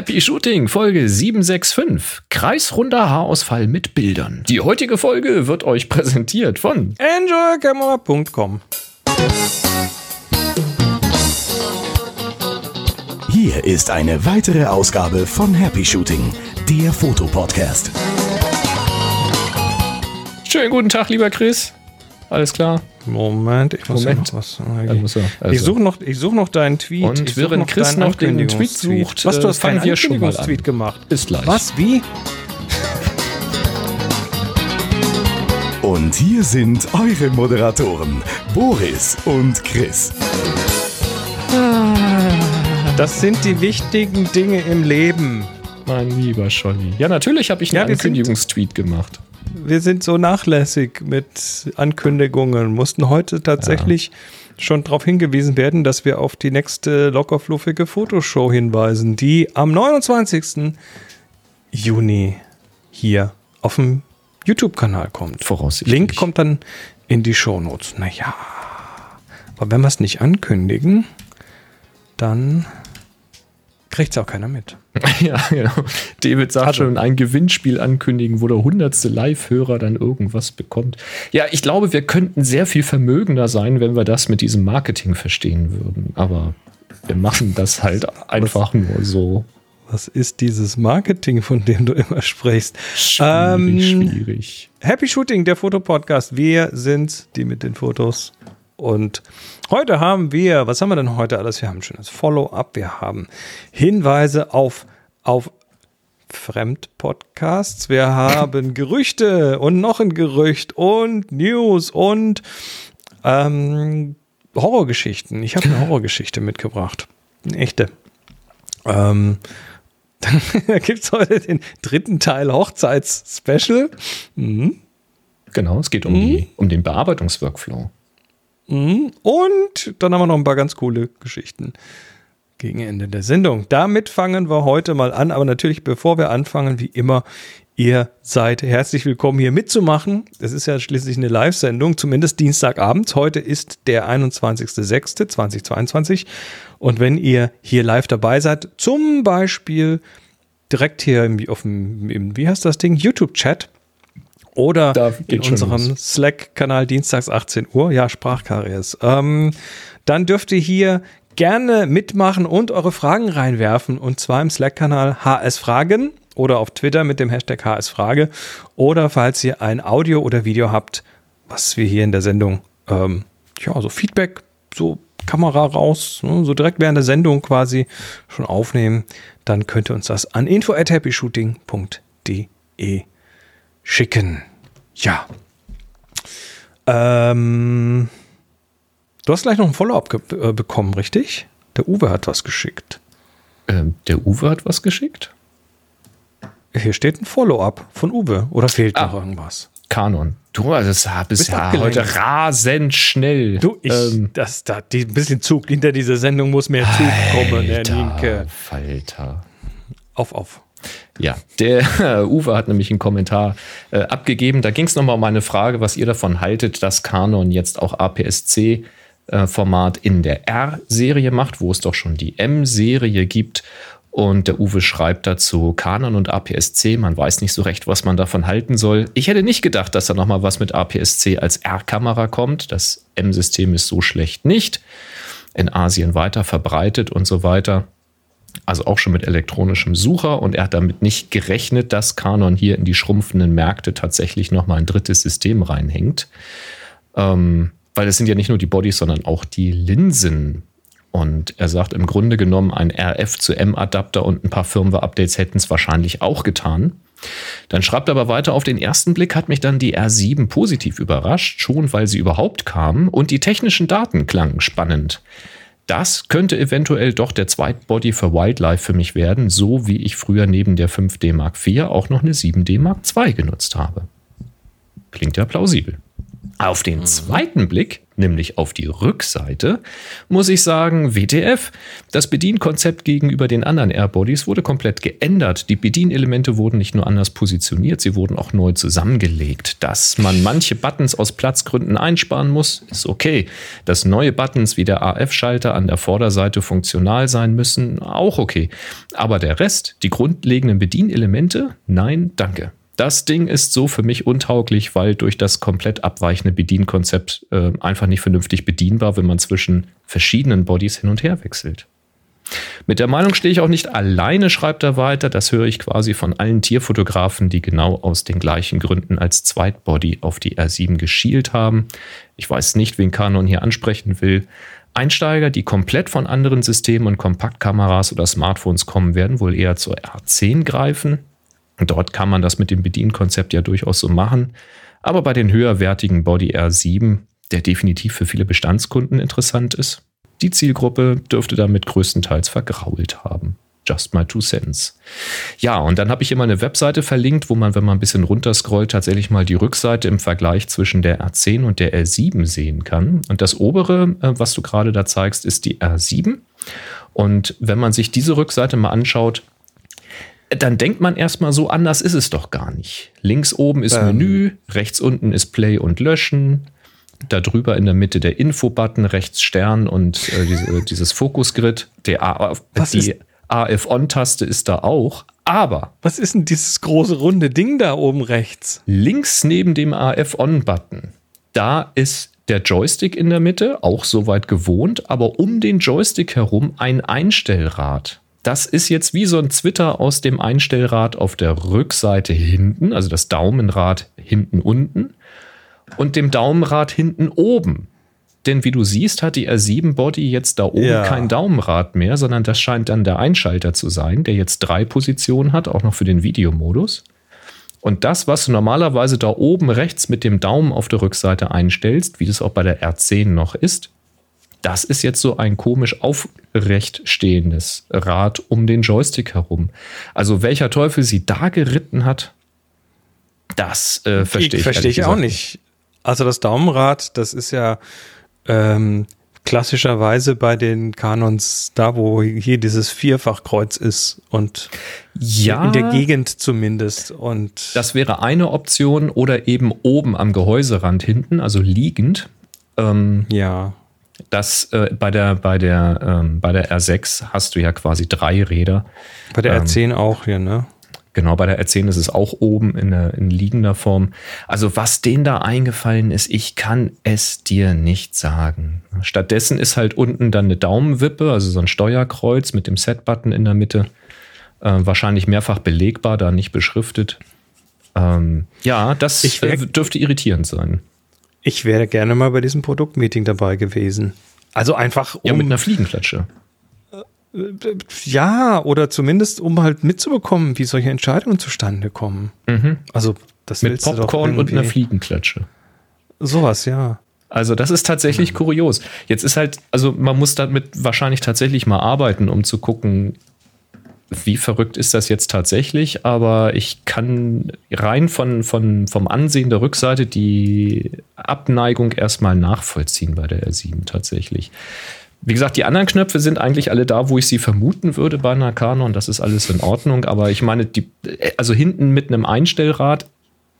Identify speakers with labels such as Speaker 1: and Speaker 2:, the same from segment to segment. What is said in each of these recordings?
Speaker 1: Happy Shooting Folge 765. Kreisrunder Haarausfall mit Bildern. Die heutige Folge wird euch präsentiert von
Speaker 2: enjoycamera.com.
Speaker 3: Hier ist eine weitere Ausgabe von Happy Shooting, der Fotopodcast.
Speaker 1: Schönen guten Tag, lieber Chris. Alles klar?
Speaker 2: Moment, ich muss
Speaker 1: Moment.
Speaker 2: Ja noch was.
Speaker 1: Dann muss er- also.
Speaker 2: Ich suche noch, ich such noch deinen Tweet.
Speaker 1: Und
Speaker 2: ich
Speaker 1: während
Speaker 2: noch
Speaker 1: Chris noch den Tweet sucht,
Speaker 2: was, du
Speaker 1: äh,
Speaker 2: hast keinen
Speaker 1: an.
Speaker 2: Ankündigungstweet gemacht.
Speaker 1: Ist gleich.
Speaker 2: Was? Wie?
Speaker 3: Und hier sind eure Moderatoren, Boris und Chris.
Speaker 2: Das sind die wichtigen Dinge im Leben.
Speaker 1: Mein lieber Scholli. Ja, natürlich habe ich einen
Speaker 2: Ja,
Speaker 1: Ankündigungstweet gemacht.
Speaker 2: Wir sind so nachlässig mit Ankündigungen. Mussten heute tatsächlich schon darauf hingewiesen werden, dass wir auf die nächste lockerfluffige Fotoshow hinweisen, die am 29. Juni hier auf dem YouTube-Kanal kommt.
Speaker 1: Voraussichtlich.
Speaker 2: Link kommt dann in die Shownotes. Naja, aber wenn wir es nicht ankündigen, dann kriegt es auch keiner mit.
Speaker 1: Ja, genau. David sagt
Speaker 2: Also-
Speaker 1: schon, ein Gewinnspiel ankündigen, wo der hundertste Live-Hörer dann irgendwas bekommt. Ja, ich glaube, wir könnten sehr viel vermögender sein, wenn wir das mit diesem Marketing verstehen würden. Aber wir machen das halt einfach nur so.
Speaker 2: Was ist dieses Marketing, von dem du immer sprichst?
Speaker 1: Schwierig,
Speaker 2: Ähm,
Speaker 1: schwierig.
Speaker 2: Happy Shooting, der Fotopodcast. Wir sind die mit den Fotos. Und heute haben wir, was haben wir denn heute alles? Wir haben ein schönes Follow-up, wir haben Hinweise auf, auf Fremdpodcasts, wir haben Gerüchte und noch ein Gerücht und News und ähm, Horrorgeschichten. Ich habe eine Horrorgeschichte mitgebracht. Eine echte. Ähm, da gibt es heute den dritten Teil Hochzeits-Special. Mhm.
Speaker 1: Genau, es geht um, die, um den Bearbeitungsworkflow.
Speaker 2: Mhm. Und dann haben wir noch ein paar ganz coole Geschichten gegen Ende der Sendung. Damit fangen wir heute mal an. Aber natürlich, bevor wir anfangen, wie immer, ihr seid herzlich willkommen hier mitzumachen. Es ist ja schließlich eine Live-Sendung, zumindest Dienstagabend. Heute ist der 21.06.2022. Und wenn ihr hier live dabei seid, zum Beispiel direkt hier im, auf dem, im, wie heißt das Ding, YouTube-Chat, oder
Speaker 1: Da
Speaker 2: in unserem. Slack-Kanal dienstags 18 Uhr. Ja, Sprachkaries. Ähm, dann dürft ihr hier gerne mitmachen und eure Fragen reinwerfen. Und zwar im Slack-Kanal HS Fragen oder auf Twitter mit dem Hashtag HS Frage. Oder falls ihr ein Audio oder Video habt, was wir hier in der Sendung, ähm, ja, so Feedback, so Kamera raus, ne, so direkt während der Sendung quasi schon aufnehmen, dann könnt ihr uns das an info at happyshooting.de schicken. Ja. Ähm, du hast gleich noch ein Follow-up äh, bekommen, richtig? Der Uwe hat was geschickt.
Speaker 1: Ähm, der Uwe hat was geschickt?
Speaker 2: Hier steht ein Follow-up von Uwe. Oder fehlt
Speaker 1: Ah.
Speaker 2: noch irgendwas?
Speaker 1: Kanon. Du also, Bist ja
Speaker 2: abgelenkt.
Speaker 1: heute rasend schnell.
Speaker 2: Du, ich,
Speaker 1: Ähm,
Speaker 2: das, da, die, ein bisschen Zug hinter dieser Sendung muss mehr Zug kommen, Herr Nienke.
Speaker 1: Alter Falter.
Speaker 2: Auf, auf.
Speaker 1: Ja, der Uwe hat nämlich einen Kommentar äh, abgegeben. Da ging es nochmal um eine Frage, was ihr davon haltet, dass Canon jetzt auch APS-C-Format in der R-Serie macht, wo es doch schon die M-Serie gibt. Und der Uwe schreibt dazu, Canon und APS-C, man weiß nicht so recht, was man davon halten soll. Ich hätte nicht gedacht, dass da nochmal was mit APS-C als R-Kamera kommt. Das M-System ist so schlecht nicht. In Asien weiter verbreitet und so weiter also auch schon mit elektronischem Sucher und er hat damit nicht gerechnet, dass Canon hier in die schrumpfenden Märkte tatsächlich nochmal ein drittes System reinhängt. Ähm, weil es sind ja nicht nur die Bodies, sondern auch die Linsen. Und er sagt, im Grunde genommen, ein RF zu M-Adapter und ein paar Firmware-Updates hätten es wahrscheinlich auch getan. Dann schreibt er aber weiter, auf den ersten Blick hat mich dann die R7 positiv überrascht, schon weil sie überhaupt kam und die technischen Daten klangen spannend. Das könnte eventuell doch der Zweitbody für Wildlife für mich werden, so wie ich früher neben der 5D Mark IV auch noch eine 7D Mark II genutzt habe. Klingt ja plausibel. Auf den zweiten Blick nämlich auf die Rückseite, muss ich sagen, WTF. Das Bedienkonzept gegenüber den anderen Airbodies wurde komplett geändert. Die Bedienelemente wurden nicht nur anders positioniert, sie wurden auch neu zusammengelegt. Dass man manche Buttons aus Platzgründen einsparen muss, ist okay. Dass neue Buttons wie der AF-Schalter an der Vorderseite funktional sein müssen, auch okay. Aber der Rest, die grundlegenden Bedienelemente, nein, danke. Das Ding ist so für mich untauglich, weil durch das komplett abweichende Bedienkonzept äh, einfach nicht vernünftig bedienbar, wenn man zwischen verschiedenen Bodies hin und her wechselt. Mit der Meinung stehe ich auch nicht alleine, schreibt er weiter. Das höre ich quasi von allen Tierfotografen, die genau aus den gleichen Gründen als Zweitbody auf die R7 geschielt haben. Ich weiß nicht, wen Canon hier ansprechen will. Einsteiger, die komplett von anderen Systemen und Kompaktkameras oder Smartphones kommen, werden wohl eher zur R10 greifen. Dort kann man das mit dem Bedienkonzept ja durchaus so machen. Aber bei den höherwertigen Body R7, der definitiv für viele Bestandskunden interessant ist, die Zielgruppe dürfte damit größtenteils vergrault haben. Just my two cents. Ja, und dann habe ich immer eine Webseite verlinkt, wo man, wenn man ein bisschen runterscrollt, tatsächlich mal die Rückseite im Vergleich zwischen der R10 und der R7 sehen kann. Und das obere, äh, was du gerade da zeigst, ist die R7. Und wenn man sich diese Rückseite mal anschaut, dann denkt man erstmal so, anders ist es doch gar nicht. Links oben ist ähm. Menü, rechts unten ist Play und Löschen. Da drüber in der Mitte der Info-Button, rechts Stern und äh, diese, dieses Fokusgrid. Der AF, die AF-On-Taste ist da auch. Aber.
Speaker 2: Was ist denn dieses große runde Ding da oben rechts?
Speaker 1: Links neben dem AF-On-Button, da ist der Joystick in der Mitte, auch soweit gewohnt, aber um den Joystick herum ein Einstellrad. Das ist jetzt wie so ein Zwitter aus dem Einstellrad auf der Rückseite hinten, also das Daumenrad hinten unten und dem Daumenrad hinten oben. Denn wie du siehst, hat die R7 Body jetzt da oben ja. kein Daumenrad mehr, sondern das scheint dann der Einschalter zu sein, der jetzt drei Positionen hat, auch noch für den Videomodus. Und das, was du normalerweise da oben rechts mit dem Daumen auf der Rückseite einstellst, wie das auch bei der R10 noch ist, das ist jetzt so ein komisch aufrecht stehendes Rad um den Joystick herum. Also welcher Teufel sie da geritten hat, das äh, verstehe ich.
Speaker 2: Verstehe ich auch nicht. Also das Daumenrad, das ist ja ähm, klassischerweise bei den Kanons da, wo hier dieses Vierfachkreuz ist und ja, in der Gegend zumindest. Und
Speaker 1: das wäre eine Option oder eben oben am Gehäuserand hinten, also liegend.
Speaker 2: Ähm, ja
Speaker 1: das äh, bei der bei der ähm, bei der R6 hast du ja quasi drei Räder.
Speaker 2: Bei der R10 ähm, auch hier, ne?
Speaker 1: Genau, bei der R10 ist es auch oben in, der, in liegender Form. Also was denen da eingefallen ist, ich kann es dir nicht sagen. Stattdessen ist halt unten dann eine Daumenwippe, also so ein Steuerkreuz mit dem Set-Button in der Mitte. Äh, wahrscheinlich mehrfach belegbar, da nicht beschriftet. Ähm, ja, das äh, dürfte irritierend sein.
Speaker 2: Ich wäre gerne mal bei diesem Produktmeeting dabei gewesen. Also einfach
Speaker 1: um. Ja, mit einer Fliegenklatsche.
Speaker 2: Äh, ja, oder zumindest um halt mitzubekommen, wie solche Entscheidungen zustande kommen.
Speaker 1: Mhm. Also das mit Popcorn und einer Fliegenklatsche.
Speaker 2: Sowas, ja.
Speaker 1: Also das ist tatsächlich mhm. kurios. Jetzt ist halt, also man muss damit wahrscheinlich tatsächlich mal arbeiten, um zu gucken, wie verrückt ist das jetzt tatsächlich, aber ich kann rein von, von, vom Ansehen der Rückseite die Abneigung erstmal nachvollziehen bei der R7 tatsächlich. Wie gesagt, die anderen Knöpfe sind eigentlich alle da, wo ich sie vermuten würde bei einer Canon. Das ist alles in Ordnung. Aber ich meine, die, also hinten mit einem Einstellrad,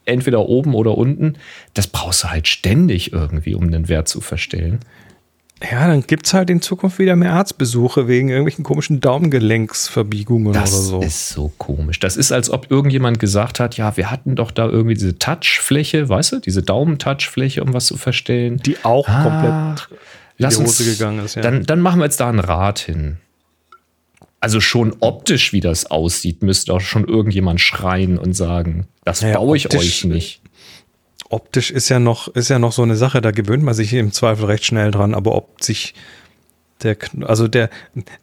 Speaker 1: entweder oben oder unten, das brauchst du halt ständig irgendwie, um den Wert zu verstellen.
Speaker 2: Ja, dann gibt es halt in Zukunft wieder mehr Arztbesuche wegen irgendwelchen komischen Daumengelenksverbiegungen das oder so.
Speaker 1: Das ist so komisch. Das ist, als ob irgendjemand gesagt hat, ja, wir hatten doch da irgendwie diese Touchfläche, weißt du, diese Daumentouchfläche, um was zu verstellen.
Speaker 2: Die auch ah, komplett
Speaker 1: in die Hose uns, gegangen ist. Ja. Dann, dann machen wir jetzt da ein Rad hin. Also schon optisch, wie das aussieht, müsste auch schon irgendjemand schreien und sagen, das naja, baue ich euch nicht
Speaker 2: optisch ist ja noch, ist ja noch so eine Sache, da gewöhnt man sich im Zweifel recht schnell dran, aber ob sich der, also der,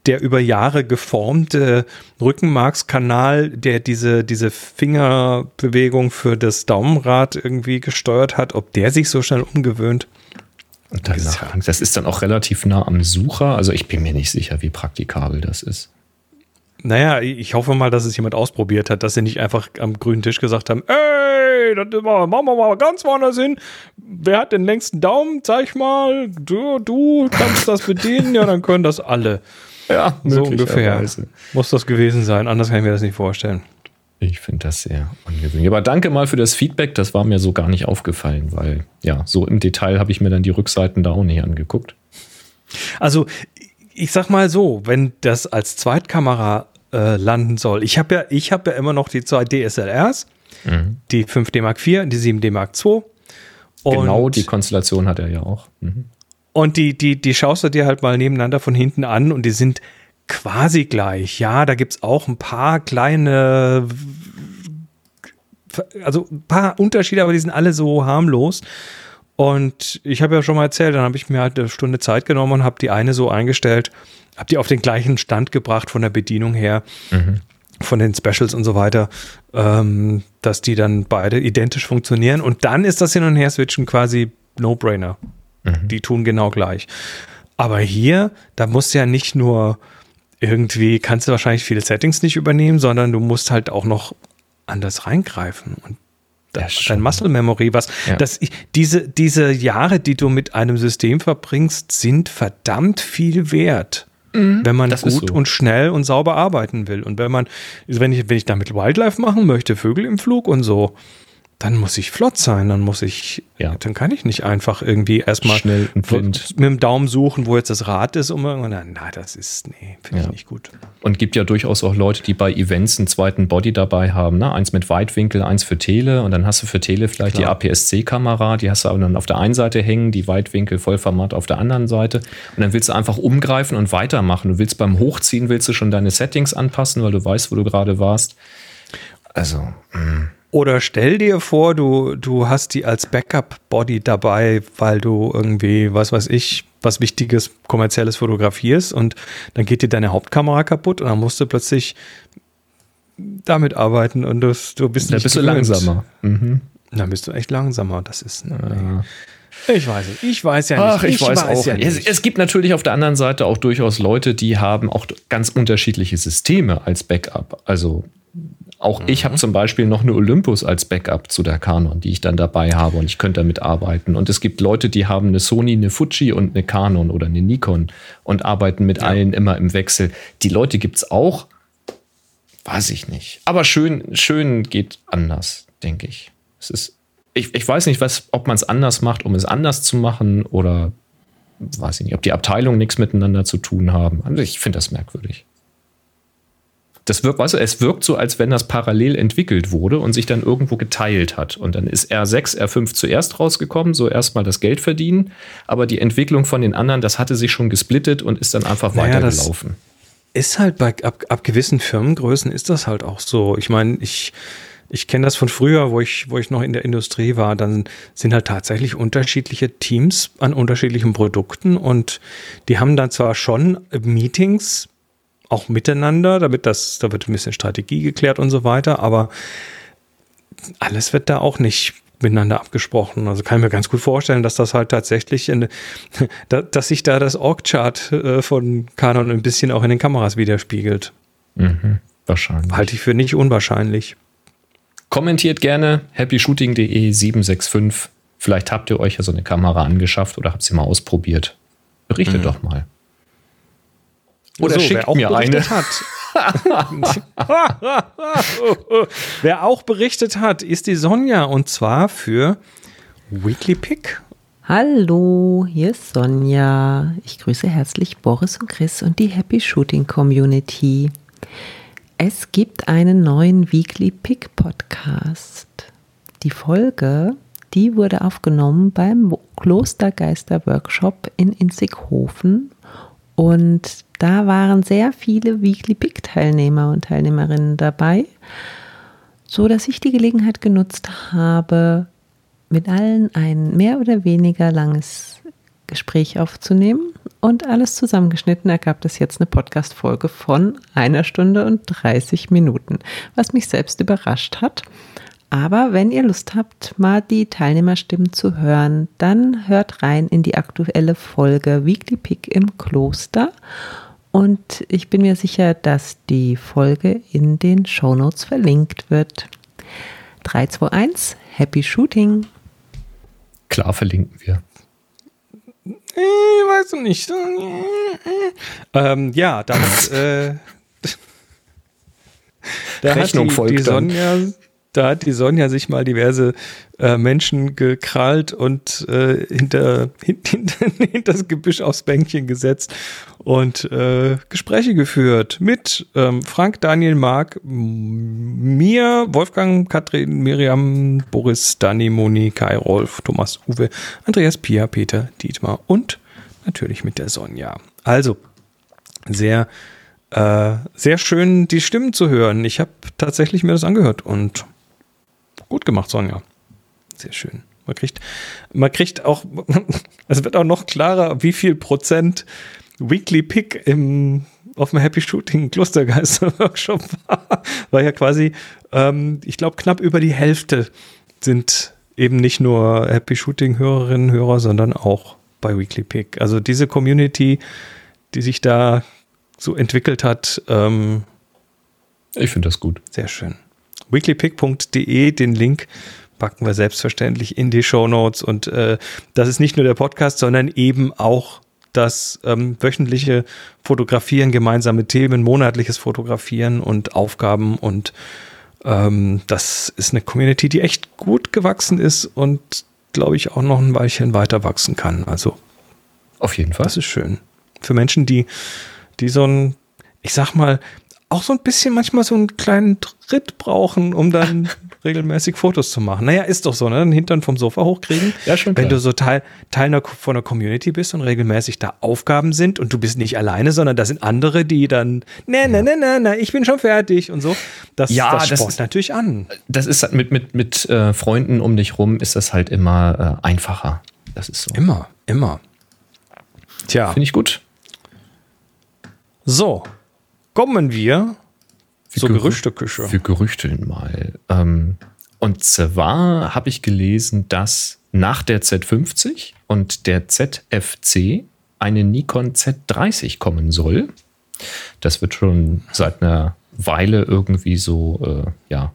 Speaker 2: der über Jahre geformte Rückenmarkskanal, der diese, diese Fingerbewegung für das Daumenrad irgendwie gesteuert hat, ob der sich so schnell umgewöhnt.
Speaker 1: Und dann das ist dann auch relativ nah am Sucher. Also ich bin mir nicht sicher, wie praktikabel das ist.
Speaker 2: Naja, ich hoffe mal, dass es jemand ausprobiert hat, dass sie nicht einfach am grünen Tisch gesagt haben, ey, das machen wir mal ganz woanders hin. Wer hat den längsten Daumen? Zeig mal. Du, du kannst das bedienen. Ja, dann können das alle.
Speaker 1: Ja,
Speaker 2: so ungefähr. Muss das gewesen sein. Anders kann ich mir das nicht vorstellen.
Speaker 1: Ich finde das sehr ungewöhnlich. Aber danke mal für das Feedback. Das war mir so gar nicht aufgefallen, weil ja, so im Detail habe ich mir dann die Rückseiten da auch nicht angeguckt.
Speaker 2: Also, ich sag mal so, wenn das als Zweitkamera äh, landen soll. Ich habe ja, ich habe ja immer noch die zwei DSLRs, mhm. die 5D Mark IV, die 7D Mark II.
Speaker 1: genau, die Konstellation hat er ja auch. Mhm.
Speaker 2: Und die, die, die schaust du dir halt mal nebeneinander von hinten an und die sind quasi gleich. Ja, da gibt es auch ein paar kleine, also ein paar Unterschiede, aber die sind alle so harmlos. Und ich habe ja schon mal erzählt, dann habe ich mir halt eine Stunde Zeit genommen und habe die eine so eingestellt, habe die auf den gleichen Stand gebracht von der Bedienung her, mhm. von den Specials und so weiter, ähm, dass die dann beide identisch funktionieren. Und dann ist das Hin- und Her-Switchen quasi No-Brainer. Mhm. Die tun genau gleich. Aber hier, da musst du ja nicht nur irgendwie kannst du wahrscheinlich viele Settings nicht übernehmen, sondern du musst halt auch noch anders reingreifen. Und das, dein Muscle Memory, was ja. das, diese, diese Jahre, die du mit einem System verbringst, sind verdammt viel wert. Mhm, wenn man gut so. und schnell und sauber arbeiten will. Und wenn man, wenn ich, wenn ich damit Wildlife machen möchte, Vögel im Flug und so, dann muss ich flott sein, dann muss ich, ja. dann kann ich nicht einfach irgendwie erstmal
Speaker 1: schnell
Speaker 2: mit dem Daumen suchen, wo jetzt das Rad ist, um irgendwann, na, das ist, nee, finde ja. ich nicht gut.
Speaker 1: Und gibt ja durchaus auch Leute, die bei Events einen zweiten Body dabei haben, ne? Eins mit Weitwinkel, eins für Tele und dann hast du für Tele vielleicht Klar. die APS-C-Kamera, die hast du dann auf der einen Seite hängen, die Weitwinkel Vollformat auf der anderen Seite und dann willst du einfach umgreifen und weitermachen. Du willst beim Hochziehen, willst du schon deine Settings anpassen, weil du weißt, wo du gerade warst. Also, mh.
Speaker 2: Oder stell dir vor, du, du hast die als Backup-Body dabei, weil du irgendwie, was weiß ich, was Wichtiges, Kommerzielles fotografierst und dann geht dir deine Hauptkamera kaputt und dann musst du plötzlich damit arbeiten und du, du bist
Speaker 1: nicht bist du langsamer. Mhm.
Speaker 2: Dann bist du echt langsamer. Das ist. Ja. Ich weiß es. Ich weiß ja nicht.
Speaker 1: Ach, ich, ich weiß, weiß, auch. Ja es, es, gibt natürlich auf der anderen Seite auch durchaus Leute, die haben auch ganz unterschiedliche Systeme als Backup. Also auch mhm. ich habe zum Beispiel noch eine Olympus als Backup zu der Canon, die ich dann dabei habe und ich könnte damit arbeiten. Und es gibt Leute, die haben eine Sony, eine Fuji und eine Canon oder eine Nikon und arbeiten mit ja. allen immer im Wechsel. Die Leute gibt es auch, weiß ich nicht. Aber schön, schön geht anders, denke ich. Es ist, ich, ich weiß nicht, was, ob man es anders macht, um es anders zu machen oder weiß ich nicht, ob die Abteilungen nichts miteinander zu tun haben. Also ich finde das merkwürdig das wirkt, weißt du, es wirkt so, als wenn das parallel entwickelt wurde und sich dann irgendwo geteilt hat. Und dann ist R6, R5 zuerst rausgekommen, so erstmal das Geld verdienen. Aber die Entwicklung von den anderen, das hatte sich schon gesplittet und ist dann einfach naja, weitergelaufen.
Speaker 2: Ist halt bei ab, ab gewissen Firmengrößen ist das halt auch so. Ich meine, ich, ich kenne das von früher, wo ich, wo ich noch in der Industrie war. Dann sind halt tatsächlich unterschiedliche Teams an unterschiedlichen Produkten und die haben dann zwar schon Meetings auch miteinander, damit das, da wird ein bisschen Strategie geklärt und so weiter, aber alles wird da auch nicht miteinander abgesprochen. Also kann ich mir ganz gut vorstellen, dass das halt tatsächlich, in, dass sich da das Org-Chart äh, von Canon ein bisschen auch in den Kameras widerspiegelt.
Speaker 1: Mhm, wahrscheinlich.
Speaker 2: Halte ich für nicht unwahrscheinlich.
Speaker 1: Kommentiert gerne happyshooting.de 765. Vielleicht habt ihr euch ja so eine Kamera angeschafft oder habt sie mal ausprobiert. Berichtet mhm. doch mal.
Speaker 2: Oder so, schickt mir eine. Hat. wer auch berichtet hat, ist die Sonja und zwar für Weekly Pick.
Speaker 4: Hallo, hier ist Sonja. Ich grüße herzlich Boris und Chris und die Happy Shooting Community. Es gibt einen neuen Weekly Pick Podcast. Die Folge, die wurde aufgenommen beim Klostergeister Workshop in Inzighofen und da waren sehr viele Weekly Pick Teilnehmer und Teilnehmerinnen dabei, so dass ich die Gelegenheit genutzt habe, mit allen ein mehr oder weniger langes Gespräch aufzunehmen und alles zusammengeschnitten ergab das jetzt eine Podcast-Folge von einer Stunde und 30 Minuten, was mich selbst überrascht hat. Aber wenn ihr Lust habt, mal die Teilnehmerstimmen zu hören, dann hört rein in die aktuelle Folge Weekly Pick im Kloster Und ich bin mir sicher, dass die Folge in den Shownotes verlinkt wird. 3, 2, 1, Happy Shooting.
Speaker 1: Klar verlinken wir.
Speaker 2: Ich weiß nicht. Ähm, ja, dann. äh, da
Speaker 1: Rechnung
Speaker 2: die,
Speaker 1: folgt
Speaker 2: die
Speaker 1: dann.
Speaker 2: Da hat die Sonja sich mal diverse äh, Menschen gekrallt und äh, hinter, hinter, hinter das Gebüsch aufs Bänkchen gesetzt und äh, Gespräche geführt mit ähm, Frank, Daniel, Marc, mir, Wolfgang, Katrin, Miriam, Boris, Dani, Moni, Kai, Rolf, Thomas, Uwe, Andreas, Pia, Peter, Dietmar und natürlich mit der Sonja. Also, sehr, äh, sehr schön, die Stimmen zu hören. Ich habe tatsächlich mir das angehört und gut gemacht, Sonja. Sehr schön. Man kriegt, man kriegt auch, es wird auch noch klarer, wie viel Prozent Weekly Pick im, auf dem Happy Shooting Klostergeister Workshop war. War ja quasi, ähm, ich glaube, knapp über die Hälfte sind eben nicht nur Happy Shooting Hörerinnen, Hörer, sondern auch bei Weekly Pick. Also diese Community, die sich da so entwickelt hat, ähm,
Speaker 1: Ich finde das gut.
Speaker 2: sehr schön. weeklypick.de, den Link packen wir selbstverständlich in die Show Notes. Und äh, das ist nicht nur der Podcast, sondern eben auch das ähm, wöchentliche Fotografieren, gemeinsame Themen, monatliches Fotografieren und Aufgaben. Und ähm, das ist eine Community, die echt gut gewachsen ist und, glaube ich, auch noch ein Weilchen weiter wachsen kann. Also
Speaker 1: Auf jeden Fall.
Speaker 2: das ist schön. Für Menschen, die, die so ein, ich sag mal, auch so ein bisschen manchmal so einen kleinen Tritt brauchen, um dann regelmäßig Fotos zu machen. Naja, ist doch so, ne? Den Hintern vom Sofa hochkriegen.
Speaker 1: Ja, schon
Speaker 2: Wenn
Speaker 1: klar.
Speaker 2: du so Teil, Teil einer, von einer Community bist und regelmäßig da Aufgaben sind und du bist nicht alleine, sondern da sind andere, die dann, ne, ne, ne, ne, ne, ich bin schon fertig und so. Das,
Speaker 1: Ja,
Speaker 2: das
Speaker 1: das
Speaker 2: spornt
Speaker 1: ist-
Speaker 2: natürlich an.
Speaker 1: Das ist halt mit, mit, mit äh, Freunden um dich rum ist das halt immer äh, einfacher. Das ist so.
Speaker 2: Immer, immer. Tja,
Speaker 1: Finde ich gut.
Speaker 2: so. Kommen wir zur
Speaker 1: Gerü-
Speaker 2: Gerüchteküche.
Speaker 1: Für Gerüchte mal. Ähm, und zwar habe ich gelesen, dass nach der Z50 und der ZFC eine Nikon Z30 kommen soll. Das wird schon seit einer Weile irgendwie so äh, ja,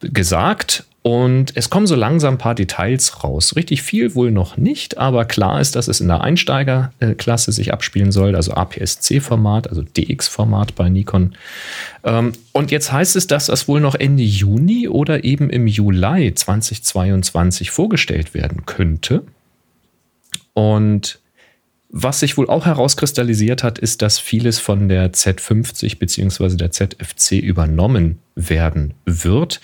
Speaker 1: gesagt. Und es kommen so langsam ein paar Details raus. Richtig viel wohl noch nicht, aber klar ist, dass es in der Einsteigerklasse sich abspielen soll, also APS-C-Format, also DX-Format bei Nikon. Ähm, und jetzt heißt es, dass das wohl noch Ende Juni oder eben im Juli 2022 vorgestellt werden könnte. Und was sich wohl auch herauskristallisiert hat, ist, dass vieles von der Z50 bzw. der ZFC übernommen werden wird.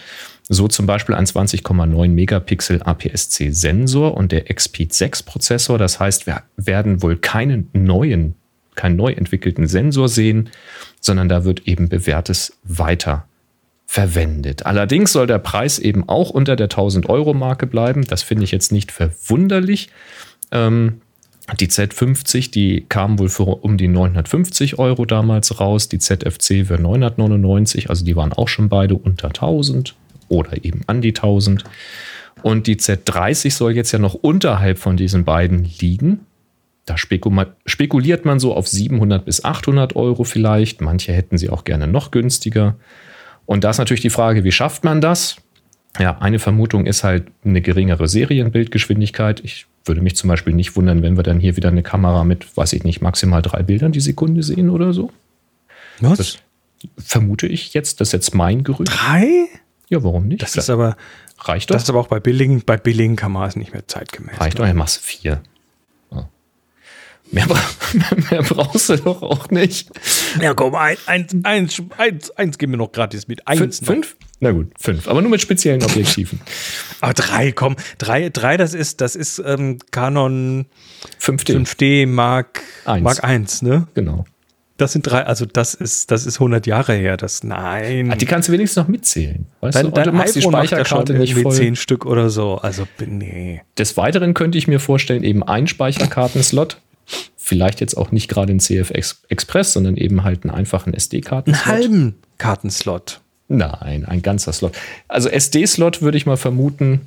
Speaker 1: So zum Beispiel ein 20,9 Megapixel APS-C Sensor und der XPEED 6 Prozessor. Das heißt, wir werden wohl keinen neuen, keinen neu entwickelten Sensor sehen, sondern da wird eben bewährtes weiter verwendet. Allerdings soll der Preis eben auch unter der 1000 Euro Marke bleiben. Das finde ich jetzt nicht verwunderlich. Ähm, die Z50, die kam wohl für um die 950 Euro damals raus. Die ZFC für 999, also die waren auch schon beide unter 1000 oder eben an die 1000. Und die Z30 soll jetzt ja noch unterhalb von diesen beiden liegen. Da spekuliert man so auf 700 bis 800 Euro vielleicht. Manche hätten sie auch gerne noch günstiger. Und da ist natürlich die Frage, wie schafft man das? Ja, eine Vermutung ist halt eine geringere Serienbildgeschwindigkeit. Ich würde mich zum Beispiel nicht wundern, wenn wir dann hier wieder eine Kamera mit, weiß ich nicht, maximal drei Bildern die Sekunde sehen oder so.
Speaker 2: Was?
Speaker 1: Das vermute ich jetzt. Das ist jetzt mein Gerücht.
Speaker 2: Drei?
Speaker 1: Ja, warum nicht?
Speaker 2: Das ist aber,
Speaker 1: reicht doch.
Speaker 2: das ist aber auch bei billigen, bei billigen Kameras nicht mehr zeitgemäß.
Speaker 1: reicht doch, ja, machst vier. Ja. Mehr, bra mehr brauchst du doch auch nicht.
Speaker 2: Ja, komm, ein, eins, eins, eins, eins geben wir noch gratis mit. Eins.
Speaker 1: Fünf? fünf? Na gut, fünf. Aber nur mit speziellen Objektiven.
Speaker 2: Aber drei, komm. Drei, drei das ist, das ist ähm, Canon
Speaker 1: 5D.
Speaker 2: 5D Mark,
Speaker 1: Eins.
Speaker 2: Mark 1, ne?
Speaker 1: Genau.
Speaker 2: Das sind drei, also das ist, das ist 100 Jahre her. Das, nein.
Speaker 1: Ah, die kannst du wenigstens noch mitzählen. Weißt
Speaker 2: dein,
Speaker 1: du?
Speaker 2: Dein
Speaker 1: du machst die
Speaker 2: iPhone macht ja
Speaker 1: Speicherkarte nicht voll.
Speaker 2: zehn Stück oder so. Also, nee.
Speaker 1: Des Weiteren könnte ich mir vorstellen, eben ein Speicherkartenslot. Vielleicht jetzt auch nicht gerade ein CF Ex- Express, sondern eben halt einen einfachen SD-Kartenslot.
Speaker 2: Einen halben Kartenslot.
Speaker 1: Nein, ein ganzer Slot. Also SD-Slot würde ich mal vermuten,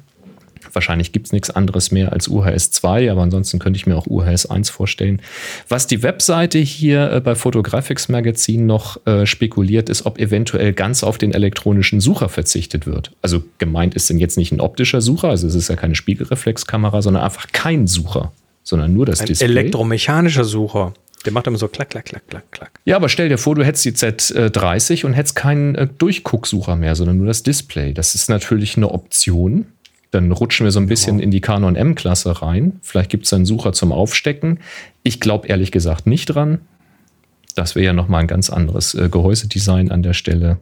Speaker 1: Wahrscheinlich gibt es nichts anderes mehr als UHS 2, aber ansonsten könnte ich mir auch UHS 1 vorstellen. Was die Webseite hier äh, bei Photographics Magazine noch äh, spekuliert, ist, ob eventuell ganz auf den elektronischen Sucher verzichtet wird. Also gemeint ist denn jetzt nicht ein optischer Sucher, also es ist ja keine Spiegelreflexkamera, sondern einfach kein Sucher, sondern nur das
Speaker 2: Ein
Speaker 1: Display.
Speaker 2: elektromechanischer Sucher. Der macht immer so klack, klack, klack, klack, klack.
Speaker 1: Ja, aber stell dir vor, du hättest die Z30 und hättest keinen äh, Durchgucksucher mehr, sondern nur das Display. Das ist natürlich eine Option. Dann rutschen wir so ein bisschen in die Canon M-Klasse rein. Vielleicht gibt es einen Sucher zum Aufstecken. Ich glaube ehrlich gesagt nicht dran. Das wäre ja nochmal ein ganz anderes äh, Gehäusedesign an der Stelle.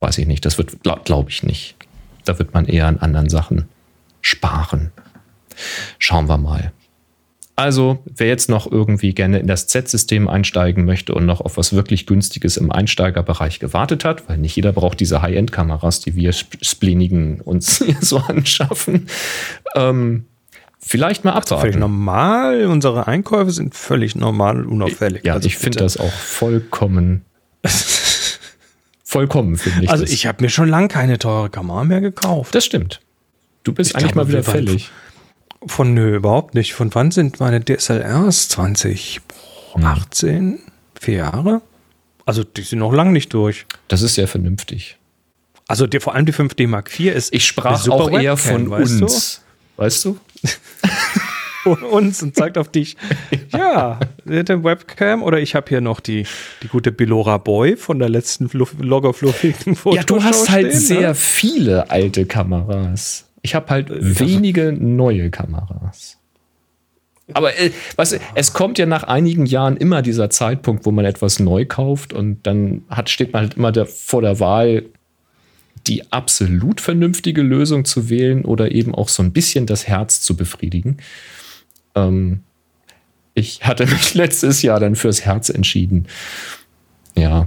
Speaker 1: Weiß ich nicht. Das wird, glaube glaub ich nicht. Da wird man eher an anderen Sachen sparen. Schauen wir mal. Also, wer jetzt noch irgendwie gerne in das Z-System einsteigen möchte und noch auf was wirklich Günstiges im Einsteigerbereich gewartet hat, weil nicht jeder braucht diese High-End-Kameras, die wir Sp- Splenigen uns hier so anschaffen, ähm, vielleicht mal
Speaker 2: Völlig
Speaker 1: abwarten.
Speaker 2: normal. Unsere Einkäufe sind völlig normal und unauffällig.
Speaker 1: Ja,
Speaker 2: Also
Speaker 1: ich finde das auch vollkommen, vollkommen finde ich
Speaker 2: Also
Speaker 1: das.
Speaker 2: ich habe mir schon lange keine teure Kamera mehr gekauft.
Speaker 1: das stimmt. Du bist
Speaker 2: Ich
Speaker 1: eigentlich mal wieder
Speaker 2: wir waren-
Speaker 1: fällig.
Speaker 2: Von nö, überhaupt nicht. Von wann sind meine DSLRs? 2018? Vier Jahre? Also die sind noch lang nicht durch.
Speaker 1: Das ist sehr vernünftig.
Speaker 2: Also die, vor allem die 5D Mark IV ist
Speaker 1: Ich sprach auch eher
Speaker 2: Webcam,
Speaker 1: von
Speaker 2: weißt
Speaker 1: uns. Weißt du?
Speaker 2: Du? Von uns und zeigt auf dich. ja, der Webcam oder ich habe hier noch die, die gute Bilora Boy von der letzten loggerfluffigen Foto.
Speaker 1: Ja, du hast halt
Speaker 2: stehen,
Speaker 1: sehr
Speaker 2: ne?
Speaker 1: viele alte Kameras. Ich habe halt wenige neue Kameras. Aber äh, was, es kommt ja nach einigen Jahren immer dieser Zeitpunkt, wo man etwas neu kauft und dann hat, steht man halt immer der, vor der Wahl, die absolut vernünftige Lösung zu wählen oder eben auch so ein bisschen das Herz zu befriedigen. Ähm, ich hatte mich letztes Jahr dann fürs Herz entschieden. Ja,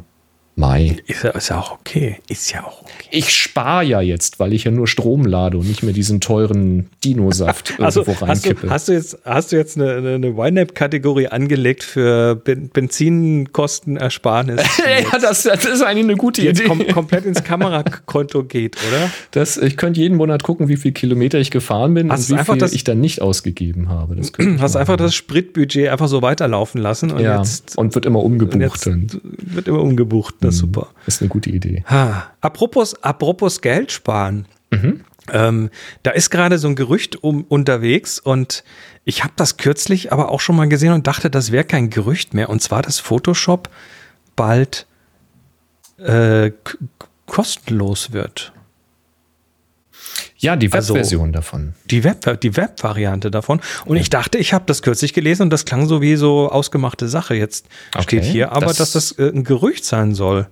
Speaker 1: Mai.
Speaker 2: Ist ja, ist ja auch okay. Ist ja auch okay.
Speaker 1: Ich spare ja jetzt, weil ich ja nur Strom lade und nicht mehr diesen teuren Dino-Saft irgendwo
Speaker 2: Also hast du,
Speaker 1: reinkippe.
Speaker 2: hast du jetzt, hast du jetzt eine, eine, YNAB-Kategorie angelegt für ben Benzinkostenersparnis,
Speaker 1: ja, das, das ist eigentlich eine gute Idee.
Speaker 2: kom komplett ins Kamerakonto geht, oder?
Speaker 1: Das, ich könnte jeden Monat gucken, wie viel Kilometer ich gefahren bin
Speaker 2: Hast
Speaker 1: und wie
Speaker 2: einfach
Speaker 1: viel
Speaker 2: das-
Speaker 1: ich dann nicht ausgegeben habe. Das
Speaker 2: Hast einfach das Spritbudget einfach so weiterlaufen lassen und
Speaker 1: ja,
Speaker 2: jetzt,
Speaker 1: und wird immer umgebucht.
Speaker 2: wird immer umgebucht. Das ist super.
Speaker 1: das ist eine gute Idee.
Speaker 2: Ha. Apropos, apropos Geld sparen. Ähm, da ist gerade so ein Gerücht um, unterwegs und ich habe das kürzlich aber auch schon mal gesehen und dachte, das wäre kein Gerücht mehr. Und zwar, dass Photoshop bald äh, kostenlos wird.
Speaker 1: Ja, die
Speaker 2: Also-
Speaker 1: Webversion davon.
Speaker 2: Die Web, die Web-Variante davon. Und ich dachte, ich habe das kürzlich gelesen und das klang so wie so ausgemachte Sache. Jetzt steht
Speaker 1: Okay,
Speaker 2: hier aber,
Speaker 1: das-
Speaker 2: dass das äh, ein Gerücht sein soll.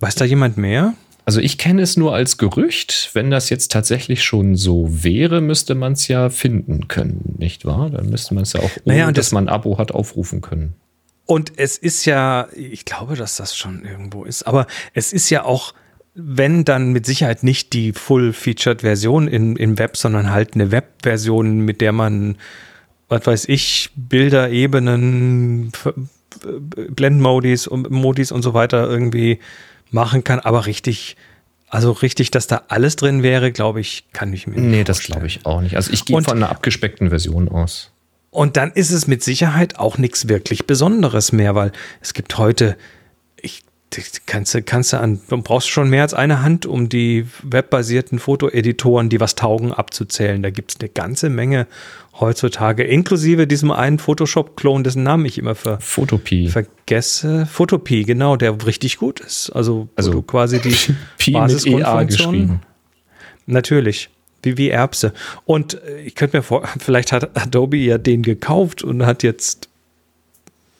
Speaker 2: Weiß da jemand mehr?
Speaker 1: Also ich kenne es nur als Gerücht. Wenn das jetzt tatsächlich schon so wäre, müsste man es ja finden können, nicht wahr? Dann müsste man es ja auch, ohne
Speaker 2: Naja,
Speaker 1: dass
Speaker 2: das-
Speaker 1: man ein Abo hat, aufrufen können.
Speaker 2: Und es ist ja, ich glaube, dass das schon irgendwo ist, aber es ist ja auch, wenn dann mit Sicherheit nicht die Full-Featured-Version im, im Web, sondern halt eine Web-Version, mit der man, was weiß ich, Bilder, Ebenen, F- Blendmodis und Modis und so weiter irgendwie machen kann, aber richtig, also richtig, dass da alles drin wäre, glaube ich, kann ich mir nicht
Speaker 1: Nee, das
Speaker 2: vorstellen.
Speaker 1: glaube ich auch nicht. Also ich gehe von einer abgespeckten Version aus.
Speaker 2: Und dann ist es mit Sicherheit auch nichts wirklich Besonderes mehr, weil es gibt heute, das kannst du, kannst du an, du brauchst schon mehr als eine Hand, um die webbasierten Fotoeditoren, die was taugen, abzuzählen. Da gibt es eine ganze Menge heutzutage, inklusive diesem einen Photoshop-Klon, dessen Namen ich immer ver
Speaker 1: Photopie.
Speaker 2: vergesse. Photopie, genau, der richtig gut ist. Also,
Speaker 1: Also,
Speaker 2: du quasi die
Speaker 1: Pi EA
Speaker 2: Basisgrundfunktion-
Speaker 1: geschrieben.
Speaker 2: Natürlich. Wie, wie Erbse. Und äh, ich könnte mir vor, vielleicht hat Adobe ja den gekauft und hat jetzt,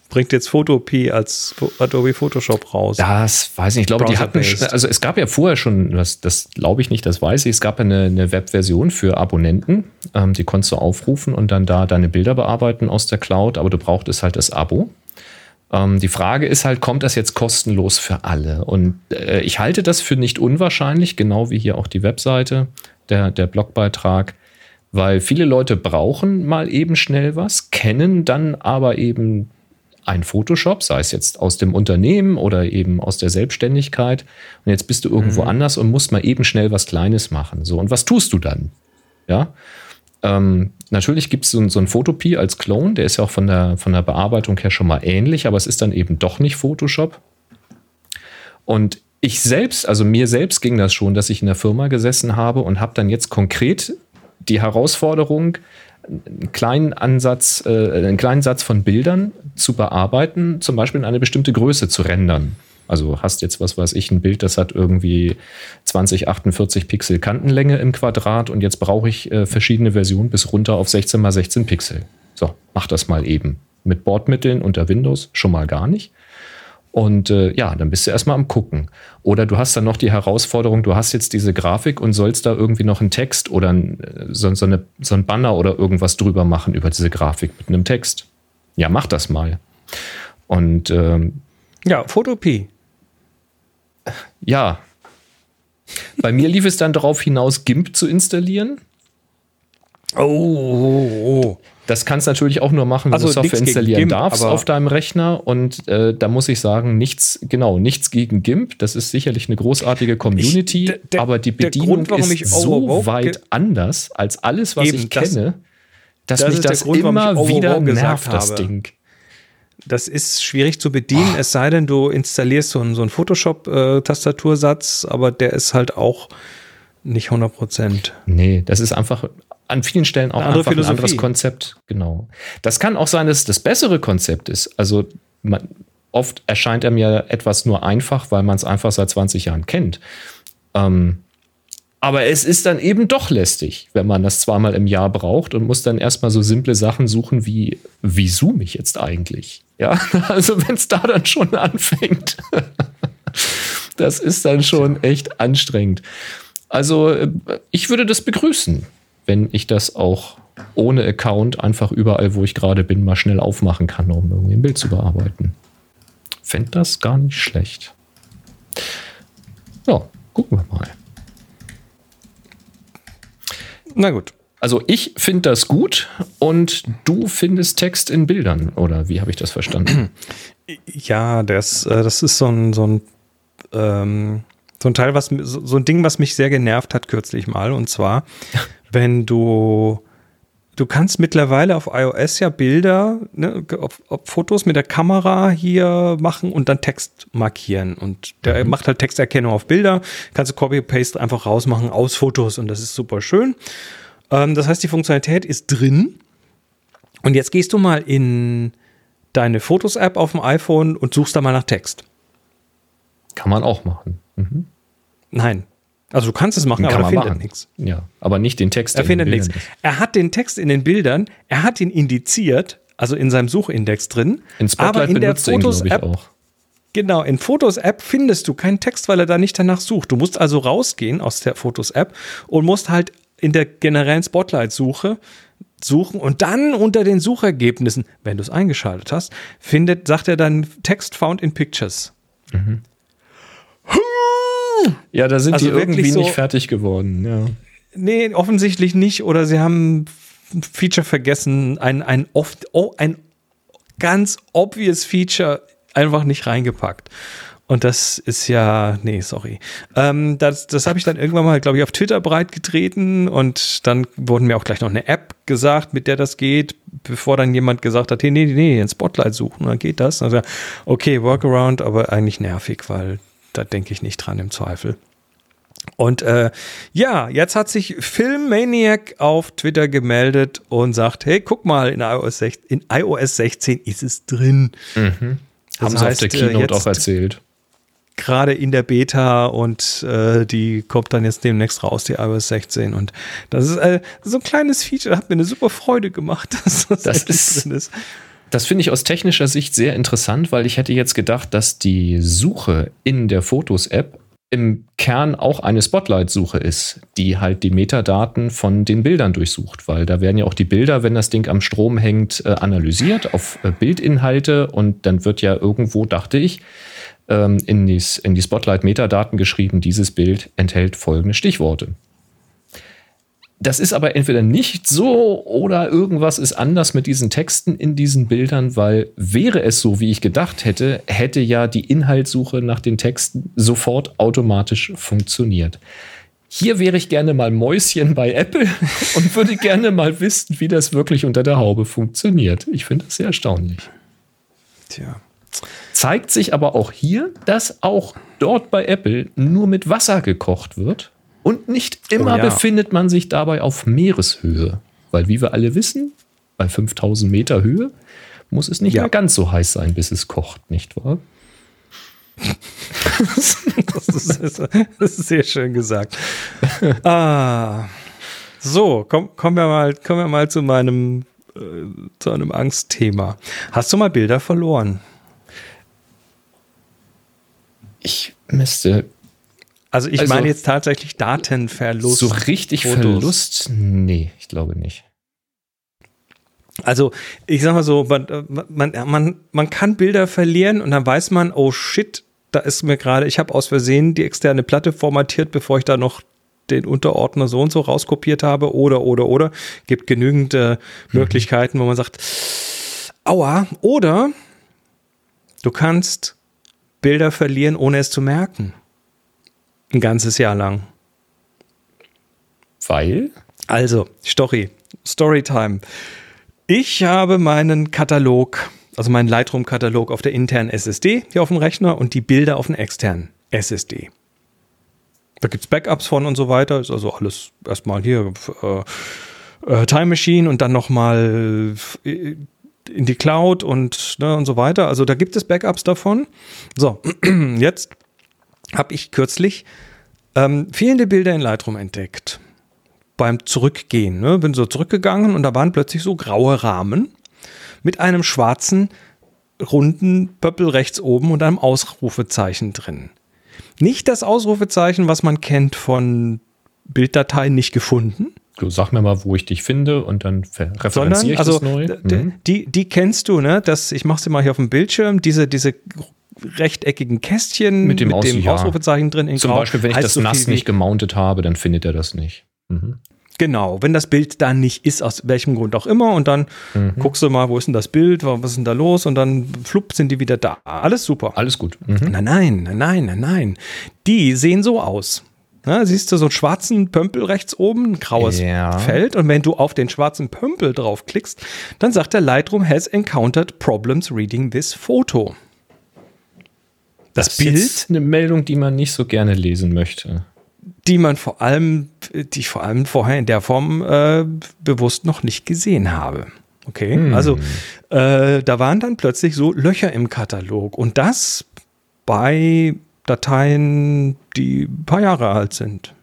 Speaker 2: bringt jetzt Photopie als Adobe Photoshop raus.
Speaker 1: Das weiß ich nicht. Ich glaube, die hatten, also es gab ja vorher schon, das, das glaube ich nicht, das weiß ich, es gab ja eine, eine Webversion für Abonnenten, ähm, die konntest du aufrufen und dann da deine Bilder bearbeiten aus der Cloud, aber du brauchtest halt das Abo. Ähm, die Frage ist halt, kommt das jetzt kostenlos für alle? Und äh, ich halte das für nicht unwahrscheinlich, genau wie hier auch die Webseite, der, der Blogbeitrag, weil viele Leute brauchen mal eben schnell was, kennen dann aber eben ein Photoshop, sei es jetzt aus dem Unternehmen oder eben aus der Selbstständigkeit. Und jetzt bist du irgendwo anders und musst mal eben schnell was Kleines machen. So, und was tust du dann? Ja. Ähm, natürlich gibt es so, so einen Photopie als Clone, der ist ja auch von der, von der Bearbeitung her schon mal ähnlich, aber es ist dann eben doch nicht Photoshop. Und ich selbst, also mir selbst ging das schon, dass ich in der Firma gesessen habe und habe dann jetzt konkret die Herausforderung, einen kleinen Ansatz, äh, einen kleinen Satz von Bildern zu bearbeiten, zum Beispiel in eine bestimmte Größe zu rendern. Also hast jetzt, was weiß ich, ein Bild, das hat irgendwie 20, 48 Pixel Kantenlänge im Quadrat und jetzt brauche ich äh, verschiedene Versionen bis runter auf 16 mal 16 Pixel. So, mach das mal eben. Mit Bordmitteln unter Windows schon mal gar nicht. Und äh, ja, dann bist du erstmal am Gucken. Oder du hast dann noch die Herausforderung, du hast jetzt diese Grafik und sollst da irgendwie noch einen Text oder ein, so, so, eine, so ein Banner oder irgendwas drüber machen über diese Grafik mit einem Text. Ja, mach das mal. Und ähm,
Speaker 2: ja, Photopie.
Speaker 1: Ja. Bei mir lief es dann darauf hinaus, GIMP zu installieren.
Speaker 2: Oh, oh, oh.
Speaker 1: Das kannst du natürlich auch nur machen, wenn also du Software installieren GIMP, darfst auf deinem Rechner. Und äh, da muss ich sagen, nichts, genau, nichts gegen GIMP. Das ist sicherlich eine großartige Community, ich, der, aber die Bedienung Grund, ist so weit anders als alles, was Eben, ich kenne, dass das mich das Grund, immer wieder nervt, das Ding.
Speaker 2: Das ist schwierig zu bedienen, oh. es sei denn, du installierst so einen, so einen Photoshop-Tastatursatz, äh, aber der ist halt auch nicht 100 Prozent.
Speaker 1: Nee, das ist einfach an vielen Stellen auch Eine einfach ein anderes Konzept. Genau. Das kann auch sein, dass es das bessere Konzept ist. Also man, oft erscheint er mir etwas nur einfach, weil man es einfach seit 20 Jahren kennt. Ähm, aber es ist dann eben doch lästig, wenn man das zweimal im Jahr braucht und muss dann erstmal so simple Sachen suchen wie, wie zoome ich jetzt eigentlich? Ja, also wenn es da dann schon anfängt, das ist dann schon echt anstrengend. Also äh, ich würde das begrüßen wenn ich das auch ohne Account einfach überall, wo ich gerade bin, mal schnell aufmachen kann, um irgendwie ein Bild zu bearbeiten. Fände das gar nicht schlecht. Ja, gucken wir mal.
Speaker 2: Na gut.
Speaker 1: Also ich finde das gut und du findest Text in Bildern, oder wie habe ich das verstanden?
Speaker 2: Ja, das, äh, das ist so ein, so ein ähm, so ein Teil, was so ein Ding, was mich sehr genervt hat kürzlich mal. Und zwar wenn du du kannst mittlerweile auf iOS ja Bilder, ne, auf, auf Fotos mit der Kamera hier machen und dann Text markieren. Und der mhm. macht halt Texterkennung auf Bilder. Kannst du Copy-Paste einfach rausmachen aus Fotos und das ist super schön. Ähm, das heißt, die Funktionalität ist drin. Und jetzt gehst du mal in deine Fotos-App auf dem iPhone und suchst da mal nach Text.
Speaker 1: Kann man auch machen. Mhm.
Speaker 2: Nein, also du kannst es machen,
Speaker 1: aber
Speaker 2: er
Speaker 1: findet nichts. Ja, aber nicht den Text.
Speaker 2: Er findet nichts. Er hat den Text in den Bildern, er hat ihn indiziert, also in seinem Suchindex drin.
Speaker 1: In Spotlight aber in der Fotos-App auch.
Speaker 2: Genau, in Fotos-App findest du keinen Text, weil er da nicht danach sucht. Du musst also rausgehen aus der Fotos-App und musst halt in der generellen Spotlight-Suche suchen und dann unter den Suchergebnissen, wenn du es eingeschaltet hast, findet, sagt er dann Text found in Pictures. Mhm.
Speaker 1: Ja, da sind also die irgendwie so, nicht fertig geworden, ja.
Speaker 2: Nee, offensichtlich nicht. Oder sie haben ein Feature vergessen, ein, ein, oft, oh, ein ganz obvious Feature einfach nicht reingepackt. Und das ist ja, nee, sorry. Ähm, das das habe ich dann irgendwann mal, glaube ich, auf Twitter breitgetreten und dann wurden mir auch gleich noch eine App gesagt, mit der das geht, bevor dann jemand gesagt hat, hey, nee, nee, ein Spotlight suchen, dann geht das. Also, okay, Workaround, aber eigentlich nervig, weil da denke ich nicht dran im Zweifel. Und äh, ja, jetzt hat sich Filmmaniac auf Twitter gemeldet und sagt, hey, guck mal, in iOS 16, in iOS 16 ist es drin.
Speaker 1: Mhm. Haben sie heißt, auf der Keynote auch erzählt.
Speaker 2: Gerade in der Beta und äh, die kommt dann jetzt demnächst raus, die iOS 16. Und das ist äh, so ein kleines Feature, hat mir eine super Freude gemacht, dass
Speaker 1: das, das ist, drin ist. Das finde ich aus technischer Sicht sehr interessant, weil ich hätte jetzt gedacht, dass die Suche in der Fotos-App im Kern auch eine Spotlight-Suche ist, die halt die Metadaten von den Bildern durchsucht, weil da werden ja auch die Bilder, wenn das Ding am Strom hängt, äh, analysiert auf äh, Bildinhalte und dann wird ja irgendwo, dachte ich, ähm, in die, in die Spotlight-Metadaten geschrieben, dieses Bild enthält folgende Stichworte. Das ist aber entweder nicht so oder irgendwas ist anders mit diesen Texten in diesen Bildern, weil wäre es so, wie ich gedacht hätte, hätte ja die Inhaltssuche nach den Texten sofort automatisch funktioniert. hier wäre ich gerne mal Mäuschen bei Apple und würde gerne mal wissen, wie das wirklich unter der Haube funktioniert. Ich finde das sehr erstaunlich.
Speaker 2: Tja.
Speaker 1: Zeigt sich aber auch hier, dass auch dort bei Apple nur mit Wasser gekocht wird und nicht immer
Speaker 2: Oh ja.
Speaker 1: befindet man sich dabei auf Meereshöhe. Weil, wie wir alle wissen, bei 5000 Meter Höhe muss es nicht
Speaker 2: Ja.
Speaker 1: mehr ganz so heiß sein, bis es kocht, nicht wahr?
Speaker 2: Das ist, das ist sehr schön gesagt. Ah. So, komm, kommen, wir mal, kommen wir mal zu meinem äh, zu einem Angstthema. Hast du mal Bilder verloren?
Speaker 1: Ich müsste
Speaker 2: Also ich
Speaker 1: Also-
Speaker 2: meine jetzt tatsächlich Datenverlust.
Speaker 1: so richtig
Speaker 2: Fotos.
Speaker 1: Verlust? Nee, ich glaube nicht.
Speaker 2: Also ich sag mal so, man, man, man, man kann Bilder verlieren und dann weiß man, oh shit, da ist mir gerade, ich habe aus Versehen die externe Platte formatiert, bevor ich da noch den Unterordner so und so rauskopiert habe oder, oder, oder. Gibt genügend äh, Möglichkeiten, wo man sagt, aua, oder du kannst Bilder verlieren, ohne es zu merken. Ein ganzes Jahr lang.
Speaker 1: Weil?
Speaker 2: Also, Story, Storytime. Ich habe meinen Katalog, also meinen Lightroom-Katalog auf der internen SSD hier auf dem Rechner und die Bilder auf dem externen SSD. Da gibt es Backups von und so weiter. Ist also alles erstmal hier äh, äh, Time Machine und dann nochmal äh, in die Cloud und, ne, und so weiter. Also da gibt es Backups davon. So, jetzt habe ich kürzlich ähm, fehlende Bilder in Lightroom entdeckt beim Zurückgehen. Ne? Bin so zurückgegangen und da waren plötzlich so graue Rahmen mit einem schwarzen, runden Pöppel rechts oben und einem Ausrufezeichen drin. Nicht das Ausrufezeichen, was man kennt von Bilddateien nicht gefunden,
Speaker 1: Du sag mir mal, wo ich dich finde und dann ver-
Speaker 2: sondern
Speaker 1: referenziere ich
Speaker 2: also
Speaker 1: das neu. Mhm.
Speaker 2: die, die kennst du, ne? Das, ich mache sie mal hier auf dem Bildschirm, diese, diese rechteckigen Kästchen
Speaker 1: Mit dem Aus- ja.
Speaker 2: Ausrufezeichen drin in
Speaker 1: Zum
Speaker 2: Grau.
Speaker 1: Beispiel, wenn ich das
Speaker 2: so
Speaker 1: nass nicht gemountet habe, dann findet er das nicht. Mhm.
Speaker 2: Genau, wenn das Bild da nicht ist, aus welchem Grund auch immer, und dann
Speaker 1: Mhm.
Speaker 2: guckst du mal, wo ist denn das Bild, was ist denn da los, und dann flupp sind die wieder da. Alles super.
Speaker 1: Alles gut. Mhm.
Speaker 2: Nein, nein, nein, nein, nein, nein. Die sehen so aus. Na, siehst du so einen schwarzen Pömpel rechts oben, ein graues
Speaker 1: Ja.
Speaker 2: Feld, und wenn du auf den schwarzen Pömpel draufklickst, dann sagt der Lightroom has encountered problems reading this photo. Das,
Speaker 1: ist
Speaker 2: Bild
Speaker 1: jetzt eine Meldung, die man nicht so gerne lesen möchte.
Speaker 2: die man vor allem, die ich vor allem vorher in der Form äh, bewusst noch nicht gesehen habe. Okay, also äh, da waren dann plötzlich so Löcher im Katalog und das bei Dateien, die ein paar Jahre alt sind.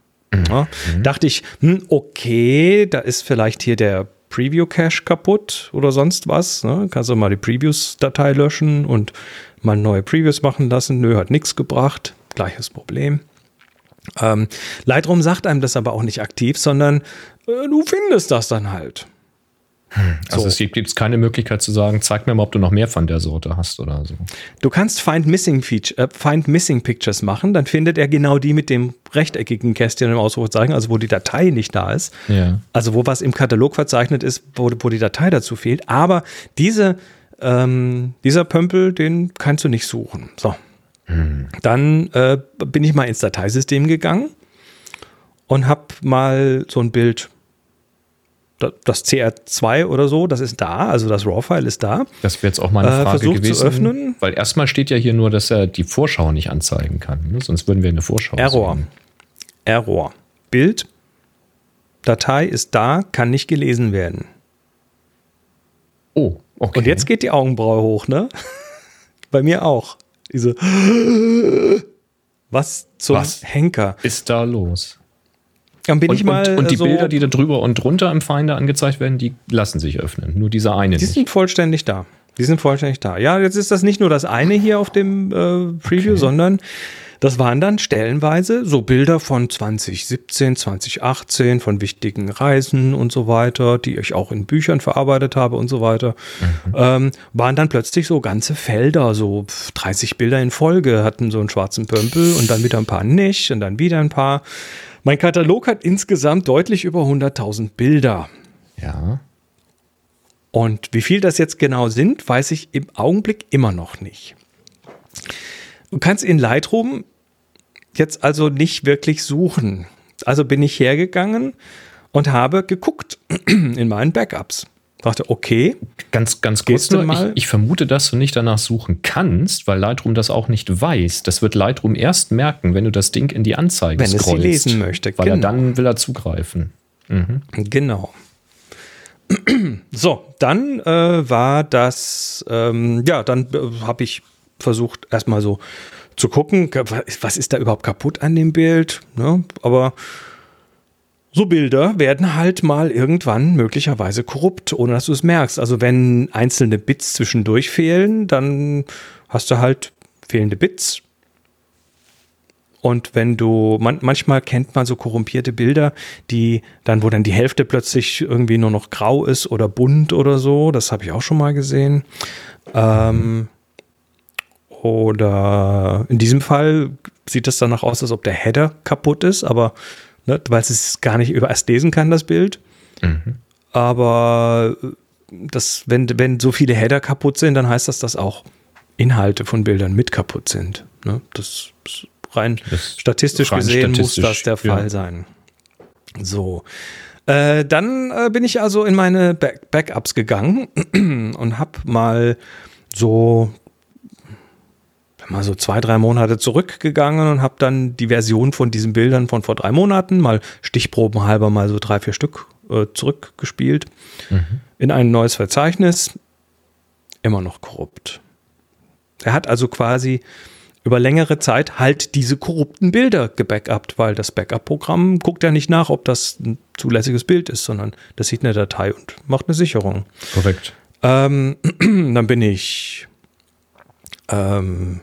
Speaker 2: Ja, Dachte ich, hm, okay, da ist vielleicht hier der Preview-Cache kaputt oder sonst was. Ne? Kannst du mal die Previews-Datei löschen und mal neue Previews machen lassen. Nö, hat nichts gebracht. Gleiches Problem. Ähm, Lightroom sagt einem das aber auch nicht aktiv, sondern äh, du findest das dann halt.
Speaker 1: Also
Speaker 2: So.
Speaker 1: es gibt keine Möglichkeit zu sagen, zeig mir mal, ob du noch mehr von der Sorte hast oder so.
Speaker 2: Du kannst Find Missing, Feature, äh, Find Missing Pictures machen, dann findet er genau die mit dem rechteckigen Kästchen im Ausrufezeichen, also wo die Datei nicht da ist.
Speaker 1: Ja.
Speaker 2: Also wo was im Katalog verzeichnet ist, wo, wo die Datei dazu fehlt. Aber diese, ähm, dieser Pömpel, den kannst du nicht suchen. So. Dann äh, bin ich mal ins Dateisystem gegangen und habe mal so ein Bild, das CR2 oder so, das ist da, also das RAW-File ist da.
Speaker 1: Das wäre jetzt auch mal eine
Speaker 2: Äh,
Speaker 1: Frage
Speaker 2: versucht zu
Speaker 1: gewesen.
Speaker 2: öffnen.
Speaker 1: Weil erstmal steht ja hier nur, dass er die Vorschau nicht anzeigen kann. Ne? Sonst würden wir eine Vorschau
Speaker 2: Error.
Speaker 1: sehen.
Speaker 2: Error. Bild, Datei ist da, kann nicht gelesen werden.
Speaker 1: Oh, okay.
Speaker 2: Und jetzt geht die Augenbraue hoch, ne? Bei mir auch. Diese Was zum
Speaker 1: Was?
Speaker 2: Henker?
Speaker 1: ist da los?
Speaker 2: Dann bin
Speaker 1: Und,
Speaker 2: ich mal
Speaker 1: und, und die
Speaker 2: so,
Speaker 1: Bilder, die da drüber und drunter im Finder angezeigt werden, die lassen sich öffnen. Nur dieser eine
Speaker 2: die
Speaker 1: nicht.
Speaker 2: sind vollständig da. Die sind vollständig da. Ja, jetzt ist das nicht nur das eine hier auf dem äh, Preview,
Speaker 1: Okay.
Speaker 2: sondern das waren dann stellenweise so Bilder von 2017, 2018, von wichtigen Reisen und so weiter, die ich auch in Büchern verarbeitet habe und so weiter. Ähm, waren dann plötzlich so ganze Felder, so 30 Bilder in Folge, hatten so einen schwarzen Pömpel und dann wieder ein paar nicht und dann wieder ein paar. Mein Katalog hat insgesamt deutlich über 100.000 Bilder.
Speaker 1: Ja.
Speaker 2: Und wie viel das jetzt genau sind, weiß ich im Augenblick immer noch nicht. Du kannst in Lightroom jetzt also nicht wirklich suchen. Also bin ich hergegangen und habe geguckt in meinen Backups. Dachte, okay.
Speaker 1: Ganz, ganz kurz nur, ich, ich, vermute, dass du nicht danach suchen kannst, weil Lightroom das auch nicht weiß. Das wird Lightroom erst merken, wenn du das Ding in die Anzeige
Speaker 2: wenn scrollst. Wenn es sie lesen möchte.
Speaker 1: Weil genau. er dann will er zugreifen.
Speaker 2: Mhm. Genau. So, dann äh, war das, ähm, ja, dann äh, habe ich versucht, erstmal so zu gucken, was ist da überhaupt kaputt an dem Bild. Ne? Aber so Bilder werden halt mal irgendwann möglicherweise korrupt, ohne dass du es merkst. Also wenn einzelne Bits zwischendurch fehlen, dann hast du halt fehlende Bits. Und wenn du, man, manchmal kennt man so korrumpierte Bilder, die dann, wo dann die Hälfte plötzlich irgendwie nur noch grau ist oder bunt oder so. Das habe ich auch schon mal gesehen. Ähm, oder in diesem Fall sieht es danach aus, als ob der Header kaputt ist, aber ne, weil es gar nicht über erst lesen kann, das Bild. Mhm. Aber das, wenn, wenn so viele Header kaputt sind, dann heißt das, dass auch Inhalte von Bildern mit kaputt sind. Ne? Das ist rein das statistisch rein gesehen statistisch, muss das der Fall ja. sein. So. Äh, dann äh, bin ich also in meine Back Backups gegangen und habe mal so mal so zwei, drei Monate zurückgegangen und habe dann die Version von diesen Bildern von vor drei Monaten mal stichprobenhalber mal so drei, vier Stück äh, zurückgespielt mhm. in ein neues Verzeichnis. Immer noch korrupt. Er hat also quasi über längere Zeit halt diese korrupten Bilder gebackupt, weil das Backup-Programm guckt ja nicht nach, ob das ein zulässiges Bild ist, sondern das sieht eine Datei und macht eine Sicherung.
Speaker 1: Korrekt.
Speaker 2: Ähm, dann bin ich ähm,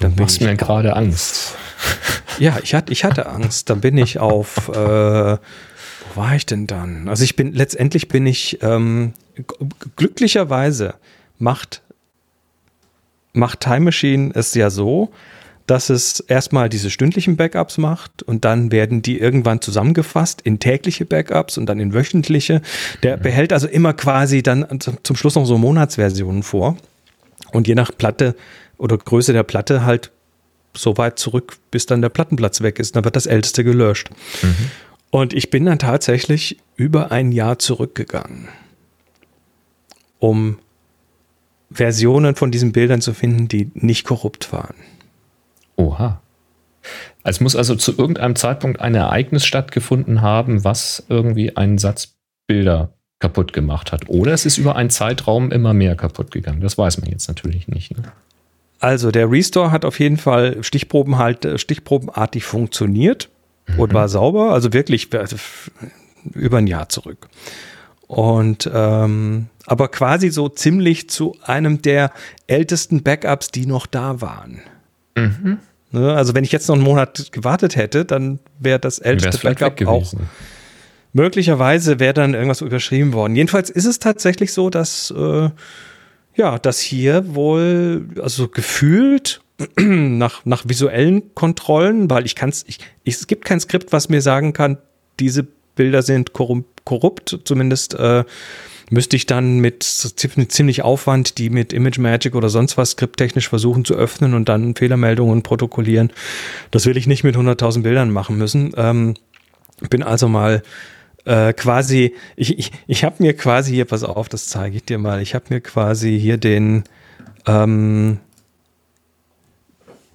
Speaker 1: Du machst mir gerade Angst.
Speaker 2: Ja, ich hatte, ich hatte Angst. Dann bin ich auf, äh, wo war ich denn dann? Also ich bin, letztendlich bin ich, ähm, glücklicherweise macht, macht Time Machine es ja so, dass es erstmal diese stündlichen Backups macht und dann werden die irgendwann zusammengefasst in tägliche Backups und dann in wöchentliche. Der mhm. behält also immer quasi dann zum Schluss noch so Monatsversionen vor. Und je nach Platte oder Größe der Platte halt so weit zurück, bis dann der Plattenplatz weg ist. Dann wird das älteste gelöscht. Mhm. Und ich bin dann tatsächlich über ein Jahr zurückgegangen, um Versionen von diesen Bildern zu finden, die nicht korrupt waren.
Speaker 1: Oha. Es muss also zu irgendeinem Zeitpunkt ein Ereignis stattgefunden haben, was irgendwie einen Satz Bilder kaputt gemacht hat. Oder es ist über einen Zeitraum immer mehr kaputt gegangen. Das weiß man jetzt natürlich nicht. Ne?
Speaker 2: Also der Restore hat auf jeden Fall Stichproben halt, äh, stichprobenartig funktioniert mhm. und war sauber. Also wirklich also über ein Jahr zurück. Und ähm, aber quasi so ziemlich zu einem der ältesten Backups, die noch da waren. Mhm. Ne, also wenn ich jetzt noch einen Monat gewartet hätte, dann wäre das älteste Backup auch möglicherweise wäre dann irgendwas überschrieben worden. Jedenfalls ist es tatsächlich so, dass äh, ja, dass hier wohl, also gefühlt nach, nach visuellen Kontrollen, weil ich kann es, ich, es gibt kein Skript, was mir sagen kann, diese Bilder sind korrupt, zumindest äh, müsste ich dann mit ziemlich Aufwand die mit Image Magic oder sonst was skripttechnisch versuchen zu öffnen und dann Fehlermeldungen protokollieren. Das will ich nicht mit 100.000 Bildern machen müssen. Ähm, bin also mal äh, quasi, ich, ich, ich habe mir quasi hier, pass auf, das zeige ich dir mal, ich habe mir quasi hier den, ähm,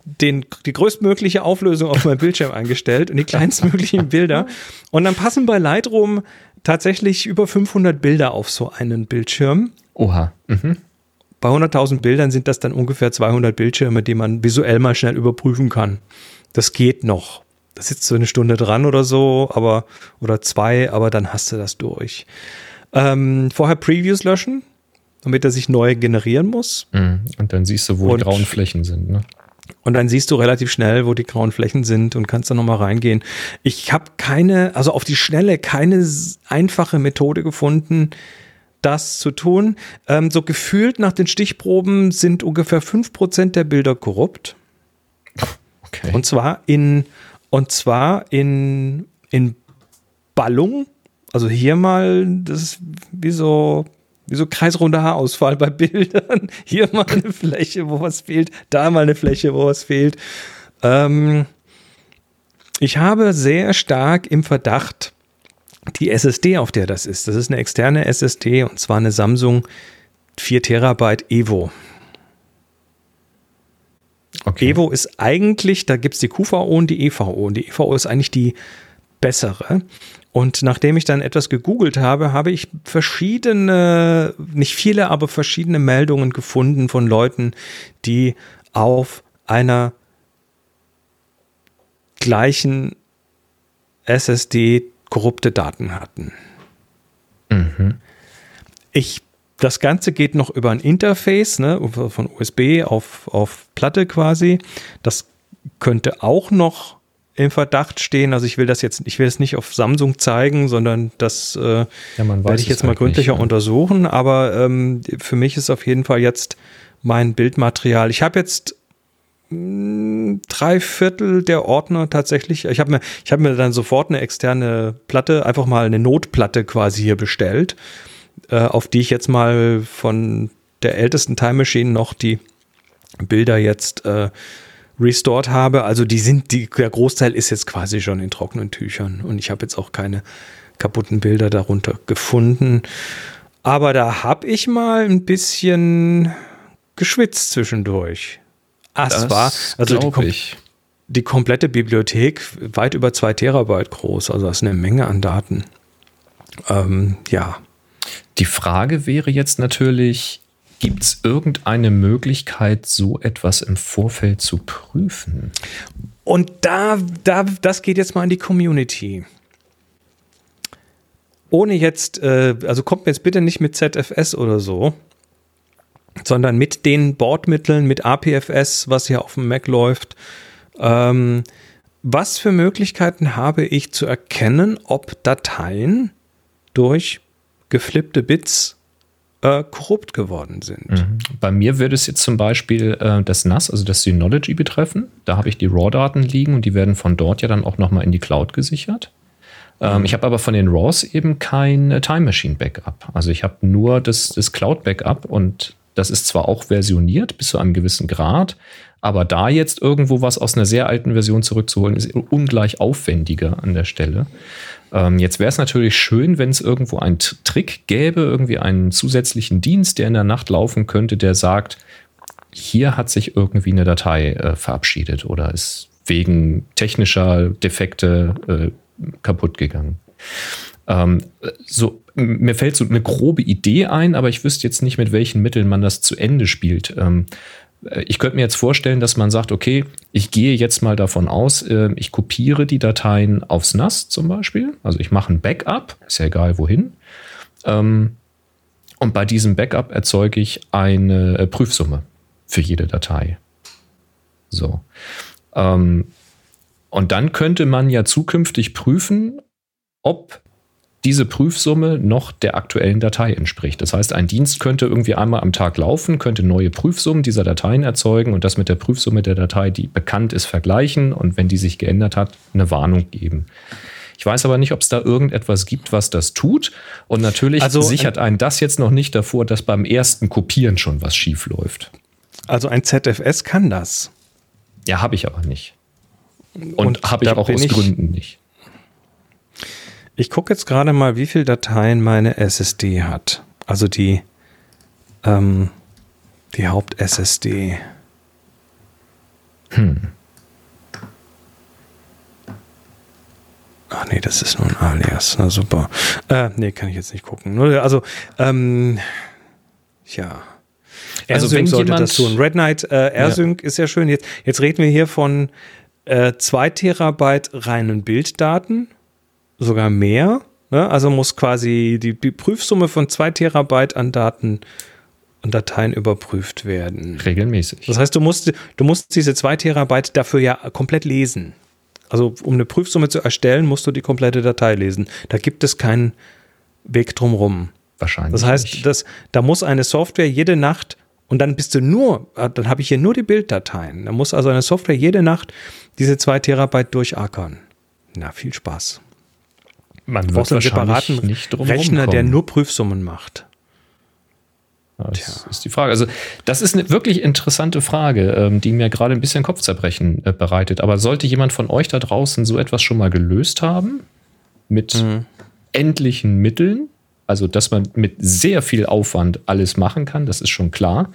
Speaker 2: den, die größtmögliche Auflösung auf meinem Bildschirm eingestellt und die kleinstmöglichen Bilder. Und dann passen bei Lightroom tatsächlich über 500 Bilder auf so einen Bildschirm.
Speaker 1: Oha. Mhm.
Speaker 2: Bei 100.000 Bildern sind das dann ungefähr 200 Bildschirme, die man visuell mal schnell überprüfen kann. Das geht noch da sitzt du eine Stunde dran oder so, aber oder zwei, aber dann hast du das durch. Ähm, vorher Previews löschen, damit er sich neu generieren muss.
Speaker 1: Mhm. Und dann siehst du, wo und, die grauen Flächen sind. Ne?
Speaker 2: Und dann siehst du relativ schnell, wo die grauen Flächen sind und kannst dann nochmal reingehen. Ich habe keine, also auf die Schnelle keine einfache Methode gefunden, das zu tun. Ähm, so gefühlt nach den Stichproben sind ungefähr 5% der Bilder korrupt. Okay. Und zwar in und zwar in, in Ballung. Also hier mal, das ist wie so, wie so kreisrunder Haarausfall bei Bildern. Hier mal eine Fläche, wo was fehlt, da mal eine Fläche, wo was fehlt. Ähm, ich habe sehr stark im Verdacht, die SSD, auf der das ist, das ist eine externe SSD und zwar eine Samsung 4 Terabyte Evo. Okay. Evo ist eigentlich, da gibt es die QVO und die EVO. Und die EVO ist eigentlich die bessere. Und nachdem ich dann etwas gegoogelt habe, habe ich verschiedene, nicht viele, aber verschiedene Meldungen gefunden von Leuten, die auf einer gleichen SSD korrupte Daten hatten. Mhm. Ich, das Ganze geht noch über ein Interface, ne, von USB auf, auf Platte quasi. Das könnte auch noch im Verdacht stehen. Also ich will das jetzt, ich will es nicht auf Samsung zeigen, sondern das äh, ja, werde ich jetzt mal halt gründlicher nicht, ja. untersuchen. Aber ähm, für mich ist auf jeden Fall jetzt mein Bildmaterial. Ich habe jetzt drei Viertel der Ordner tatsächlich. Ich habe mir, ich habe mir dann sofort eine externe Platte, einfach mal eine Notplatte quasi hier bestellt, äh, auf die ich jetzt mal von der ältesten Time Machine noch die Bilder jetzt äh, restored habe. Also die sind, die, der Großteil ist jetzt quasi schon in trockenen Tüchern und ich habe jetzt auch keine kaputten Bilder darunter gefunden. Aber da habe ich mal ein bisschen geschwitzt zwischendurch. Ah, es war, also die, kom die, komplette Bibliothek weit über zwei Terabyte groß, also das ist eine Menge an Daten. Ähm, ja.
Speaker 1: Die Frage wäre jetzt natürlich, gibt es irgendeine Möglichkeit, so etwas im Vorfeld zu prüfen?
Speaker 2: Und da, da, das geht jetzt mal in die Community. Ohne jetzt, äh, also kommt mir jetzt bitte nicht mit ZFS oder so, sondern mit den Bordmitteln, mit APFS, was hier auf dem Mac läuft. Ähm, was für Möglichkeiten habe ich zu erkennen, ob Dateien durch geflippte Bits äh, korrupt geworden sind? Mhm.
Speaker 1: Bei mir würde es jetzt zum Beispiel äh, das NAS, also das Synology betreffen. Da habe ich die RAW-Daten liegen und die werden von dort ja dann auch nochmal in die Cloud gesichert. Ähm, ich habe aber von den RAWs eben kein äh, Time Machine Backup. Also ich habe nur das, das Cloud Backup und das ist zwar auch versioniert bis zu einem gewissen Grad, aber da jetzt irgendwo was aus einer sehr alten Version zurückzuholen, ist ungleich aufwendiger an der Stelle. Ähm, jetzt wäre es natürlich schön, wenn es irgendwo einen Trick gäbe, irgendwie einen zusätzlichen Dienst, der in der Nacht laufen könnte, der sagt, hier hat sich irgendwie eine Datei äh, verabschiedet oder ist wegen technischer Defekte äh, kaputt gegangen. Ähm, so, mir fällt so eine grobe Idee ein, aber ich wüsste jetzt nicht, mit welchen Mitteln man das zu Ende spielt. Ähm, äh, ich könnte mir jetzt vorstellen, dass man sagt, okay, ich gehe jetzt mal davon aus, äh, ich kopiere die Dateien aufs NAS zum Beispiel. Also ich mache ein Backup, ist ja egal wohin. Ähm, und bei diesem Backup erzeuge ich eine äh, Prüfsumme für jede Datei. So. Ähm, und dann könnte man ja zukünftig prüfen, ob diese Prüfsumme noch der aktuellen Datei entspricht. Das heißt, ein Dienst könnte irgendwie einmal am Tag laufen, könnte neue Prüfsummen dieser Dateien erzeugen und das mit der Prüfsumme der Datei, die bekannt ist, vergleichen und wenn die sich geändert hat, eine Warnung geben. Ich weiß aber nicht, ob es da irgendetwas gibt, was das tut. Und natürlich also, sichert einen das jetzt noch nicht davor, dass beim ersten Kopieren schon was schief läuft.
Speaker 2: Also ein ZFS kann das.
Speaker 1: Ja, habe ich aber nicht. Und, und habe ich auch aus Gründen nicht.
Speaker 2: Ich gucke jetzt gerade mal, wie viele Dateien meine SSD hat. Also die, ähm, die Haupt-SSD. Hm. Ach nee, das ist nur ein Alias. Na super. Äh, nee, kann ich jetzt nicht gucken. Also, ähm, ja. Also wenn sollte das tun. Red Knight äh, AirSync ja. ist ja schön. Jetzt, jetzt reden wir hier von äh, 2 Terabyte reinen Bilddaten sogar mehr. Ne? Also muss quasi die, die Prüfsumme von zwei Terabyte an Daten und Dateien überprüft werden.
Speaker 1: Regelmäßig.
Speaker 2: Das heißt, du musst, du musst diese zwei Terabyte dafür ja komplett lesen. Also um eine Prüfsumme zu erstellen, musst du die komplette Datei lesen. Da gibt es keinen Weg drumherum.
Speaker 1: Wahrscheinlich.
Speaker 2: Das heißt, das, da muss eine Software jede Nacht und dann bist du nur, dann habe ich hier nur die Bilddateien. Da muss also eine Software jede Nacht diese zwei Terabyte durchackern. Na, viel Spaß.
Speaker 1: Man wird einen separaten
Speaker 2: Rechner, der nur Prüfsummen macht.
Speaker 1: das Tja. ist die Frage. Also, das ist eine wirklich interessante Frage, ähm, die mir gerade ein bisschen Kopfzerbrechen äh, bereitet. Aber sollte jemand von euch da draußen so etwas schon mal gelöst haben, mit mhm. endlichen Mitteln, also dass man mit sehr viel Aufwand alles machen kann, das ist schon klar.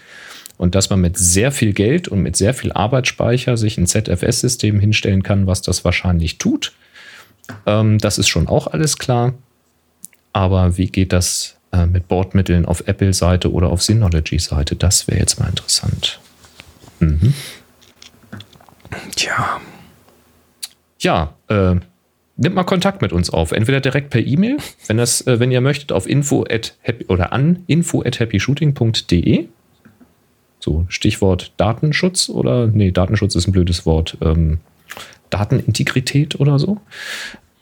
Speaker 1: Und dass man mit sehr viel Geld und mit sehr viel Arbeitsspeicher sich ein ZFS-System hinstellen kann, was das wahrscheinlich tut. Ähm, das ist schon auch alles klar. Aber wie geht das äh, mit Bordmitteln auf Apple-Seite oder auf Synology-Seite? Das wäre jetzt mal interessant. Mhm.
Speaker 2: Tja.
Speaker 1: Ja, äh, nimmt mal Kontakt mit uns auf. Entweder direkt per E-Mail, wenn, das, äh, wenn ihr möchtet, auf info at happy, oder an info at happyshooting.de. So, Stichwort Datenschutz oder, nee, Datenschutz ist ein blödes Wort. Ähm, Datenintegrität oder so.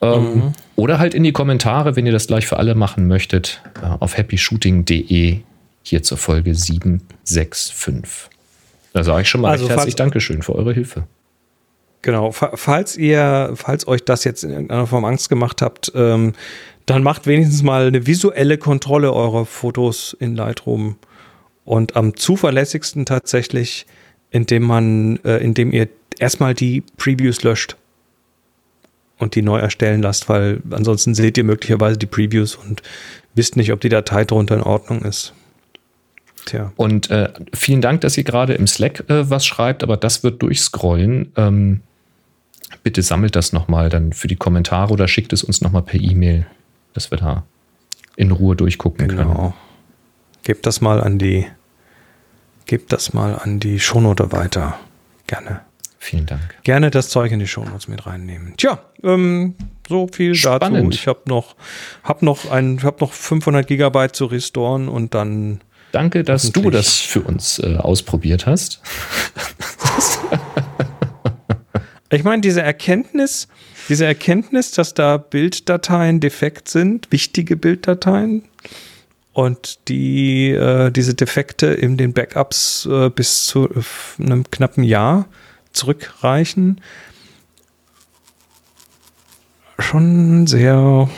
Speaker 1: Ähm, mhm. Oder halt in die Kommentare, wenn ihr das gleich für alle machen möchtet, äh, auf happyshooting.de hier zur Folge 765. Da sage ich schon mal also, recht herzlich Dankeschön für eure Hilfe.
Speaker 2: Genau, falls ihr, falls euch das jetzt in irgendeiner Form Angst gemacht habt, ähm, dann macht wenigstens mal eine visuelle Kontrolle eurer Fotos in Lightroom und am zuverlässigsten tatsächlich, indem man, äh, indem ihr erstmal die Previews löscht und die neu erstellen lasst, weil ansonsten seht ihr möglicherweise die Previews und wisst nicht, ob die Datei drunter in Ordnung ist.
Speaker 1: Tja. Und äh, vielen Dank, dass ihr gerade im Slack äh, was schreibt, aber das wird durchscrollen. Ähm, bitte sammelt das nochmal dann für die Kommentare oder schickt es uns nochmal per E-Mail, dass wir da in Ruhe durchgucken genau. können.
Speaker 2: Gebt das mal an die, gebt das mal an die Shownote weiter. Gerne.
Speaker 1: Vielen Dank.
Speaker 2: Gerne das Zeug in die Shownotes mit reinnehmen. Tja, ähm, so viel Spannend. dazu. Ich habe noch, hab noch, ein, hab noch 500 Gigabyte zu restoren und dann.
Speaker 1: Danke, dass du das für uns äh, ausprobiert hast.
Speaker 2: ich meine, diese Erkenntnis, diese Erkenntnis, dass da Bilddateien defekt sind, wichtige Bilddateien, und die äh, diese Defekte in den Backups äh, bis zu äh, einem knappen Jahr zurückreichen. Schon sehr,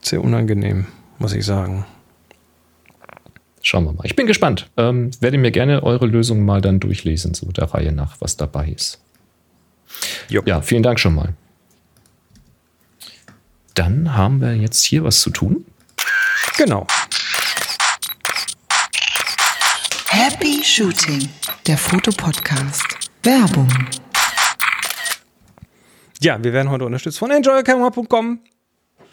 Speaker 2: sehr unangenehm, muss ich sagen.
Speaker 1: Schauen wir mal. Ich bin gespannt. Ähm, werde mir gerne eure Lösung mal dann durchlesen, so der Reihe nach, was dabei ist. Jo. Ja, vielen Dank schon mal. Dann haben wir jetzt hier was zu tun.
Speaker 2: Genau.
Speaker 5: Happy Shooting, der Fotopodcast. Werbung.
Speaker 2: Ja, wir werden heute unterstützt von enjoycamera.com.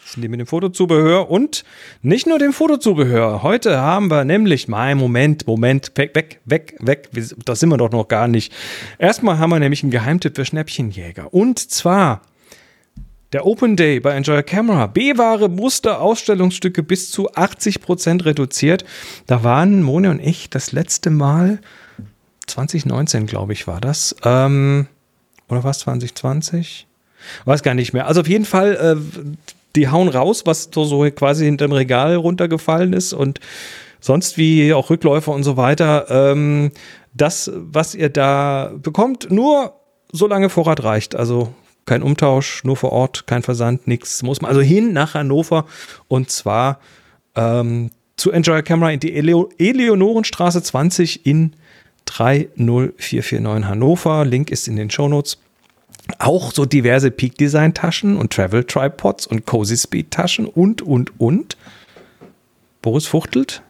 Speaker 2: sind die mit dem Fotozubehör und nicht nur dem Fotozubehör. Heute haben wir nämlich, mein Moment, Moment, weg, weg, weg, weg. Das sind wir doch noch gar nicht. Erstmal haben wir nämlich einen Geheimtipp für Schnäppchenjäger. Und zwar der Open Day bei Enjoy Camera. B-Ware, Muster, Ausstellungsstücke bis zu 80% reduziert. Da waren Mone und ich das letzte Mal 2019, glaube ich, war das. Ähm, oder was, 2020? Weiß gar nicht mehr. Also auf jeden Fall, äh, die hauen raus, was so, so quasi hinterm Regal runtergefallen ist und sonst wie auch Rückläufer und so weiter. Ähm, das, was ihr da bekommt, nur solange Vorrat reicht. Also kein Umtausch, nur vor Ort, kein Versand, nichts. Muss man also hin nach Hannover und zwar ähm, zu Enjoy Camera in die Eleonorenstraße 20 in 30449 Hannover. Link ist in den Shownotes. Auch so diverse Peak Design Taschen und Travel Tripods und Cozy Speed Taschen und, und, und. Boris fuchtelt.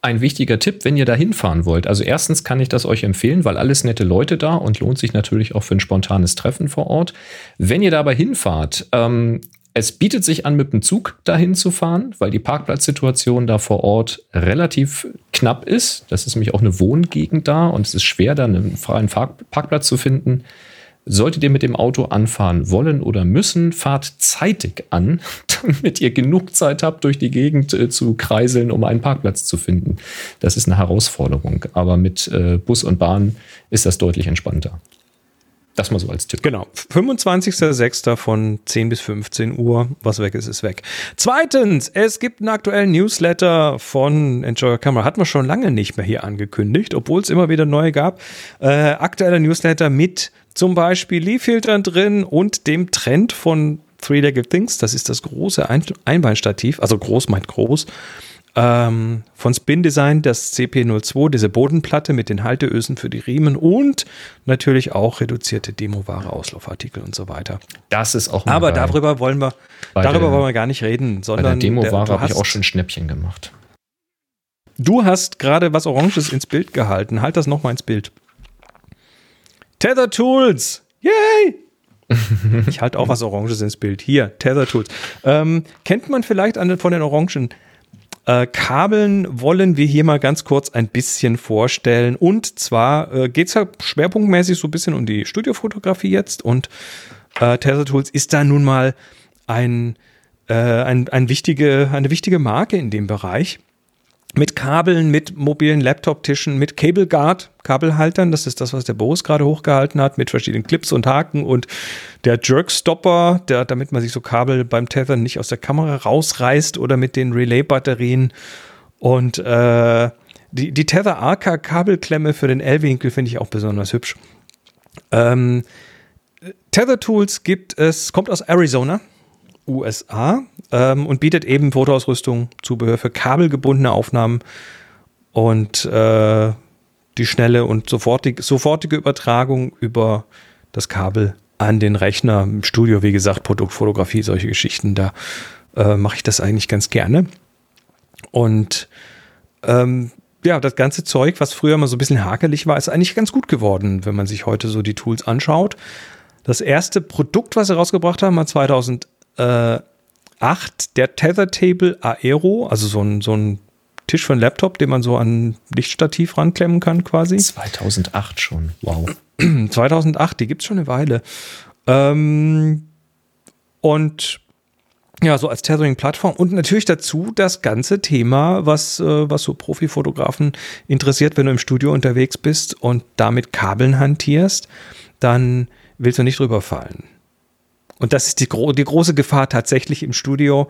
Speaker 1: Ein wichtiger Tipp, wenn ihr da hinfahren wollt. Also erstens kann ich das euch empfehlen, weil alles nette Leute da und lohnt sich natürlich auch für ein spontanes Treffen vor Ort. Wenn ihr dabei hinfahrt, ähm, es bietet sich an, mit dem Zug dahin zu fahren, weil die Parkplatzsituation da vor Ort relativ knapp ist. Das ist nämlich auch eine Wohngegend da und es ist schwer, da einen freien Parkplatz zu finden. Solltet ihr mit dem Auto anfahren wollen oder müssen, fahrt zeitig an, damit ihr genug Zeit habt, durch die Gegend äh, zu kreiseln, um einen Parkplatz zu finden. Das ist eine Herausforderung. Aber mit äh, Bus und Bahn ist das deutlich entspannter. Das mal so als Tipp.
Speaker 2: Genau. 25.06. von 10 bis 15 Uhr. Was weg ist, ist weg. Zweitens, es gibt einen aktuellen Newsletter von Enjoy Your Camera. Hat man schon lange nicht mehr hier angekündigt, obwohl es immer wieder neue gab. Äh, aktueller Newsletter mit zum Beispiel Lee-Filtern drin und dem Trend von Three-Legged Things, das ist das große Ein Einbeinstativ, also groß meint groß, ähm, von Spin Design das CP02, diese Bodenplatte mit den Halteösen für die Riemen und natürlich auch reduzierte Demoware, Auslaufartikel und so weiter.
Speaker 1: Das ist auch
Speaker 2: Aber geil. darüber wollen wir, darüber
Speaker 1: der,
Speaker 2: wollen wir gar nicht reden, sondern
Speaker 1: bei der Demoware habe ich auch schon Schnäppchen gemacht.
Speaker 2: Du hast gerade was Oranges ins Bild gehalten. Halt das nochmal ins Bild. Tether Tools! Yay! ich halte auch was Oranges ins Bild. Hier, Tether Tools. Ähm, kennt man vielleicht an, von den Orangen äh, Kabeln wollen wir hier mal ganz kurz ein bisschen vorstellen. Und zwar äh, geht es ja schwerpunktmäßig so ein bisschen um die Studiofotografie jetzt. Und äh, Tether Tools ist da nun mal ein, äh, ein, ein wichtige, eine wichtige Marke in dem Bereich mit Kabeln, mit mobilen Laptop-Tischen, mit Cable Guard, Kabelhaltern. Das ist das, was der Boris gerade hochgehalten hat, mit verschiedenen Clips und Haken und der Jerk-Stopper, der, damit man sich so Kabel beim Tethern nicht aus der Kamera rausreißt oder mit den Relay-Batterien. Und äh, die, die Tether Arca Kabelklemme für den L-Winkel finde ich auch besonders hübsch. Ähm, Tether Tools gibt es, kommt aus Arizona. USA ähm, und bietet eben Fotoausrüstung, Zubehör für kabelgebundene Aufnahmen und äh, die schnelle und sofortige, sofortige Übertragung über das Kabel an den Rechner im Studio, wie gesagt, Produktfotografie, solche Geschichten, da äh, mache ich das eigentlich ganz gerne. Und ähm, ja, das ganze Zeug, was früher mal so ein bisschen hakelig war, ist eigentlich ganz gut geworden, wenn man sich heute so die Tools anschaut. Das erste Produkt, was sie rausgebracht haben, war 2000 äh, 8 der Tether Table Aero, also so ein, so ein Tisch für einen Laptop, den man so an Lichtstativ ranklemmen kann quasi.
Speaker 1: 2008 schon, wow.
Speaker 2: 2008, die gibt es schon eine Weile. Ähm, und ja, so als Tethering-Plattform und natürlich dazu das ganze Thema, was, äh, was so Profifotografen interessiert, wenn du im Studio unterwegs bist und damit Kabeln hantierst, dann willst du nicht drüber fallen. Und das ist die, gro die große Gefahr tatsächlich im Studio.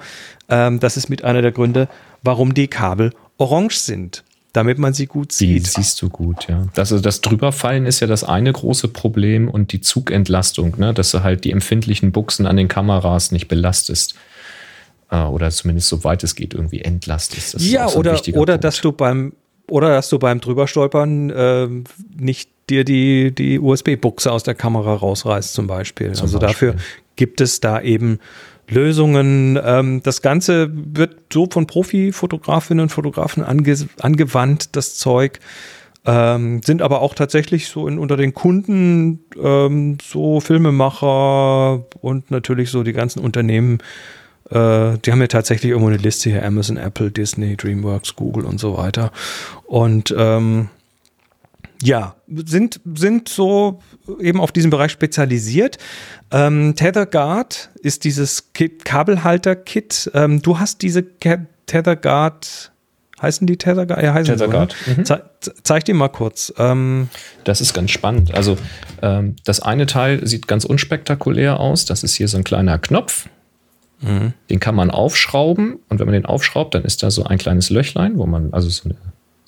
Speaker 2: Ähm, das ist mit einer der Gründe, warum die Kabel orange sind damit man sie gut sieht.
Speaker 1: Die siehst du gut, ja. Das, also das Drüberfallen ist ja das eine große Problem und die Zugentlastung, ne? dass du halt die empfindlichen Buchsen an den Kameras nicht belastest. Äh, oder zumindest soweit es geht irgendwie entlastest.
Speaker 2: Das ja, so oder, oder dass du beim oder dass du beim Drüberstolpern äh, nicht dir die, die USB-Buchse aus der Kamera rausreißt, zum Beispiel. Zum also Beispiel. dafür gibt es da eben Lösungen. Ähm, das Ganze wird so von Profi-Fotografinnen und Fotografen ange angewandt, das Zeug. Ähm, sind aber auch tatsächlich so in, unter den Kunden ähm, so Filmemacher und natürlich so die ganzen Unternehmen. Äh, die haben ja tatsächlich irgendwo eine Liste hier: Amazon, Apple, Disney, DreamWorks, Google und so weiter. Und ähm, ja, sind, sind so eben auf diesen Bereich spezialisiert. Ähm, TetherGuard ist dieses Kabelhalter-Kit. Ähm, du hast diese TetherGuard, heißen die TetherGuard? Ja, heißen TetherGuard. So, ne? mhm. Ze zeig dir mal kurz. Ähm,
Speaker 1: das ist ganz spannend. Also ähm, das eine Teil sieht ganz unspektakulär aus. Das ist hier so ein kleiner Knopf. Mhm. Den kann man aufschrauben und wenn man den aufschraubt, dann ist da so ein kleines Löchlein, wo man, also so eine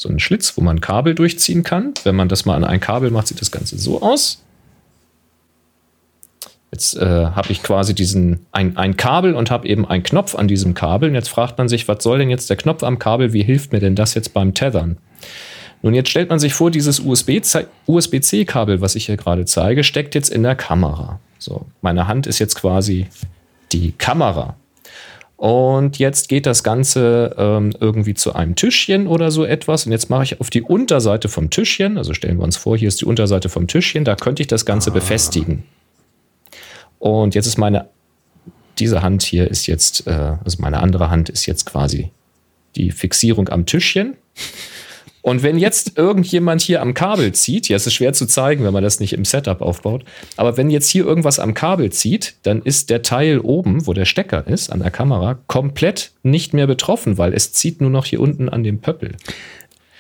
Speaker 1: so einen Schlitz, wo man Kabel durchziehen kann. Wenn man das mal an ein Kabel macht, sieht das Ganze so aus. Jetzt äh, habe ich quasi diesen ein, ein Kabel und habe eben einen Knopf an diesem Kabel. Und jetzt fragt man sich, was soll denn jetzt der Knopf am Kabel? Wie hilft mir denn das jetzt beim Tethern? Nun, jetzt stellt man sich vor, dieses USB-C-Kabel, was ich hier gerade zeige, steckt jetzt in der Kamera. So, meine Hand ist jetzt quasi die Kamera. Und jetzt geht das Ganze ähm, irgendwie zu einem Tischchen oder so etwas. Und jetzt mache ich auf die Unterseite vom Tischchen, also stellen wir uns vor, hier ist die Unterseite vom Tischchen, da könnte ich das Ganze ah. befestigen. Und jetzt ist meine, diese Hand hier ist jetzt, äh, also meine andere Hand ist jetzt quasi die Fixierung am Tischchen. Und wenn jetzt irgendjemand hier am Kabel zieht, ja, es ist schwer zu zeigen, wenn man das nicht im Setup aufbaut, aber wenn jetzt hier irgendwas am Kabel zieht, dann ist der Teil oben, wo der Stecker ist, an der Kamera, komplett nicht mehr betroffen, weil es zieht nur noch hier unten an dem Pöppel.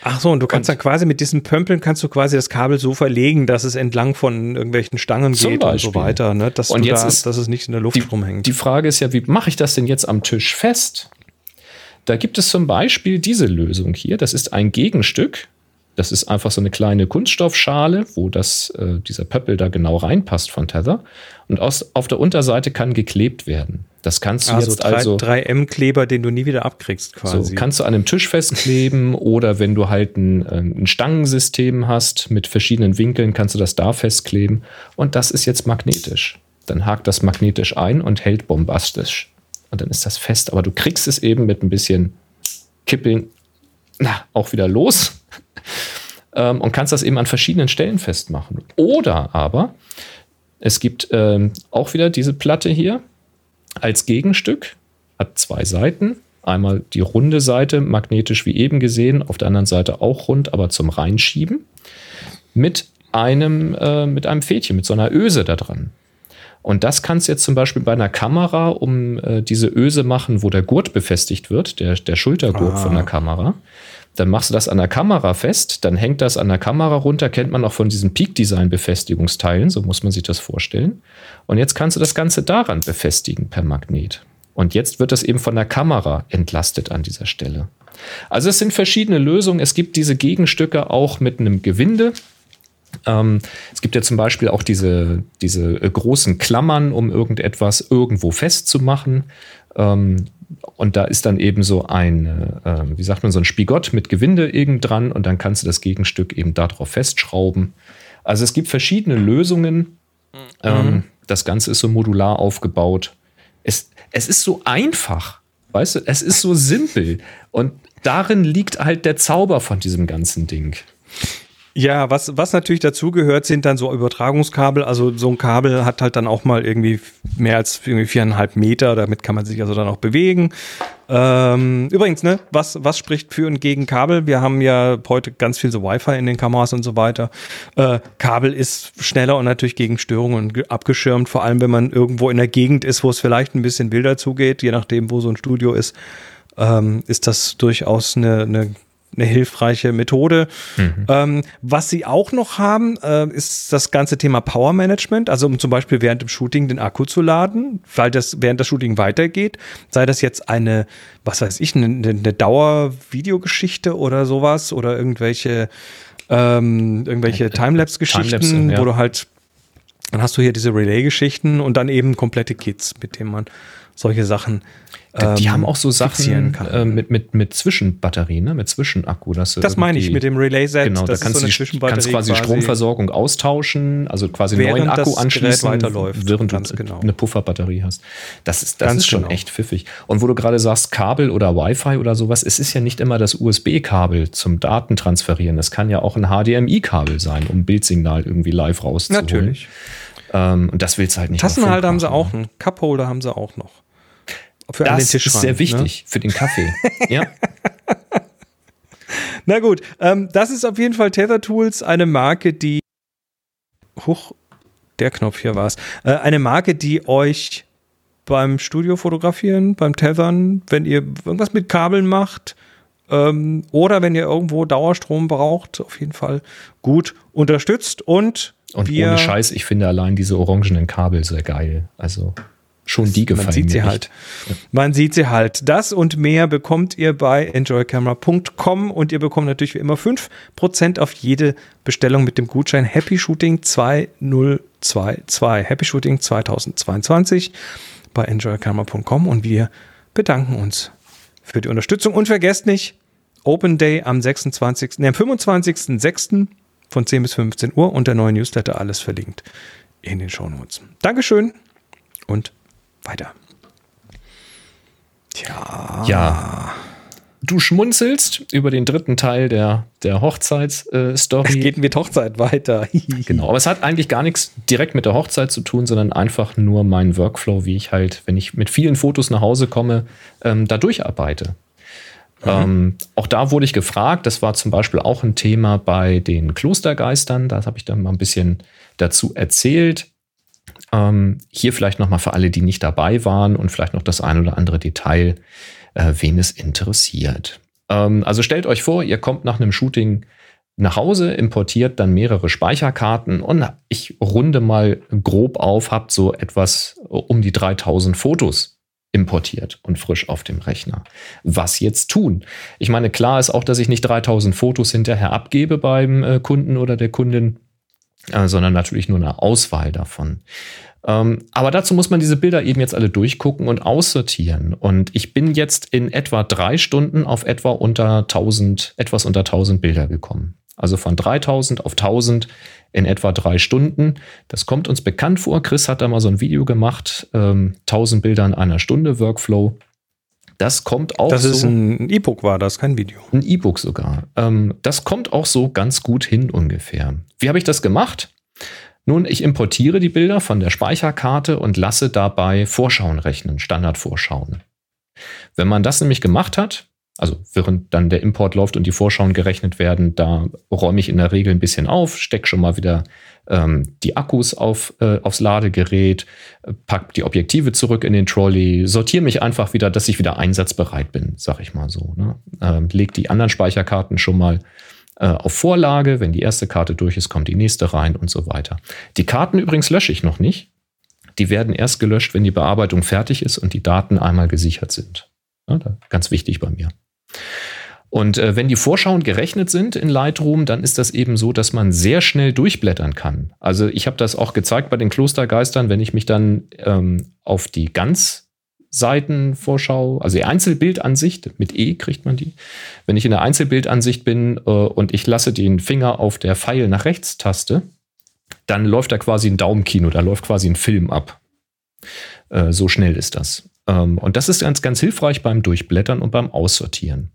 Speaker 2: Ach so, und du kannst und, dann quasi mit diesen Pömpeln kannst du quasi das Kabel so verlegen, dass es entlang von irgendwelchen Stangen geht Beispiel. und so weiter, ne? dass,
Speaker 1: und jetzt da, ist,
Speaker 2: dass es nicht in der Luft
Speaker 1: die,
Speaker 2: rumhängt.
Speaker 1: Die Frage ist ja, wie mache ich das denn jetzt am Tisch fest? Da gibt es zum Beispiel diese Lösung hier. Das ist ein Gegenstück. Das ist einfach so eine kleine Kunststoffschale, wo das, äh, dieser Pöppel da genau reinpasst von Tether. Und aus, auf der Unterseite kann geklebt werden. Das kannst du
Speaker 2: Also
Speaker 1: jetzt
Speaker 2: 3,
Speaker 1: also
Speaker 2: 3M-Kleber, den du nie wieder abkriegst quasi.
Speaker 1: so, kannst du an einem Tisch festkleben oder wenn du halt ein, ähm, ein Stangensystem hast mit verschiedenen Winkeln, kannst du das da festkleben. Und das ist jetzt magnetisch. Dann hakt das magnetisch ein und hält bombastisch. Und dann ist das fest. Aber du kriegst es eben mit ein bisschen Kippeln na, auch wieder los ähm, und kannst das eben an verschiedenen Stellen festmachen. Oder aber es gibt ähm, auch wieder diese Platte hier als Gegenstück, hat zwei Seiten. Einmal die runde Seite, magnetisch wie eben gesehen, auf der anderen Seite auch rund, aber zum Reinschieben. Mit einem, äh, mit einem Fädchen, mit so einer Öse da dran. Und das kannst du jetzt zum Beispiel bei einer Kamera um äh, diese Öse machen, wo der Gurt befestigt wird, der, der Schultergurt von der Kamera. Dann machst du das an der Kamera fest, dann hängt das an der Kamera runter, kennt man auch von diesen Peak-Design-Befestigungsteilen, so muss man sich das vorstellen. Und jetzt kannst du das Ganze daran befestigen per Magnet. Und jetzt wird das eben von der Kamera entlastet an dieser Stelle. Also es sind verschiedene Lösungen. Es gibt diese Gegenstücke auch mit einem Gewinde. Ähm, es gibt ja zum Beispiel auch diese, diese äh, großen Klammern, um irgendetwas irgendwo festzumachen. Ähm, und da ist dann eben so ein, äh, wie sagt man, so ein Spigott mit Gewinde irgend dran und dann kannst du das Gegenstück eben darauf festschrauben. Also es gibt verschiedene Lösungen. Ähm, das Ganze ist so modular aufgebaut. Es, es ist so einfach, weißt du, es ist so simpel. Und darin liegt halt der Zauber von diesem ganzen Ding.
Speaker 2: Ja, was, was natürlich dazugehört, sind dann so Übertragungskabel. Also so ein Kabel hat halt dann auch mal irgendwie mehr als irgendwie viereinhalb Meter. Damit kann man sich also dann auch bewegen. Ähm, übrigens, ne, was, was spricht für und gegen Kabel? Wir haben ja heute ganz viel so Wi-Fi in den Kameras und so weiter. Äh, Kabel ist schneller und natürlich gegen Störungen ge- abgeschirmt. Vor allem, wenn man irgendwo in der Gegend ist, wo es vielleicht ein bisschen wilder zugeht, je nachdem, wo so ein Studio ist, ähm, ist das durchaus eine, eine eine hilfreiche Methode. Ähm, was sie auch noch haben, äh, ist das ganze Thema Power Management, also um zum Beispiel während dem Shooting den Akku zu laden, weil das während das Shooting weitergeht. Sei das jetzt eine, was weiß ich, eine, eine Dauer-Videogeschichte oder sowas oder irgendwelche, ähm, irgendwelche Timelapse-Geschichten,
Speaker 1: Timelapse, ja.
Speaker 2: wo du halt, dann hast du hier diese Relay-Geschichten und dann eben komplette Kits, mit denen man solche Sachen
Speaker 1: die
Speaker 2: ähm,
Speaker 1: haben auch so Sachen äh, mit, mit, mit Zwischenbatterien, ne? mit Zwischenakku. Dass
Speaker 2: Das meine ich mit dem Relay-Set.
Speaker 1: Genau, da
Speaker 2: das
Speaker 1: kannst
Speaker 2: so
Speaker 1: du die,
Speaker 2: Zwischenbatterie
Speaker 1: kannst quasi, Stromversorgung austauschen, also quasi einen neuen Akku
Speaker 2: das
Speaker 1: anschließen,
Speaker 2: weiterläuft.
Speaker 1: während du
Speaker 2: genau.
Speaker 1: eine Pufferbatterie hast. Das ist, das
Speaker 2: Ganz
Speaker 1: ist schon
Speaker 2: genau.
Speaker 1: echt pfiffig. Und wo du gerade sagst, Kabel oder Wi-Fi oder sowas, es ist ja nicht immer das USB-Kabel zum Datentransferieren. Es kann ja auch ein HDMI-Kabel sein, um Bildsignal irgendwie live rauszuholen.
Speaker 2: Natürlich.
Speaker 1: Ähm, und das willst du halt nicht.
Speaker 2: Tassenhalter haben sie auch, einen Cupholder haben sie auch noch. Für an den
Speaker 1: Das
Speaker 2: Tisch
Speaker 1: ist
Speaker 2: ran,
Speaker 1: sehr
Speaker 2: ne?
Speaker 1: wichtig für den Kaffee. ja.
Speaker 2: Na gut, ähm, das ist auf jeden Fall Tether Tools, eine Marke, die. Huch, der Knopf hier war es. Äh, eine Marke, die euch beim Studio fotografieren, beim Tethern, wenn ihr irgendwas mit Kabeln macht ähm, oder wenn ihr irgendwo Dauerstrom braucht, auf jeden Fall gut unterstützt und,
Speaker 1: Und ohne Scheiß, ich finde allein diese orangenen Kabel sehr geil. Also schon die gefallen
Speaker 2: Man sieht sie
Speaker 1: echt.
Speaker 2: halt. Man sieht sie halt. Das und mehr bekommt ihr bei enjoycamera.com und ihr bekommt natürlich wie immer 5% auf jede Bestellung mit dem Gutschein Happy Shooting 2022. Happy Shooting 2022 bei enjoycamera.com und wir bedanken uns für die Unterstützung und vergesst nicht, Open Day am 26., nee, am 25.06. von 10 bis 15 Uhr und der neue Newsletter alles verlinkt in den Shownotes. Dankeschön und weiter. Tja.
Speaker 1: Ja. Du schmunzelst über den dritten Teil der, der
Speaker 2: Es
Speaker 1: Hochzeitsstory.
Speaker 2: geht mit Hochzeit weiter.
Speaker 1: genau, aber es hat eigentlich gar nichts direkt mit der Hochzeit zu tun, sondern einfach nur mein Workflow, wie ich halt, wenn ich mit vielen Fotos nach Hause komme, ähm, da durcharbeite. Ähm, auch da wurde ich gefragt, das war zum Beispiel auch ein Thema bei den Klostergeistern, da habe ich dann mal ein bisschen dazu erzählt. Ähm, hier vielleicht nochmal für alle, die nicht dabei waren und vielleicht noch das ein oder andere Detail, äh, wen es interessiert. Ähm, also stellt euch vor, ihr kommt nach einem Shooting nach Hause, importiert dann mehrere Speicherkarten und ich runde mal grob auf, habt so etwas um die 3000 Fotos importiert und frisch auf dem Rechner. Was jetzt tun? Ich meine, klar ist auch, dass ich nicht 3000 Fotos hinterher abgebe beim äh, Kunden oder der Kundin, äh, sondern natürlich nur eine Auswahl davon. Ähm, aber dazu muss man diese Bilder eben jetzt alle durchgucken und aussortieren. Und ich bin jetzt in etwa drei Stunden auf etwa unter 1000, etwas unter 1000 Bilder gekommen. Also von 3000 auf 1000 in etwa drei Stunden. Das kommt uns bekannt vor. Chris hat da mal so ein Video gemacht, ähm, 1000 Bilder in einer Stunde Workflow. Das kommt auch
Speaker 2: Das ist
Speaker 1: so,
Speaker 2: ein E-Book, war das, kein Video.
Speaker 1: ein E-Book sogar. Ähm, das kommt auch so ganz gut hin ungefähr. Wie habe ich das gemacht? Nun, ich importiere die Bilder von der Speicherkarte und lasse dabei Vorschauen rechnen, Standardvorschauen. Wenn man das nämlich gemacht hat, also während dann der Import läuft und die Vorschauen gerechnet werden, da räume ich in der Regel ein bisschen auf, stecke schon mal wieder ähm, die Akkus auf, äh, aufs Ladegerät, äh, pack die Objektive zurück in den Trolley, sortiere mich einfach wieder, dass ich wieder einsatzbereit bin, sag ich mal so. Ne? Ähm, leg die anderen Speicherkarten schon mal äh, auf Vorlage. Wenn die erste Karte durch ist, kommt die nächste rein und so weiter. Die Karten übrigens lösche ich noch nicht. Die werden erst gelöscht, wenn die Bearbeitung fertig ist und die Daten einmal gesichert sind. Ja, ganz wichtig bei mir. Und äh, wenn die Vorschauen gerechnet sind in Lightroom, dann ist das eben so, dass man sehr schnell durchblättern kann. Also ich habe das auch gezeigt bei den Klostergeistern, wenn ich mich dann ähm, auf die Ganzseitenvorschau, also die Einzelbildansicht, mit E kriegt man die, wenn ich in der Einzelbildansicht bin äh, und ich lasse den Finger auf der Pfeil nach rechts Taste, dann läuft da quasi ein Daumenkino, da läuft quasi ein Film ab. Äh, so schnell ist das. Ähm, und das ist ganz, ganz hilfreich beim Durchblättern und beim Aussortieren.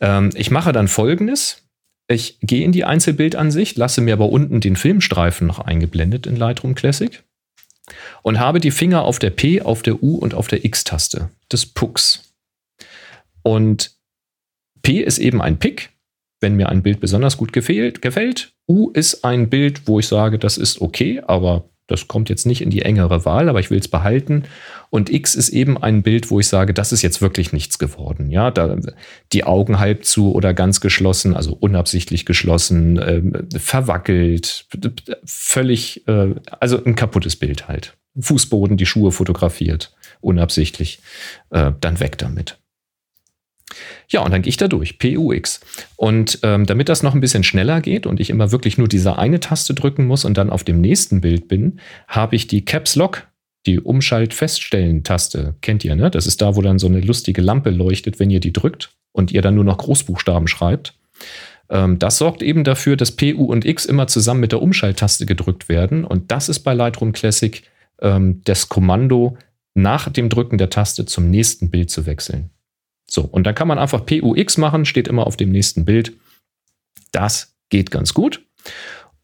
Speaker 1: Ähm, ich mache dann folgendes. Ich gehe in die Einzelbildansicht, lasse mir aber unten den Filmstreifen noch eingeblendet in Lightroom Classic und habe die Finger auf der P, auf der U und auf der X-Taste des Pucks. Und P ist eben ein Pick, wenn mir ein Bild besonders gut gefällt, gefällt. U ist ein Bild, wo ich sage, das ist okay, aber das kommt jetzt nicht in die engere Wahl, aber ich will es behalten. Und X ist eben ein Bild, wo ich sage, das ist jetzt wirklich nichts geworden. Ja, da die Augen halb zu oder ganz geschlossen, also unabsichtlich geschlossen, ähm, verwackelt, völlig, äh, also ein kaputtes Bild halt. Fußboden, die Schuhe fotografiert, unabsichtlich, äh, dann weg damit. Ja, und dann gehe ich da durch, PUX. Und ähm, damit das noch ein bisschen schneller geht und ich immer wirklich nur diese eine Taste drücken muss und dann auf dem nächsten Bild bin, habe ich die Caps Lock, die Umschalt-Feststellen-Taste. Kennt ihr, ne? Das ist da, wo dann so eine lustige Lampe leuchtet, wenn ihr die drückt und ihr dann nur noch Großbuchstaben schreibt. Ähm, das sorgt eben dafür, dass PU und X immer zusammen mit der Umschalttaste gedrückt werden. Und das ist bei Lightroom Classic ähm, das Kommando, nach dem Drücken der Taste zum nächsten Bild zu wechseln. So, und dann kann man einfach PUX machen, steht immer auf dem nächsten Bild. Das geht ganz gut.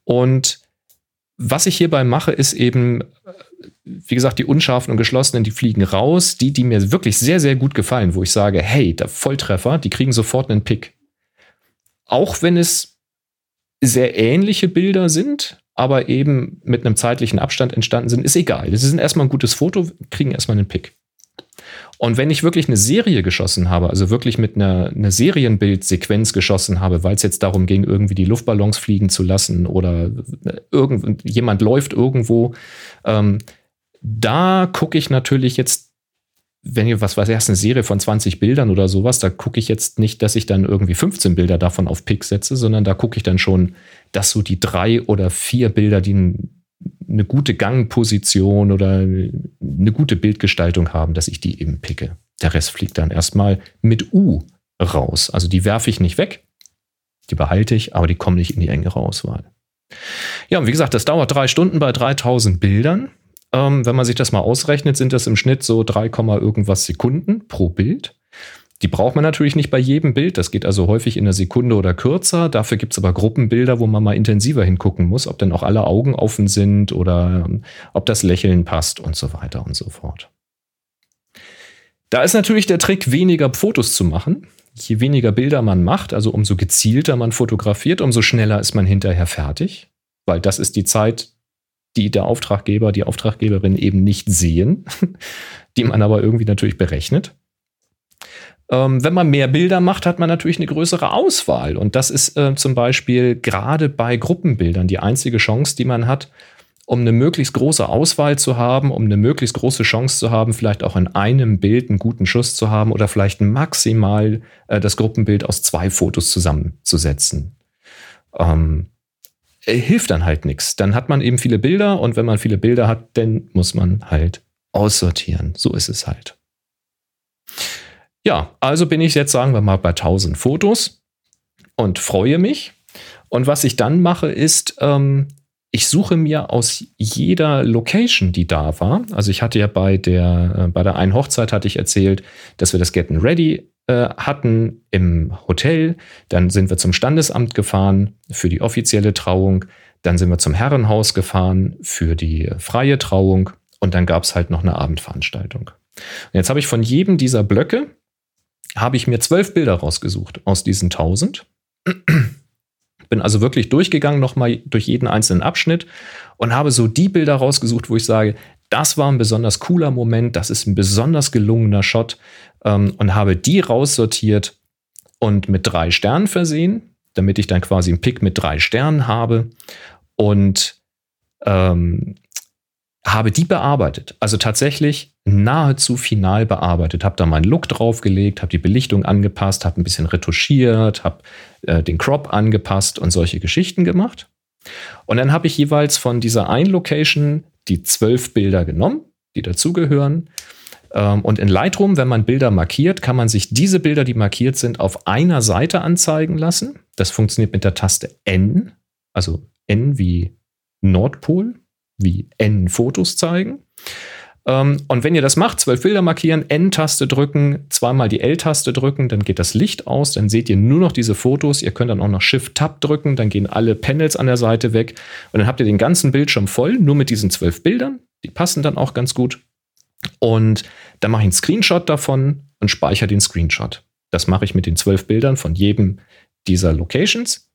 Speaker 1: Und was ich hierbei mache, ist eben, wie gesagt, die unscharfen und geschlossenen, die fliegen raus. Die, die mir wirklich sehr, sehr gut gefallen, wo ich sage, hey, der Volltreffer, die kriegen sofort einen Pick. Auch wenn es sehr ähnliche Bilder sind, aber eben mit einem zeitlichen Abstand entstanden sind, ist egal. Das ist erstmal ein gutes Foto, kriegen erstmal einen Pick. Und wenn ich wirklich eine Serie geschossen habe, also wirklich mit einer, einer Serienbildsequenz geschossen habe, weil es jetzt darum ging, irgendwie die Luftballons fliegen zu lassen oder irgend, jemand läuft irgendwo, ähm, da gucke ich natürlich jetzt, wenn ihr, was weiß ich, eine Serie von 20 Bildern oder sowas, da gucke ich jetzt nicht, dass ich dann irgendwie 15 Bilder davon auf Pick setze, sondern da gucke ich dann schon, dass so die drei oder vier Bilder, die ein eine gute Gangposition oder eine gute Bildgestaltung haben, dass ich die eben picke. Der Rest fliegt dann erstmal mit U raus. Also die werfe ich nicht weg, die behalte ich, aber die kommen nicht in die engere Auswahl. Ja, und wie gesagt, das dauert drei Stunden bei 3000 Bildern. Ähm, wenn man sich das mal ausrechnet, sind das im Schnitt so 3, irgendwas Sekunden pro Bild. Die braucht man natürlich nicht bei jedem Bild. Das geht also häufig in einer Sekunde oder kürzer. Dafür gibt es aber Gruppenbilder, wo man mal intensiver hingucken muss, ob dann auch alle Augen offen sind oder ähm, ob das Lächeln passt und so weiter und so fort. Da ist natürlich der Trick, weniger Fotos zu machen. Je weniger Bilder man macht, also umso gezielter man fotografiert, umso schneller ist man hinterher fertig, weil das ist die Zeit, die der Auftraggeber, die Auftraggeberin eben nicht sehen, die man aber irgendwie natürlich berechnet. Ähm, wenn man mehr Bilder macht, hat man natürlich eine größere Auswahl. Und das ist äh, zum Beispiel gerade bei Gruppenbildern die einzige Chance, die man hat, um eine möglichst große Auswahl zu haben, um eine möglichst große Chance zu haben, vielleicht auch in einem Bild einen guten Schuss zu haben oder vielleicht maximal äh, das Gruppenbild aus zwei Fotos zusammenzusetzen. Ähm, äh, hilft dann halt nichts. Dann hat man eben viele Bilder und wenn man viele Bilder hat, dann muss man halt aussortieren. So ist es halt. Ja, also bin ich jetzt, sagen wir mal, bei 1000 Fotos und freue mich. Und was ich dann mache, ist, ähm, ich suche mir aus jeder Location, die da war, also ich hatte ja bei der, äh, bei der einen Hochzeit hatte ich erzählt, dass wir das Getting Ready äh, hatten im Hotel, dann sind wir zum Standesamt gefahren für die offizielle Trauung, dann sind wir zum Herrenhaus gefahren für die freie Trauung. Und dann gab es halt noch eine Abendveranstaltung. Und jetzt habe ich von jedem dieser Blöcke, habe ich mir zwölf Bilder rausgesucht aus diesen tausend. Bin also wirklich durchgegangen, nochmal durch jeden einzelnen Abschnitt und habe so die Bilder rausgesucht, wo ich sage, das war ein besonders cooler Moment, das ist ein besonders gelungener Shot ähm, und habe die raussortiert und mit drei Sternen versehen, damit ich dann quasi einen Pick mit drei Sternen habe und ähm, habe die bearbeitet. Also tatsächlich nahezu final bearbeitet. Habe da meinen Look draufgelegt, habe die Belichtung angepasst, habe ein bisschen retuschiert, habe äh, den Crop angepasst und solche Geschichten gemacht. Und dann habe ich jeweils von dieser einen Location die zwölf Bilder genommen, die dazugehören. Ähm, und in Lightroom, wenn man Bilder markiert, kann man sich diese Bilder, die markiert sind, auf einer Seite anzeigen lassen. Das funktioniert mit der Taste N, also N wie Nordpol wie N Fotos zeigen. Ähm, und wenn ihr das macht, zwölf Bilder markieren, N-Taste drücken, zweimal die L-Taste drücken, dann geht das Licht aus, dann seht ihr nur noch diese Fotos. Ihr könnt dann auch noch Shift-Tab drücken, dann gehen alle Panels an der Seite weg und dann habt ihr den ganzen Bildschirm voll, nur mit diesen zwölf Bildern. Die passen dann auch ganz gut. Und dann mache ich einen Screenshot davon und speichere den Screenshot. Das mache ich mit den zwölf Bildern von jedem dieser Locations.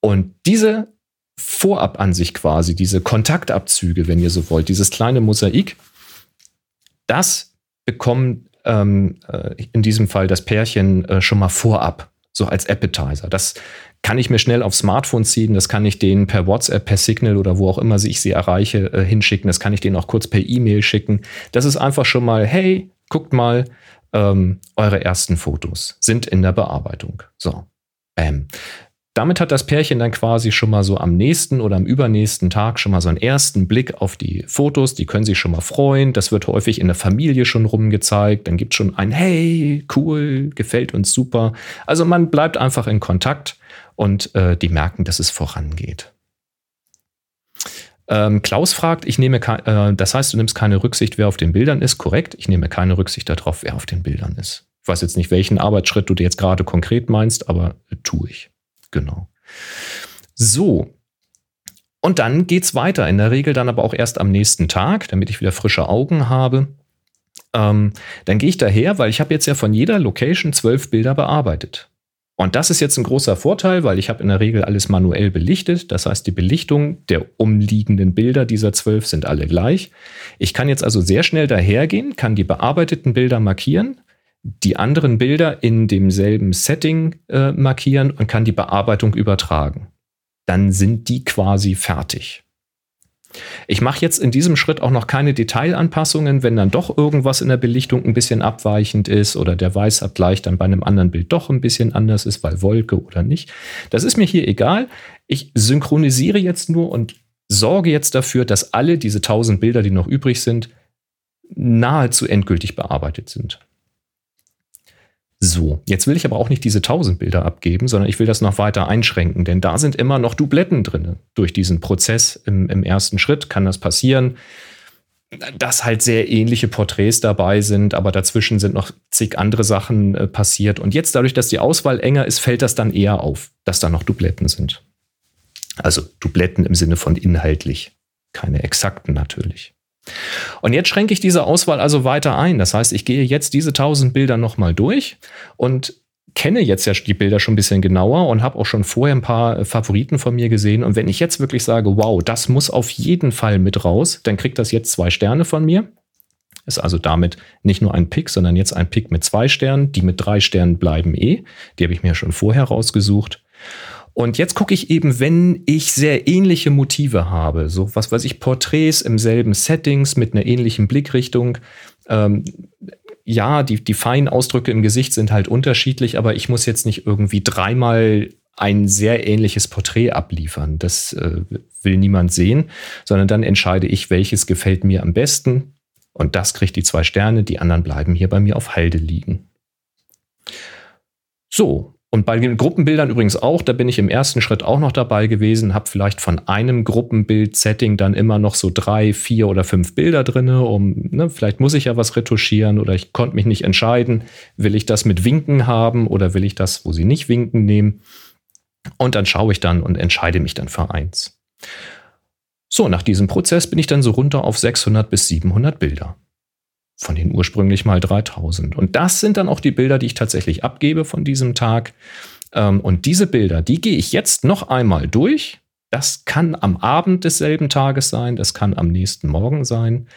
Speaker 1: Und diese Vorabansicht quasi, diese Kontaktabzüge, wenn ihr so wollt, dieses kleine Mosaik, das bekommt ähm, äh, in diesem Fall das Pärchen äh, schon mal vorab, so als Appetizer. Das kann ich mir schnell aufs Smartphone ziehen, das kann ich denen per WhatsApp, per Signal oder wo auch immer ich sie erreiche, äh, hinschicken, das kann ich denen auch kurz per E-Mail schicken. Das ist einfach schon mal, hey, guckt mal, ähm, eure ersten Fotos sind in der Bearbeitung. So, bam damit hat das Pärchen dann quasi schon mal so am nächsten oder am übernächsten Tag schon mal so einen ersten Blick auf die Fotos. Die können sich schon mal freuen. Das wird häufig in der Familie schon rumgezeigt. Dann gibt es schon ein Hey, cool, gefällt uns super. Also man bleibt einfach in Kontakt und äh, die merken, dass es vorangeht. Ähm, Klaus fragt, ich nehme, äh, das heißt, du nimmst keine Rücksicht, wer auf den Bildern ist. Korrekt, ich nehme keine Rücksicht darauf, wer auf den Bildern ist. Ich weiß jetzt nicht, welchen Arbeitsschritt du dir jetzt gerade konkret meinst, aber äh, tue ich. Genau. So. Und dann geht es weiter. In der Regel dann aber auch erst am nächsten Tag, damit ich wieder frische Augen habe. Ähm, dann gehe ich daher, weil ich habe jetzt ja von jeder Location zwölf Bilder bearbeitet. Und das ist jetzt ein großer Vorteil, weil ich habe in der Regel alles manuell belichtet. Das heißt, die Belichtung der umliegenden Bilder dieser zwölf sind alle gleich. Ich kann jetzt also sehr schnell dahergehen, kann die bearbeiteten Bilder markieren, die anderen Bilder in demselben Setting äh, markieren und kann die Bearbeitung übertragen. Dann sind die quasi fertig. Ich mache jetzt in diesem Schritt auch noch keine Detailanpassungen, wenn dann doch irgendwas in der Belichtung ein bisschen abweichend ist oder der Weißabgleich dann bei einem anderen Bild doch ein bisschen anders ist, weil Wolke oder nicht. Das ist mir hier egal. Ich synchronisiere jetzt nur und sorge jetzt dafür, dass alle diese 1000 Bilder, die noch übrig sind, nahezu endgültig bearbeitet sind. So, jetzt will ich aber auch nicht diese 1000 Bilder abgeben, sondern ich will das noch weiter einschränken, denn da sind immer noch Dubletten drin. Durch diesen Prozess im, im ersten Schritt kann das passieren, dass halt sehr ähnliche Porträts dabei sind, aber dazwischen sind noch zig andere Sachen äh, passiert. Und jetzt dadurch, dass die Auswahl enger ist, fällt das dann eher auf, dass da noch Dubletten sind. Also Dubletten im Sinne von inhaltlich, keine exakten natürlich. Und jetzt schränke ich diese Auswahl also weiter ein. Das heißt, ich gehe jetzt diese 1000 Bilder nochmal durch und kenne jetzt ja die Bilder schon ein bisschen genauer und habe auch schon vorher ein paar Favoriten von mir gesehen. Und wenn ich jetzt wirklich sage, wow, das muss auf jeden Fall mit raus, dann kriegt das jetzt zwei Sterne von mir. Ist also damit nicht nur ein Pick, sondern jetzt ein Pick mit zwei Sternen. Die mit drei Sternen bleiben eh. Die habe ich mir schon vorher rausgesucht. Und jetzt gucke ich eben, wenn ich sehr ähnliche Motive habe, so was weiß ich, Porträts im selben Settings mit einer ähnlichen Blickrichtung. Ähm, ja, die, die feinen Ausdrücke im Gesicht sind halt unterschiedlich, aber ich muss jetzt nicht irgendwie dreimal ein sehr ähnliches Porträt abliefern. Das äh, will niemand sehen, sondern dann entscheide ich, welches gefällt mir am besten. Und das kriegt die zwei Sterne, die anderen bleiben hier bei mir auf Halde liegen. So, und bei den Gruppenbildern übrigens auch, da bin ich im ersten Schritt auch noch dabei gewesen, habe vielleicht von einem Gruppenbild-Setting dann immer noch so drei, vier oder fünf Bilder drin, um, ne, vielleicht muss ich ja was retuschieren oder ich konnte mich nicht entscheiden, will ich das mit Winken haben oder will ich das, wo sie nicht winken, nehmen. Und dann schaue ich dann und entscheide mich dann für eins. So, nach diesem Prozess bin ich dann so runter auf 600 bis 700 Bilder. Von den ursprünglich mal 3000. Und das sind dann auch die Bilder, die ich tatsächlich abgebe von diesem Tag. Ähm, und diese Bilder, die gehe ich jetzt noch einmal durch. Das kann am Abend desselben Tages sein, das kann am nächsten Morgen sein.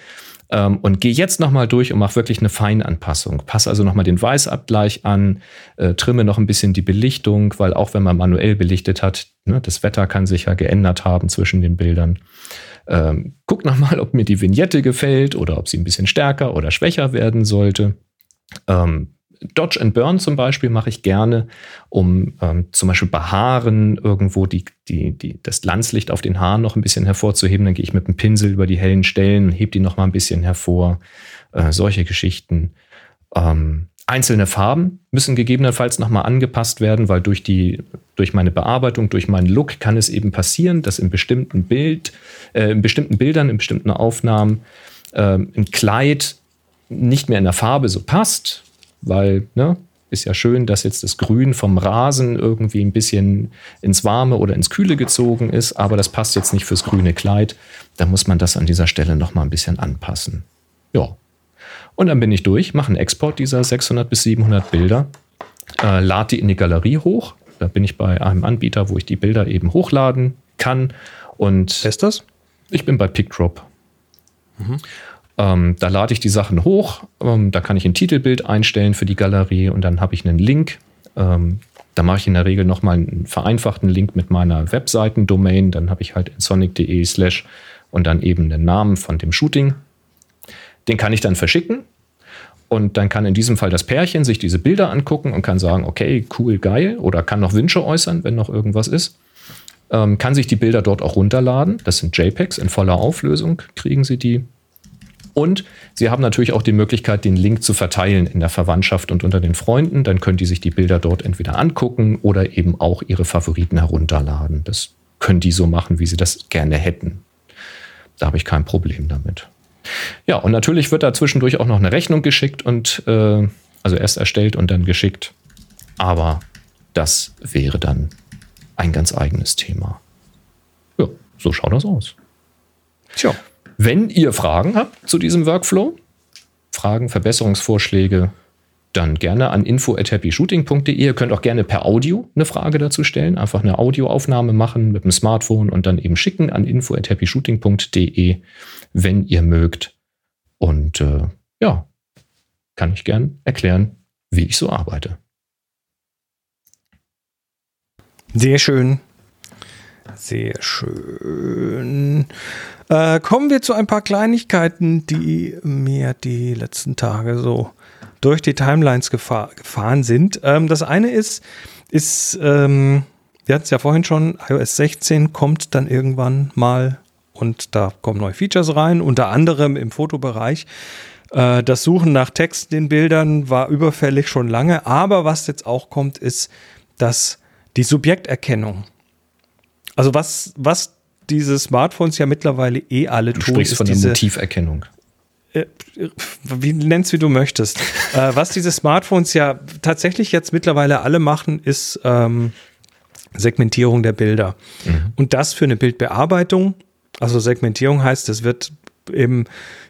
Speaker 1: Ähm, und gehe jetzt nochmal durch und mache wirklich eine Feinanpassung. Passe also nochmal den Weißabgleich an, äh, trimme noch ein bisschen die Belichtung, weil auch wenn man manuell belichtet hat, ne, das Wetter kann sich ja geändert haben zwischen den Bildern. Ähm, guck nochmal, ob mir die Vignette gefällt oder ob sie ein bisschen stärker oder schwächer werden sollte. Ähm, Dodge and Burn zum Beispiel mache ich gerne, um ähm, zum Beispiel bei Haaren irgendwo die, die, die, das Glanzlicht auf den Haaren noch ein bisschen hervorzuheben. Dann gehe ich mit dem Pinsel über die hellen Stellen und hebe die noch mal ein bisschen hervor. Äh, solche Geschichten. Ähm, einzelne Farben müssen gegebenenfalls noch mal angepasst werden, weil durch, die, durch meine Bearbeitung, durch meinen Look kann es eben passieren, dass in bestimmten Bild, äh, in bestimmten Bildern, in bestimmten Aufnahmen äh, ein Kleid nicht mehr in der Farbe so passt weil, ne, ist ja schön, dass jetzt das Grün vom Rasen irgendwie ein bisschen ins Warme oder ins Kühle gezogen ist, aber das passt jetzt nicht fürs grüne Kleid. Da muss man das an dieser Stelle nochmal ein bisschen anpassen. Ja. Und dann bin ich durch, mache einen Export dieser 600 bis 700 Bilder, äh, lade die in die Galerie hoch. Da bin ich bei einem Anbieter, wo ich die Bilder eben hochladen kann. Und
Speaker 2: Wer ist das?
Speaker 1: Ich bin bei PickDrop. Mhm. Ähm, da lade ich die Sachen hoch, ähm, da kann ich ein Titelbild einstellen für die Galerie und dann habe ich einen Link. Ähm, da mache ich in der Regel nochmal einen vereinfachten Link mit meiner Webseitendomain. Dann habe ich halt sonic.de slash und dann eben den Namen von dem Shooting. Den kann ich dann verschicken. Und dann kann in diesem Fall das Pärchen sich diese Bilder angucken und kann sagen, okay, cool, geil. Oder kann noch Wünsche äußern, wenn noch irgendwas ist. Ähm, kann sich die Bilder dort auch runterladen. Das sind JPEGs in voller Auflösung, kriegen sie die. Und Sie haben natürlich auch die Möglichkeit, den Link zu verteilen in der Verwandtschaft und unter den Freunden. Dann können die sich die Bilder dort entweder angucken oder eben auch ihre Favoriten herunterladen. Das können die so machen, wie sie das gerne hätten. Da habe ich kein Problem damit. Ja, und natürlich wird da zwischendurch auch noch eine Rechnung geschickt und äh, also erst erstellt und dann geschickt. Aber das wäre dann ein ganz eigenes Thema. Ja, so schaut das aus. Tja. Wenn ihr Fragen habt zu diesem Workflow, Fragen, Verbesserungsvorschläge, dann gerne an info@happyshooting.de. Ihr könnt auch gerne per Audio eine Frage dazu stellen, einfach eine Audioaufnahme machen mit dem Smartphone und dann eben schicken an info@happyshooting.de, wenn ihr mögt. Und äh, ja, kann ich gern erklären, wie ich so arbeite.
Speaker 2: Sehr schön. Sehr schön. Äh, kommen wir zu ein paar Kleinigkeiten, die mir die letzten Tage so durch die Timelines gefahr gefahren sind. Ähm, das eine ist, ist, ähm, wir hatten es ja vorhin schon, iOS 16 kommt dann irgendwann mal und da kommen neue Features rein, unter anderem im Fotobereich. Äh, das Suchen nach Text in Bildern war überfällig schon lange, aber was jetzt auch kommt, ist, dass die Subjekterkennung also was, was diese Smartphones ja mittlerweile eh alle
Speaker 1: du tun, sprichst ist von diese, der Motiverkennung.
Speaker 2: Äh, wie nennst wie du möchtest. äh, was diese Smartphones ja tatsächlich jetzt mittlerweile alle machen, ist ähm, Segmentierung der Bilder. Mhm. Und das für eine Bildbearbeitung. Also Segmentierung heißt, es wird eben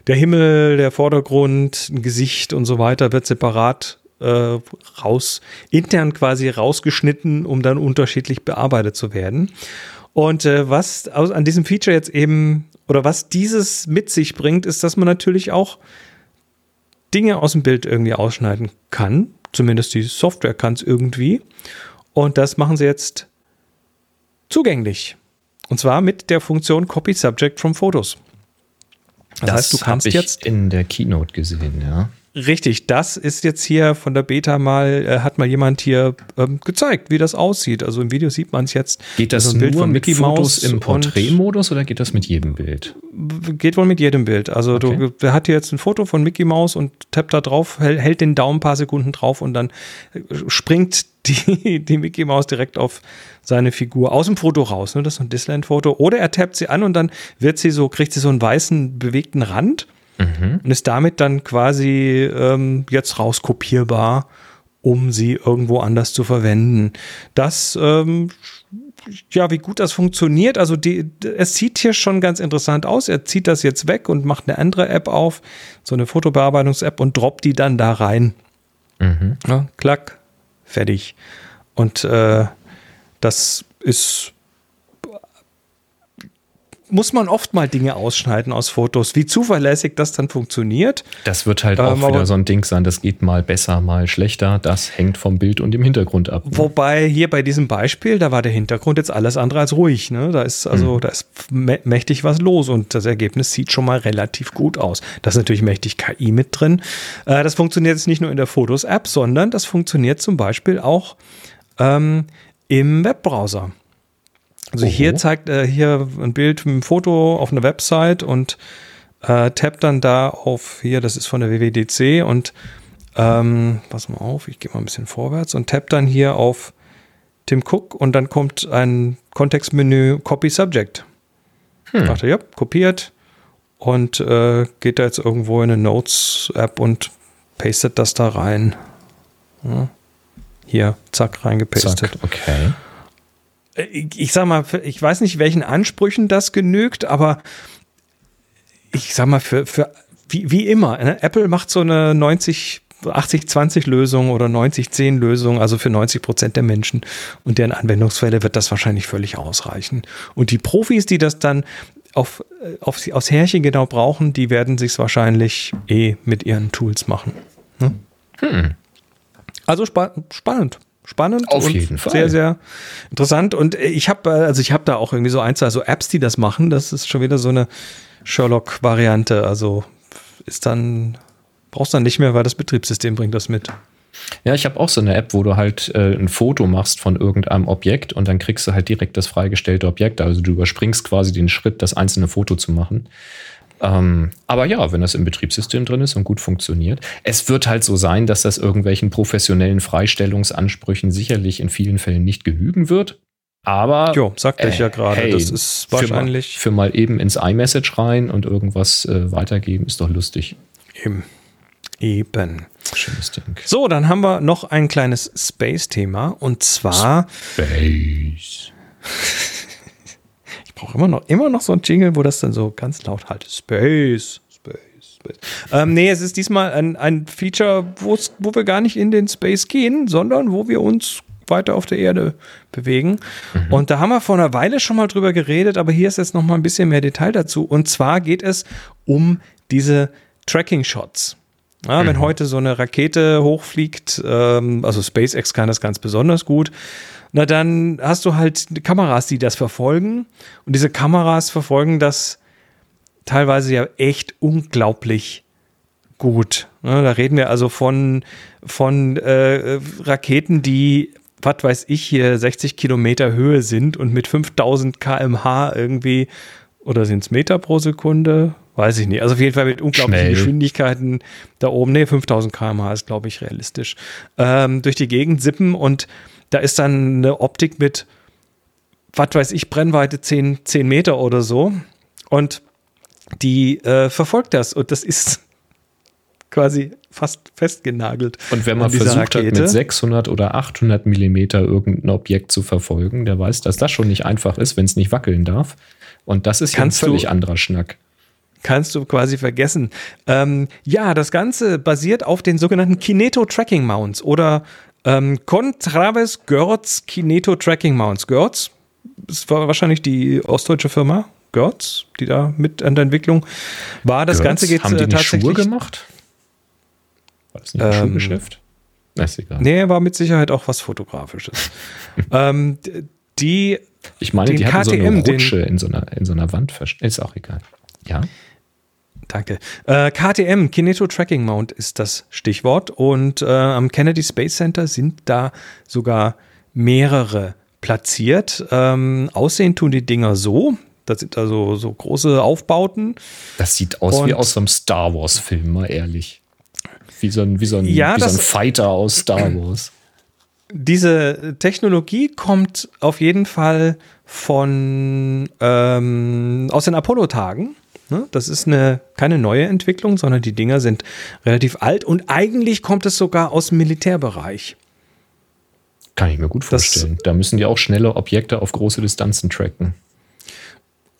Speaker 2: der Himmel, der Vordergrund, ein Gesicht und so weiter wird separat äh, raus, intern quasi rausgeschnitten, um dann unterschiedlich bearbeitet zu werden. Und äh, was aus, an diesem Feature jetzt eben, oder was dieses mit sich bringt, ist, dass man natürlich auch Dinge aus dem Bild irgendwie ausschneiden kann. Zumindest die Software kann es irgendwie. Und das machen sie jetzt zugänglich. Und zwar mit der Funktion Copy Subject from Photos.
Speaker 1: Das, das heißt, du kannst ich jetzt in der Keynote gesehen, ja.
Speaker 2: Richtig, das ist jetzt hier von der Beta mal, äh, hat mal jemand hier ähm, gezeigt, wie das aussieht. Also im Video sieht man es jetzt.
Speaker 1: Geht das, das nur Bild von Mickey mit Fotos im Porträtmodus oder geht das mit jedem Bild?
Speaker 2: Geht wohl mit jedem Bild. Also okay. du, der hat hier jetzt ein Foto von Mickey Mouse und tappt da drauf, hält, hält den Daumen ein paar Sekunden drauf und dann äh, springt die, die Mickey Mouse direkt auf seine Figur aus dem Foto raus. Ne? Das ist ein Disneyland-Foto. Oder er tappt sie an und dann wird sie so, kriegt sie so einen weißen bewegten Rand mhm. und ist damit dann quasi ähm, jetzt rauskopierbar, um sie irgendwo anders zu verwenden. Das, ähm, ja, wie gut das funktioniert, also die, es sieht hier schon ganz interessant aus. Er zieht das jetzt weg und macht eine andere App auf, so eine Fotobearbeitungs-App und droppt die dann da rein. Mhm. Ja, klack, fertig. Und äh, das ist muss man oft mal Dinge ausschneiden aus Fotos. Wie zuverlässig das dann funktioniert.
Speaker 1: Das wird halt auch ähm, wieder so ein Ding sein, das geht mal besser, mal schlechter. Das hängt vom Bild und dem Hintergrund ab.
Speaker 2: Ne? Wobei hier bei diesem Beispiel, da war der Hintergrund jetzt alles andere als ruhig. Ne? Da ist also, mhm. da ist mächtig was los und das Ergebnis sieht schon mal relativ gut aus. Da ist natürlich mächtig KI mit drin. Äh, das funktioniert jetzt nicht nur in der Fotos-App, sondern das funktioniert zum Beispiel auch ähm, im Webbrowser. Also Oho. hier zeigt er hier ein Bild mit einem Foto auf einer Website und äh, tappt dann da auf hier, das ist von der WWDC und ähm, pass mal auf, ich gehe mal ein bisschen vorwärts und tappt dann hier auf Tim Cook und dann kommt ein Kontextmenü Copy Subject. Hm. Dachte, ja, kopiert und äh, geht da jetzt irgendwo in eine Notes-App und pastet das da rein. Ja. Hier, zack, reingepastet. Zack,
Speaker 1: okay.
Speaker 2: Äh, ich sag mal, ich weiß nicht, welchen Ansprüchen das genügt, aber ich sag mal, für, für wie, wie immer, ne? Apple macht so eine 90, 80-20 Lösung oder 90-10 Lösung, also für 90 Prozent der Menschen und deren Anwendungsfälle wird das wahrscheinlich völlig ausreichen. Und die Profis, die das dann auf, äh, auf, aufs Härchen genau brauchen, die werden sich wahrscheinlich eh mit ihren Tools machen. Ne? Hm. Also spa spannend spannend
Speaker 1: Auf und jeden Fall.
Speaker 2: sehr, sehr interessant. Und ich habe, äh, also ich habe da auch irgendwie so ein, zwei so Apps, die das machen. Das ist schon wieder so eine Sherlock-Variante. Also ist dann, brauchst dann nicht mehr, weil das Betriebssystem bringt das mit.
Speaker 1: Ja, ich habe auch so eine App, wo du halt äh, ein Foto machst von irgendeinem Objekt und dann kriegst du halt direkt das freigestellte Objekt. Also du überspringst quasi den Schritt, das einzelne Foto zu machen. Ähm, aber ja, wenn das im Betriebssystem drin ist und gut funktioniert. Es wird halt so sein, dass das irgendwelchen professionellen Freistellungsansprüchen sicherlich in vielen Fällen nicht genügen wird. Aber.
Speaker 2: Jo, sagte äh, ich ja gerade. Hey, das ist wahrscheinlich.
Speaker 1: Für mal, für mal, eben ins iMessage rein und irgendwas äh, weitergeben, ist doch lustig.
Speaker 2: Eben. Eben. Schönes Ding. So, dann haben wir noch ein kleines Space-Thema und zwar.
Speaker 1: Space.
Speaker 2: Brauche immer noch, immer noch so ein Jingle, wo das dann so ganz laut halt Space, Space, Space. Ähm, nee, es ist diesmal ein, ein Feature, wo wir gar nicht in den Space gehen, sondern wo wir uns weiter auf der Erde bewegen. Mhm. Und da haben wir vor einer Weile schon mal drüber geredet, aber hier ist jetzt noch mal ein bisschen mehr Detail dazu. Und zwar geht es um diese Tracking-Shots. Ja, mhm. Wenn heute so eine Rakete hochfliegt, ähm, also SpaceX kann das ganz besonders gut, na dann hast du halt Kameras, die das verfolgen. Und diese Kameras verfolgen das teilweise ja echt unglaublich gut. Ne, da reden wir also von, von äh, Raketen, die, was weiß ich, hier 60 Kilometer Höhe sind und mit 5000 kmh irgendwie, oder sind es Meter pro Sekunde? Weiß ich nicht. Also auf jeden Fall mit unglaublichen Schnell. Geschwindigkeiten da oben. Nee, 5000 kmh ist, glaube ich, realistisch. Ähm, durch die Gegend sippen und da ist dann eine Optik mit, was weiß ich, Brennweite 10, 10 Meter oder so. Und die äh, verfolgt das. Und das ist quasi fast festgenagelt.
Speaker 1: Und wenn man versucht Rakete. hat, mit 600 oder 800 Millimeter irgendein Objekt zu verfolgen, der weiß, dass das schon nicht einfach ist, wenn es nicht wackeln darf. Und das ist ja ein völlig du, anderer Schnack.
Speaker 2: Kannst du quasi vergessen. Ähm, ja, das Ganze basiert auf den sogenannten Kineto Tracking Mounts oder ähm, Contraves Görz Kineto Tracking Mounts. Görz, das war wahrscheinlich die ostdeutsche Firma Görz, die da mit an der Entwicklung war. Das Görz, Ganze geht
Speaker 1: haben die tatsächlich. Schuhe gemacht? War das nicht ein ähm, Schuhgeschäft?
Speaker 2: ist egal. Nee, war mit Sicherheit auch was Fotografisches. ähm, die
Speaker 1: Ich meine, die hatten so
Speaker 2: KTM,
Speaker 1: eine
Speaker 2: den-
Speaker 1: Rutsche in so einer, in so einer Wand. Ist auch egal. Ja.
Speaker 2: Danke. Äh, KTM, Kineto Tracking Mount ist das Stichwort. Und äh, am Kennedy Space Center sind da sogar mehrere platziert. Ähm, aussehen tun die Dinger so. Das sind also so große Aufbauten.
Speaker 1: Das sieht aus wie
Speaker 2: Und-
Speaker 1: aus so einem Star Wars-Film, mal ehrlich. Wie so ein, wie so ein,
Speaker 2: Ja,
Speaker 1: wie so ein Fighter aus Star Wars.
Speaker 2: Diese Technologie kommt auf jeden Fall von ähm, aus den Apollo-Tagen. Ne? Das ist eine, keine neue Entwicklung, sondern die Dinger sind relativ alt und eigentlich kommt es sogar aus dem Militärbereich.
Speaker 1: Kann ich mir gut
Speaker 2: Das-
Speaker 1: vorstellen. da müssen die auch schnelle Objekte auf große Distanzen tracken.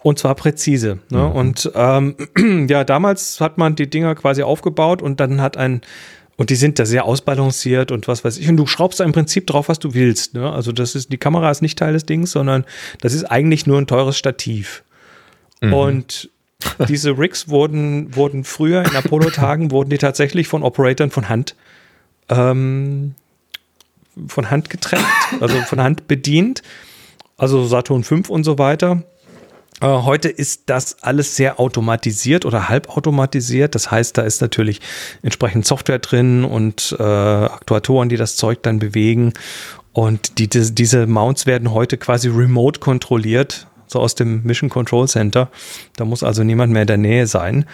Speaker 2: Und zwar präzise. Ne?
Speaker 1: Mhm.
Speaker 2: Und ähm, ja, damals hat man die Dinger quasi aufgebaut und dann hat ein, und die sind da sehr ausbalanciert und was weiß ich. Und du schraubst da im Prinzip drauf, was du willst. Ne? Also das ist, die Kamera ist nicht Teil des Dings, sondern das ist eigentlich nur ein teures Stativ.
Speaker 1: Mhm.
Speaker 2: Und diese Rigs wurden, wurden früher in Apollo-Tagen, wurden die tatsächlich von Operatoren von Hand ähm, von Hand getrennt, also von Hand bedient. Also Saturn 5 und so weiter. Äh, Heute ist das alles sehr automatisiert oder halbautomatisiert. Das heißt, da ist natürlich entsprechend Software drin und äh, Aktuatoren, die das Zeug dann bewegen. Und die, die, diese Mounts werden heute quasi remote kontrolliert, so aus dem Mission Control Center. Da muss also niemand mehr in der Nähe sein.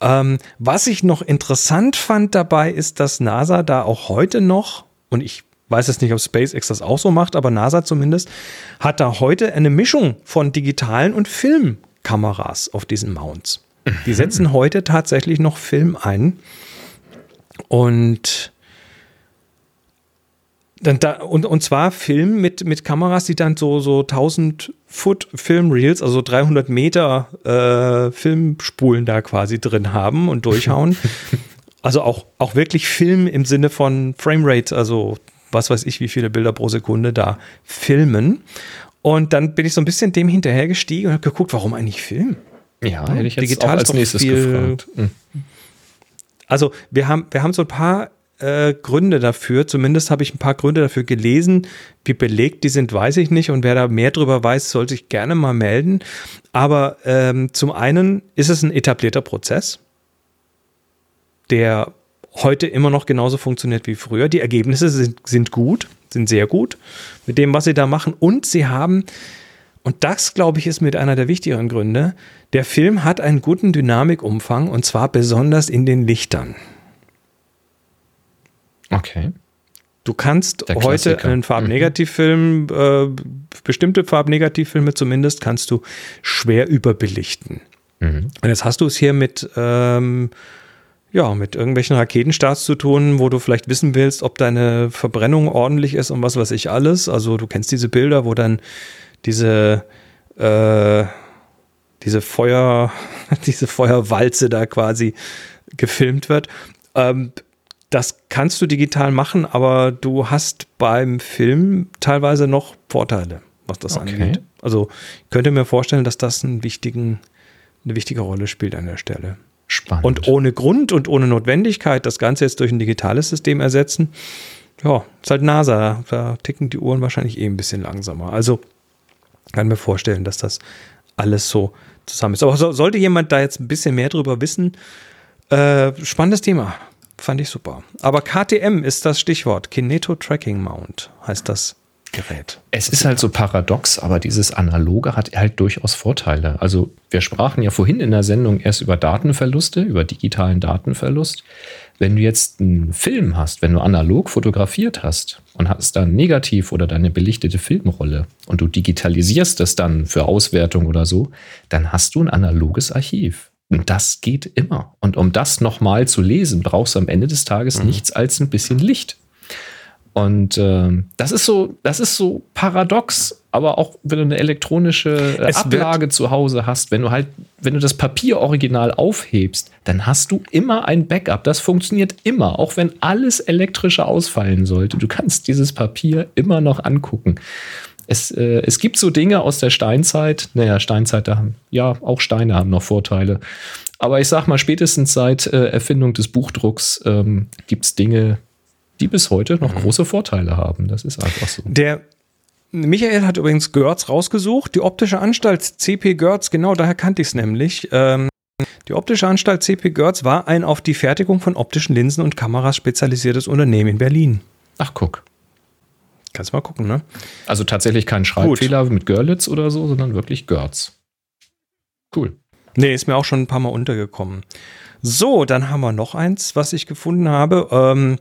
Speaker 2: Ähm, was ich noch interessant fand dabei, ist, dass NASA da auch heute noch, und ich weiß jetzt nicht, ob SpaceX das auch so macht, aber NASA zumindest, hat da heute eine Mischung von digitalen und Filmkameras auf diesen Mounts. Die setzen heute tatsächlich noch Film ein. Und dann da, und, und zwar Film mit, mit Kameras, die dann so, so 1000 Foot Filmreels, also 300 Meter äh, Filmspulen da quasi drin haben und durchhauen. also auch, auch wirklich Film im Sinne von Framerate, also was weiß ich, wie viele Bilder pro Sekunde da filmen. Und dann bin ich so ein bisschen dem hinterhergestiegen und habe geguckt, warum eigentlich Film?
Speaker 1: Ja, hätte ich jetzt
Speaker 2: Digital
Speaker 1: auch als nächstes gefragt. Hm.
Speaker 2: Also wir haben, wir haben so ein paar äh, Gründe dafür. Zumindest habe ich ein paar Gründe dafür gelesen. Wie belegt die sind, weiß ich nicht. Und wer da mehr drüber weiß, soll sich gerne mal melden. Aber ähm, zum einen ist es ein etablierter Prozess, der heute immer noch genauso funktioniert wie früher. Die Ergebnisse sind, sind gut, sind sehr gut mit dem, was sie da machen. Und sie haben, und das glaube ich ist mit einer der wichtigeren Gründe, der Film hat einen guten Dynamikumfang und zwar besonders in den Lichtern.
Speaker 1: Okay.
Speaker 2: Du kannst heute einen Farbnegativfilm, äh, bestimmte Farbnegativfilme zumindest, kannst du schwer überbelichten.
Speaker 1: Mhm.
Speaker 2: Und jetzt hast du es hier mit, ähm, ja, mit irgendwelchen Raketenstarts zu tun, wo du vielleicht wissen willst, ob deine Verbrennung ordentlich ist und was weiß ich alles. Also du kennst diese Bilder, wo dann diese, äh, diese Feuer, diese Feuerwalze da quasi gefilmt wird. Ähm, kannst du digital machen, aber du hast beim Film teilweise noch Vorteile, was das
Speaker 1: Okay.
Speaker 2: angeht. Also ich könnte mir vorstellen, dass das einen wichtigen, eine wichtige Rolle spielt an der Stelle.
Speaker 1: Spannend.
Speaker 2: Und ohne Grund und ohne Notwendigkeit das Ganze jetzt durch ein digitales System ersetzen, ja, ist halt NASA. Da ticken die Uhren wahrscheinlich eh ein bisschen langsamer. Also kann mir vorstellen, dass das alles so zusammen ist. Aber so, sollte jemand da jetzt ein bisschen mehr drüber wissen, äh, spannendes Thema. Fand ich super. Aber KTM ist das Stichwort. Kineto Tracking Mount heißt das Gerät.
Speaker 1: Es ist halt so paradox, aber dieses Analoge hat halt durchaus Vorteile. Also wir sprachen ja vorhin in der Sendung erst über Datenverluste, über digitalen Datenverlust. Wenn du jetzt einen Film hast, wenn du analog fotografiert hast und hast dann negativ oder deine belichtete Filmrolle und du digitalisierst das dann für Auswertung oder so, dann hast du ein analoges Archiv. Und das geht immer. Und um das nochmal zu lesen, brauchst du am Ende des Tages nichts als ein bisschen Licht. Und ähm, das ist so, das ist so paradox, aber auch wenn du eine elektronische äh, Ablage zu Hause hast, wenn du halt, wenn du das Papier original aufhebst, dann hast du immer ein Backup. Das funktioniert immer, auch wenn alles elektrische ausfallen sollte. Du kannst dieses Papier immer noch angucken. Es, äh, es gibt so Dinge aus der Steinzeit, naja, Steinzeit, da haben, ja, auch Steine haben noch Vorteile. Aber ich sag mal, spätestens seit äh, Erfindung des Buchdrucks ähm, gibt es Dinge, die bis heute noch große Vorteile haben. Das ist einfach so.
Speaker 2: Der, Michael hat übrigens Görz rausgesucht. Die optische Anstalt CP Görz, genau daher kannte ich es nämlich. Ähm, die optische Anstalt CP Görz war ein auf die Fertigung von optischen Linsen und Kameras spezialisiertes Unternehmen in Berlin.
Speaker 1: Ach, guck.
Speaker 2: Kannst mal gucken, ne?
Speaker 1: Also tatsächlich kein Schreibfehler mit Görlitz oder so, sondern wirklich Görz. Cool.
Speaker 2: Nee, ist mir auch schon ein paar Mal untergekommen. So, dann haben wir noch eins, was ich gefunden habe. Ähm,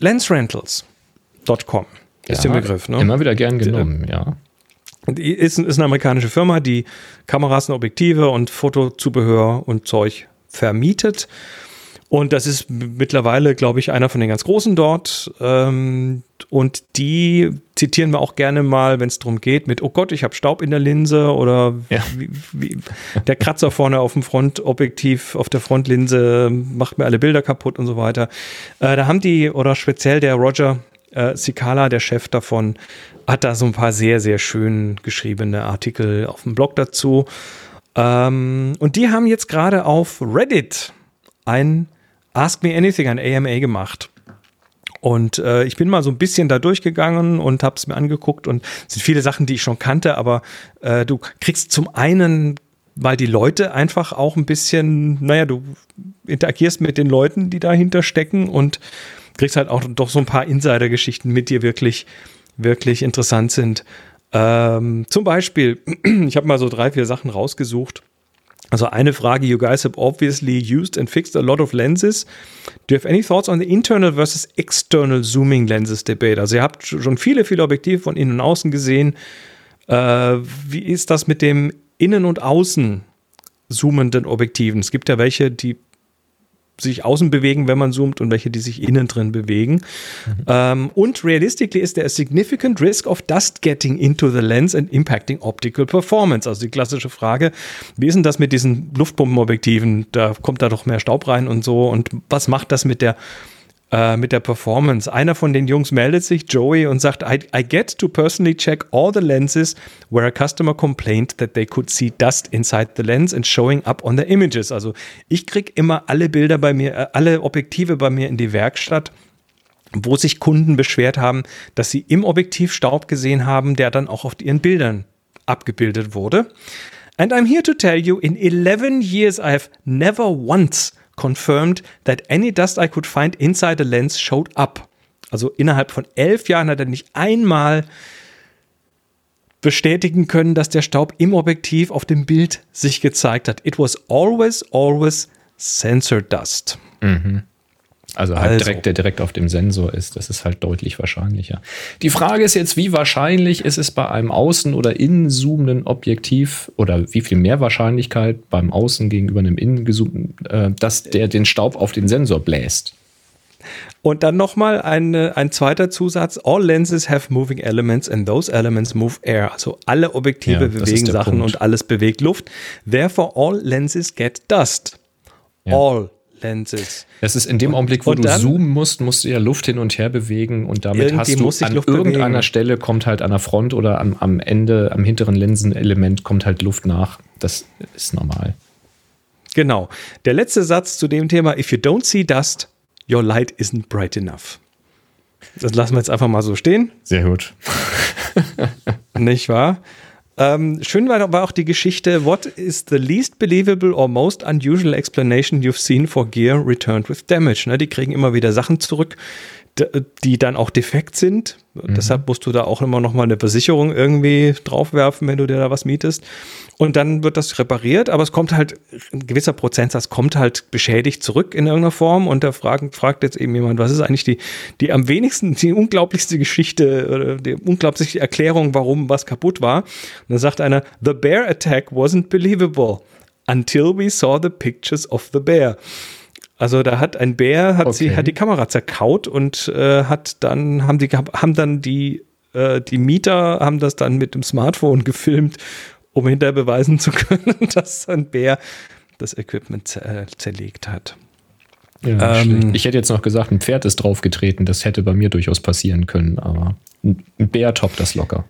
Speaker 2: LensRentals.com ist
Speaker 1: Ja,
Speaker 2: der Begriff, ne?
Speaker 1: Immer wieder gern genommen, ja.
Speaker 2: Die ist, ist eine amerikanische Firma, die Kameras und Objektive und Fotozubehör und Zeug vermietet. Und das ist mittlerweile, glaube ich, einer von den ganz Großen dort. Ähm, und die zitieren wir auch gerne mal, wenn es darum geht, mit, oh Gott, ich habe Staub in der Linse oder
Speaker 1: Ja.
Speaker 2: wie, wie, der Kratzer vorne auf dem Frontobjektiv, auf der Frontlinse macht mir alle Bilder kaputt und so weiter. Äh, da haben die, oder speziell der Roger äh, Sikala, der Chef davon, hat da so ein paar sehr, sehr schön geschriebene Artikel auf dem Blog dazu. Ähm, und die haben jetzt gerade auf Reddit ein Ask Me Anything, ein AMA gemacht. Und äh, ich bin mal so ein bisschen da durchgegangen und habe es mir angeguckt und es sind viele Sachen, die ich schon kannte, aber äh, du kriegst zum einen, weil die Leute einfach auch ein bisschen, naja, du interagierst mit den Leuten, die dahinter stecken und kriegst halt auch doch so ein paar Insider-Geschichten mit, die wirklich, wirklich interessant sind. Ähm, zum Beispiel, ich habe mal so drei, vier Sachen rausgesucht. Also eine Frage, you guys have obviously used and fixed a lot of lenses. Do you have any thoughts on the internal versus external zooming lenses debate? Also ihr habt schon viele, viele Objektive von innen und außen gesehen. Äh, wie ist das mit dem innen und außen zoomenden Objektiven? Es gibt ja welche, die sich außen bewegen, wenn man zoomt und welche, die sich innen drin bewegen. Ähm, und realistically is there a significant risk of dust getting into the lens and impacting optical performance? Also die klassische Frage, wie ist denn das mit diesen Luftpumpenobjektiven? Da kommt da doch mehr Staub rein und so. Und was macht das mit der äh, mit der Performance. Einer von den Jungs meldet sich, Joey, und sagt, I, I get to personally check all the lenses where a customer complained that they could see dust inside the lens and showing up on the images. Also ich kriege immer alle Bilder bei mir, äh, alle Objektive bei mir in die Werkstatt wo sich Kunden beschwert haben, dass sie im Objektiv Staub gesehen haben, der dann auch auf ihren Bildern abgebildet wurde. And I'm here to tell you, in 11 years I have never once confirmed that any dust I could find inside a lens showed up. Also innerhalb von elf Jahren hat er nicht einmal bestätigen können, dass der Staub im Objektiv auf dem Bild sich gezeigt hat. It was always, always sensor dust.
Speaker 1: Also halt
Speaker 2: Also.
Speaker 1: direkt, der direkt auf dem Sensor ist. Das ist halt deutlich wahrscheinlicher. Die Frage ist jetzt, wie wahrscheinlich ist es bei einem außen- oder innen zoomenden Objektiv oder wie viel mehr Wahrscheinlichkeit beim Außen gegenüber einem innen gezoomten, äh, dass der den Staub auf den Sensor bläst?
Speaker 2: Und dann nochmal eine, ein zweiter Zusatz. All lenses have moving elements and those elements move air. Also alle Objektive
Speaker 1: Ja,
Speaker 2: bewegen Sachen
Speaker 1: Punkt.
Speaker 2: und alles bewegt Luft. Therefore all lenses get dust.
Speaker 1: Ja.
Speaker 2: All lenses.
Speaker 1: Das ist in dem Augenblick, wo
Speaker 2: und
Speaker 1: du
Speaker 2: dann-
Speaker 1: zoomen musst, musst du ja Luft hin und her bewegen und damit hast du an
Speaker 2: Luft
Speaker 1: irgendeiner
Speaker 2: bewegen.
Speaker 1: Stelle kommt halt an der Front oder am, am Ende, am hinteren Linsenelement kommt halt Luft nach. Das ist normal.
Speaker 2: Genau. Der letzte Satz zu dem Thema. If you don't see dust, your light isn't bright enough. Das lassen wir jetzt einfach mal so stehen.
Speaker 1: Sehr gut.
Speaker 2: Nicht wahr? Ähm, schön war, war auch die Geschichte, what is the least believable or most unusual explanation you've seen for gear returned with damage? Ne, die kriegen immer wieder Sachen zurück, die dann auch defekt sind. Deshalb musst du da auch immer noch mal eine Versicherung irgendwie draufwerfen, wenn du dir da was mietest. Und dann wird das repariert, aber es kommt halt, ein gewisser Prozentsatz kommt halt beschädigt zurück in irgendeiner Form und da fragen, fragt jetzt eben jemand, was ist eigentlich die, die am wenigsten, die unglaublichste Geschichte oder die unglaublichste Erklärung, warum was kaputt war. Und dann sagt einer, the bear attack wasn't believable until we saw the pictures of the bear. Also da hat ein Bär hat sie
Speaker 1: Okay.
Speaker 2: hat die Kamera zerkaut und äh, hat dann haben die haben dann die äh, die Mieter haben das dann mit dem Smartphone gefilmt, um hinterher beweisen zu können, dass ein Bär das Equipment zer zerlegt hat.
Speaker 1: Ja,
Speaker 2: Ähm,
Speaker 1: schlecht. ich hätte jetzt noch gesagt, ein Pferd ist draufgetreten. Das hätte bei mir durchaus passieren können, aber ein ein Bär toppt das locker.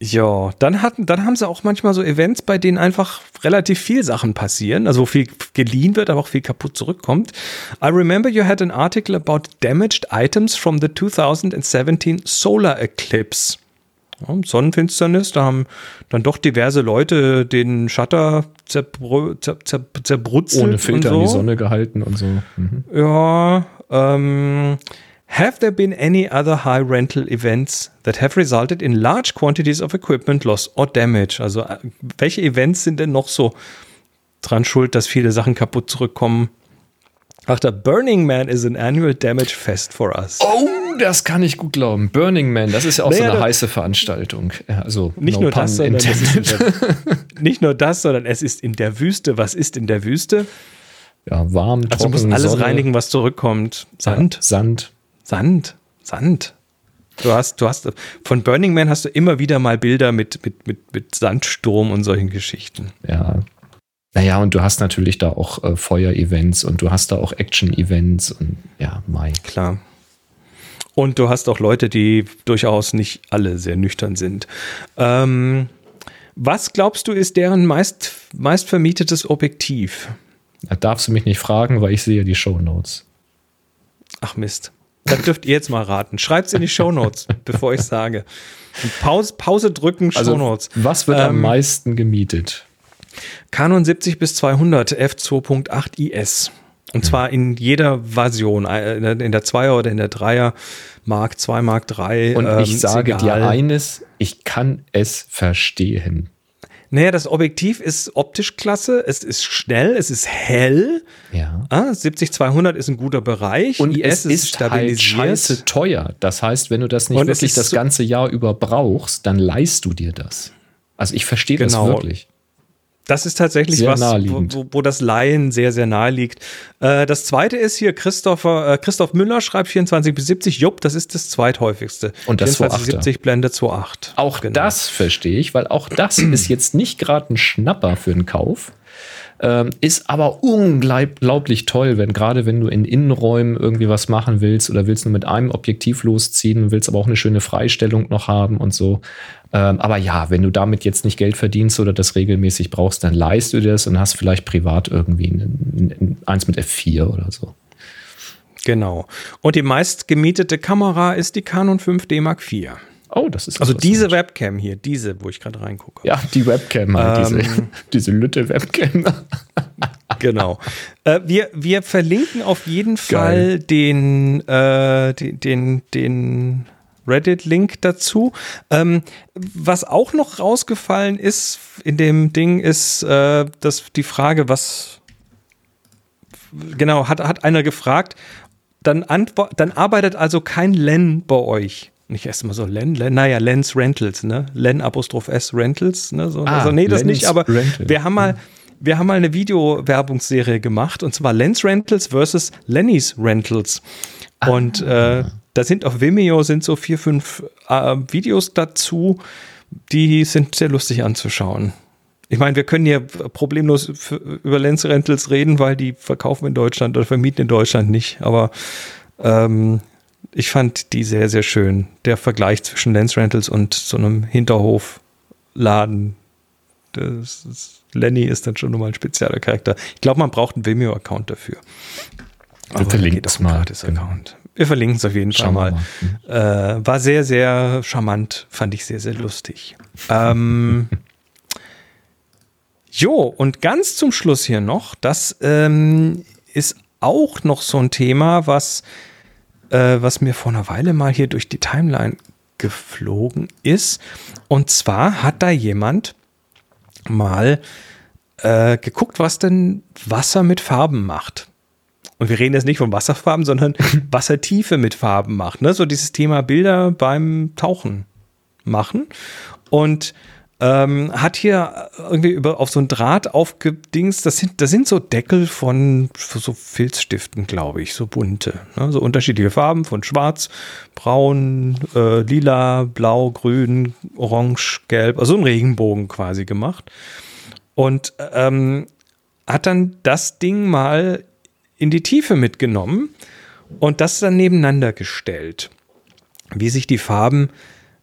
Speaker 2: Ja, dann hatten, dann haben sie auch manchmal so Events, bei denen einfach relativ viel Sachen passieren, also wo viel geliehen wird, aber auch viel kaputt zurückkommt. I remember you had an article about damaged items from the 2017 solar eclipse. Ja, Sonnenfinsternis, da haben dann doch diverse Leute den Shutter zerbrö zer zer zerbrutzelt.
Speaker 1: Ohne Filter
Speaker 2: so.
Speaker 1: in die Sonne gehalten und so. Mhm.
Speaker 2: Ja, ähm, have there been any other high rental events that have resulted in large quantities of equipment loss or damage? Also, äh, welche Events sind denn noch so dran schuld, dass viele Sachen kaputt zurückkommen? Ach, der Burning Man is an annual damage fest for us.
Speaker 1: Oh, das kann ich gut glauben. Burning Man, das ist ja auch so
Speaker 2: Naja,
Speaker 1: eine
Speaker 2: da-
Speaker 1: heiße Veranstaltung. Also
Speaker 2: Nicht
Speaker 1: no
Speaker 2: nur das, sondern es ist in
Speaker 1: intended.
Speaker 2: der, nicht nur das, sondern es ist in der Wüste. Was ist in der Wüste?
Speaker 1: Ja, warm,
Speaker 2: Also
Speaker 1: trocken,
Speaker 2: musst alles
Speaker 1: Sonne,
Speaker 2: reinigen, was zurückkommt. Sand,
Speaker 1: Ja, Sand.
Speaker 2: Sand, Sand. Du hast, du hast, von Burning Man hast du immer wieder mal Bilder mit, mit, mit, mit Sandsturm und solchen Geschichten.
Speaker 1: Ja. Naja, und du hast natürlich da auch äh, Feuer-Events und du hast da auch Action-Events und ja, Mai.
Speaker 2: Klar. Und du hast auch Leute, die durchaus nicht alle sehr nüchtern sind. Ähm, was glaubst du, ist deren meist, meist vermietetes Objektiv?
Speaker 1: Da darfst du mich nicht fragen, weil ich sehe die Shownotes.
Speaker 2: Ach Mist. Das dürft ihr jetzt mal raten. Schreibt's in die Shownotes, bevor ich sage. Pause, Pause drücken, Shownotes.
Speaker 1: Also, was wird am
Speaker 2: Ähm,
Speaker 1: meisten gemietet?
Speaker 2: Canon 70 bis 200 f2.8 IS. Und zwar in jeder Version, äh, in der- 2er oder in der 3er, Mark 2, Mark 3.
Speaker 1: Und
Speaker 2: ähm,
Speaker 1: ich
Speaker 2: ist
Speaker 1: sage dir
Speaker 2: egal.
Speaker 1: eines, ich kann es verstehen.
Speaker 2: Naja, das Objektiv ist optisch klasse, es ist schnell, es ist hell.
Speaker 1: Ja.
Speaker 2: Ah, 70-200 ist ein guter Bereich.
Speaker 1: Und
Speaker 2: IS
Speaker 1: es ist halt scheiße teuer. Das heißt, wenn du das nicht
Speaker 2: Und
Speaker 1: wirklich
Speaker 2: ist
Speaker 1: das ganze Jahr über brauchst, dann leihst du dir das. Also ich verstehe
Speaker 2: Genau.
Speaker 1: das wirklich.
Speaker 2: Das ist tatsächlich
Speaker 1: Sehr
Speaker 2: was, wo, wo, das Laien sehr, sehr nahe liegt. Äh, das zweite ist hier Christopher, äh, Christoph Müller schreibt 24 bis 70. Jupp, das ist das zweithäufigste.
Speaker 1: Und das
Speaker 2: 24
Speaker 1: 2.8er.
Speaker 2: 70 Blende 2.8.
Speaker 1: Auch
Speaker 2: Genau.
Speaker 1: das verstehe ich, weil auch das ist jetzt nicht gerade ein Schnapper für einen Kauf. Ähm, ist aber unglaublich toll, wenn gerade wenn du in Innenräumen irgendwie was machen willst oder willst nur mit einem Objektiv losziehen, willst aber auch eine schöne Freistellung noch haben und so. Ähm, aber ja, wenn du damit jetzt nicht Geld verdienst oder das regelmäßig brauchst, dann leihst du dir das und hast vielleicht privat irgendwie ein, ein, ein, eins mit F4 oder so.
Speaker 2: Genau. Und die meist gemietete Kamera ist die Canon 5D Mark IV.
Speaker 1: Oh, das ist
Speaker 2: Also diese Webcam hier, diese, wo ich gerade reingucke.
Speaker 1: Ja, die Webcam, halt,
Speaker 2: Ähm.
Speaker 1: diese, diese Lütte-Webcam.
Speaker 2: Genau. äh, wir, wir verlinken auf jeden Fall den, äh, den, den, den Reddit-Link dazu. Ähm, was auch noch rausgefallen ist in dem Ding, ist äh, dass die Frage, was genau, hat, hat einer gefragt, dann, dann arbeitet also kein Len bei euch. Nicht erstmal so Len, Len, naja, Lens Rentals, ne? Len Apostroph S Rentals, ne? So,
Speaker 1: Ah,
Speaker 2: also, nee, das
Speaker 1: Lens
Speaker 2: nicht, aber
Speaker 1: Rental.
Speaker 2: wir haben mal, wir haben mal eine Videowerbungsserie gemacht und zwar Lens Rentals versus Lennys Rentals. Und äh, da sind auf Vimeo sind so vier, fünf äh, Videos dazu, die sind sehr lustig anzuschauen. Ich meine, wir können hier problemlos über Lens Rentals reden, weil die verkaufen in Deutschland oder vermieten in Deutschland nicht. Aber ähm, ich fand die sehr, sehr schön. Der Vergleich zwischen Lens Rentals und so einem Hinterhofladen. Das ist, Lenny ist dann schon nochmal ein spezieller Charakter. Ich glaube, man braucht einen Vimeo-Account dafür.
Speaker 1: Wir verlinken es mal.
Speaker 2: Gratis-Account. Wir verlinken es auf jeden
Speaker 1: Schauen
Speaker 2: Fall mal. Äh, war sehr, sehr charmant. Fand ich sehr, sehr lustig. ähm, jo, und ganz zum Schluss hier noch, das ähm, ist auch noch so ein Thema, was, äh, was mir vor einer Weile mal hier durch die Timeline geflogen ist. Und zwar hat da jemand mal äh, geguckt, was denn Wasser mit Farben macht. Und wir reden jetzt nicht von Wasserfarben, sondern Wassertiefe mit Farben macht. Ne? So dieses Thema Bilder beim Tauchen machen. Und ähm, hat hier irgendwie über, auf so ein Draht aufgedingst. Das sind, das sind so Deckel von so Filzstiften, glaube ich, so bunte. Ne? So unterschiedliche Farben von schwarz, braun, äh, lila, blau, grün, orange, gelb. Also ein Regenbogen quasi gemacht. Und ähm, hat dann das Ding mal in die Tiefe mitgenommen und das dann nebeneinander gestellt, wie sich die Farben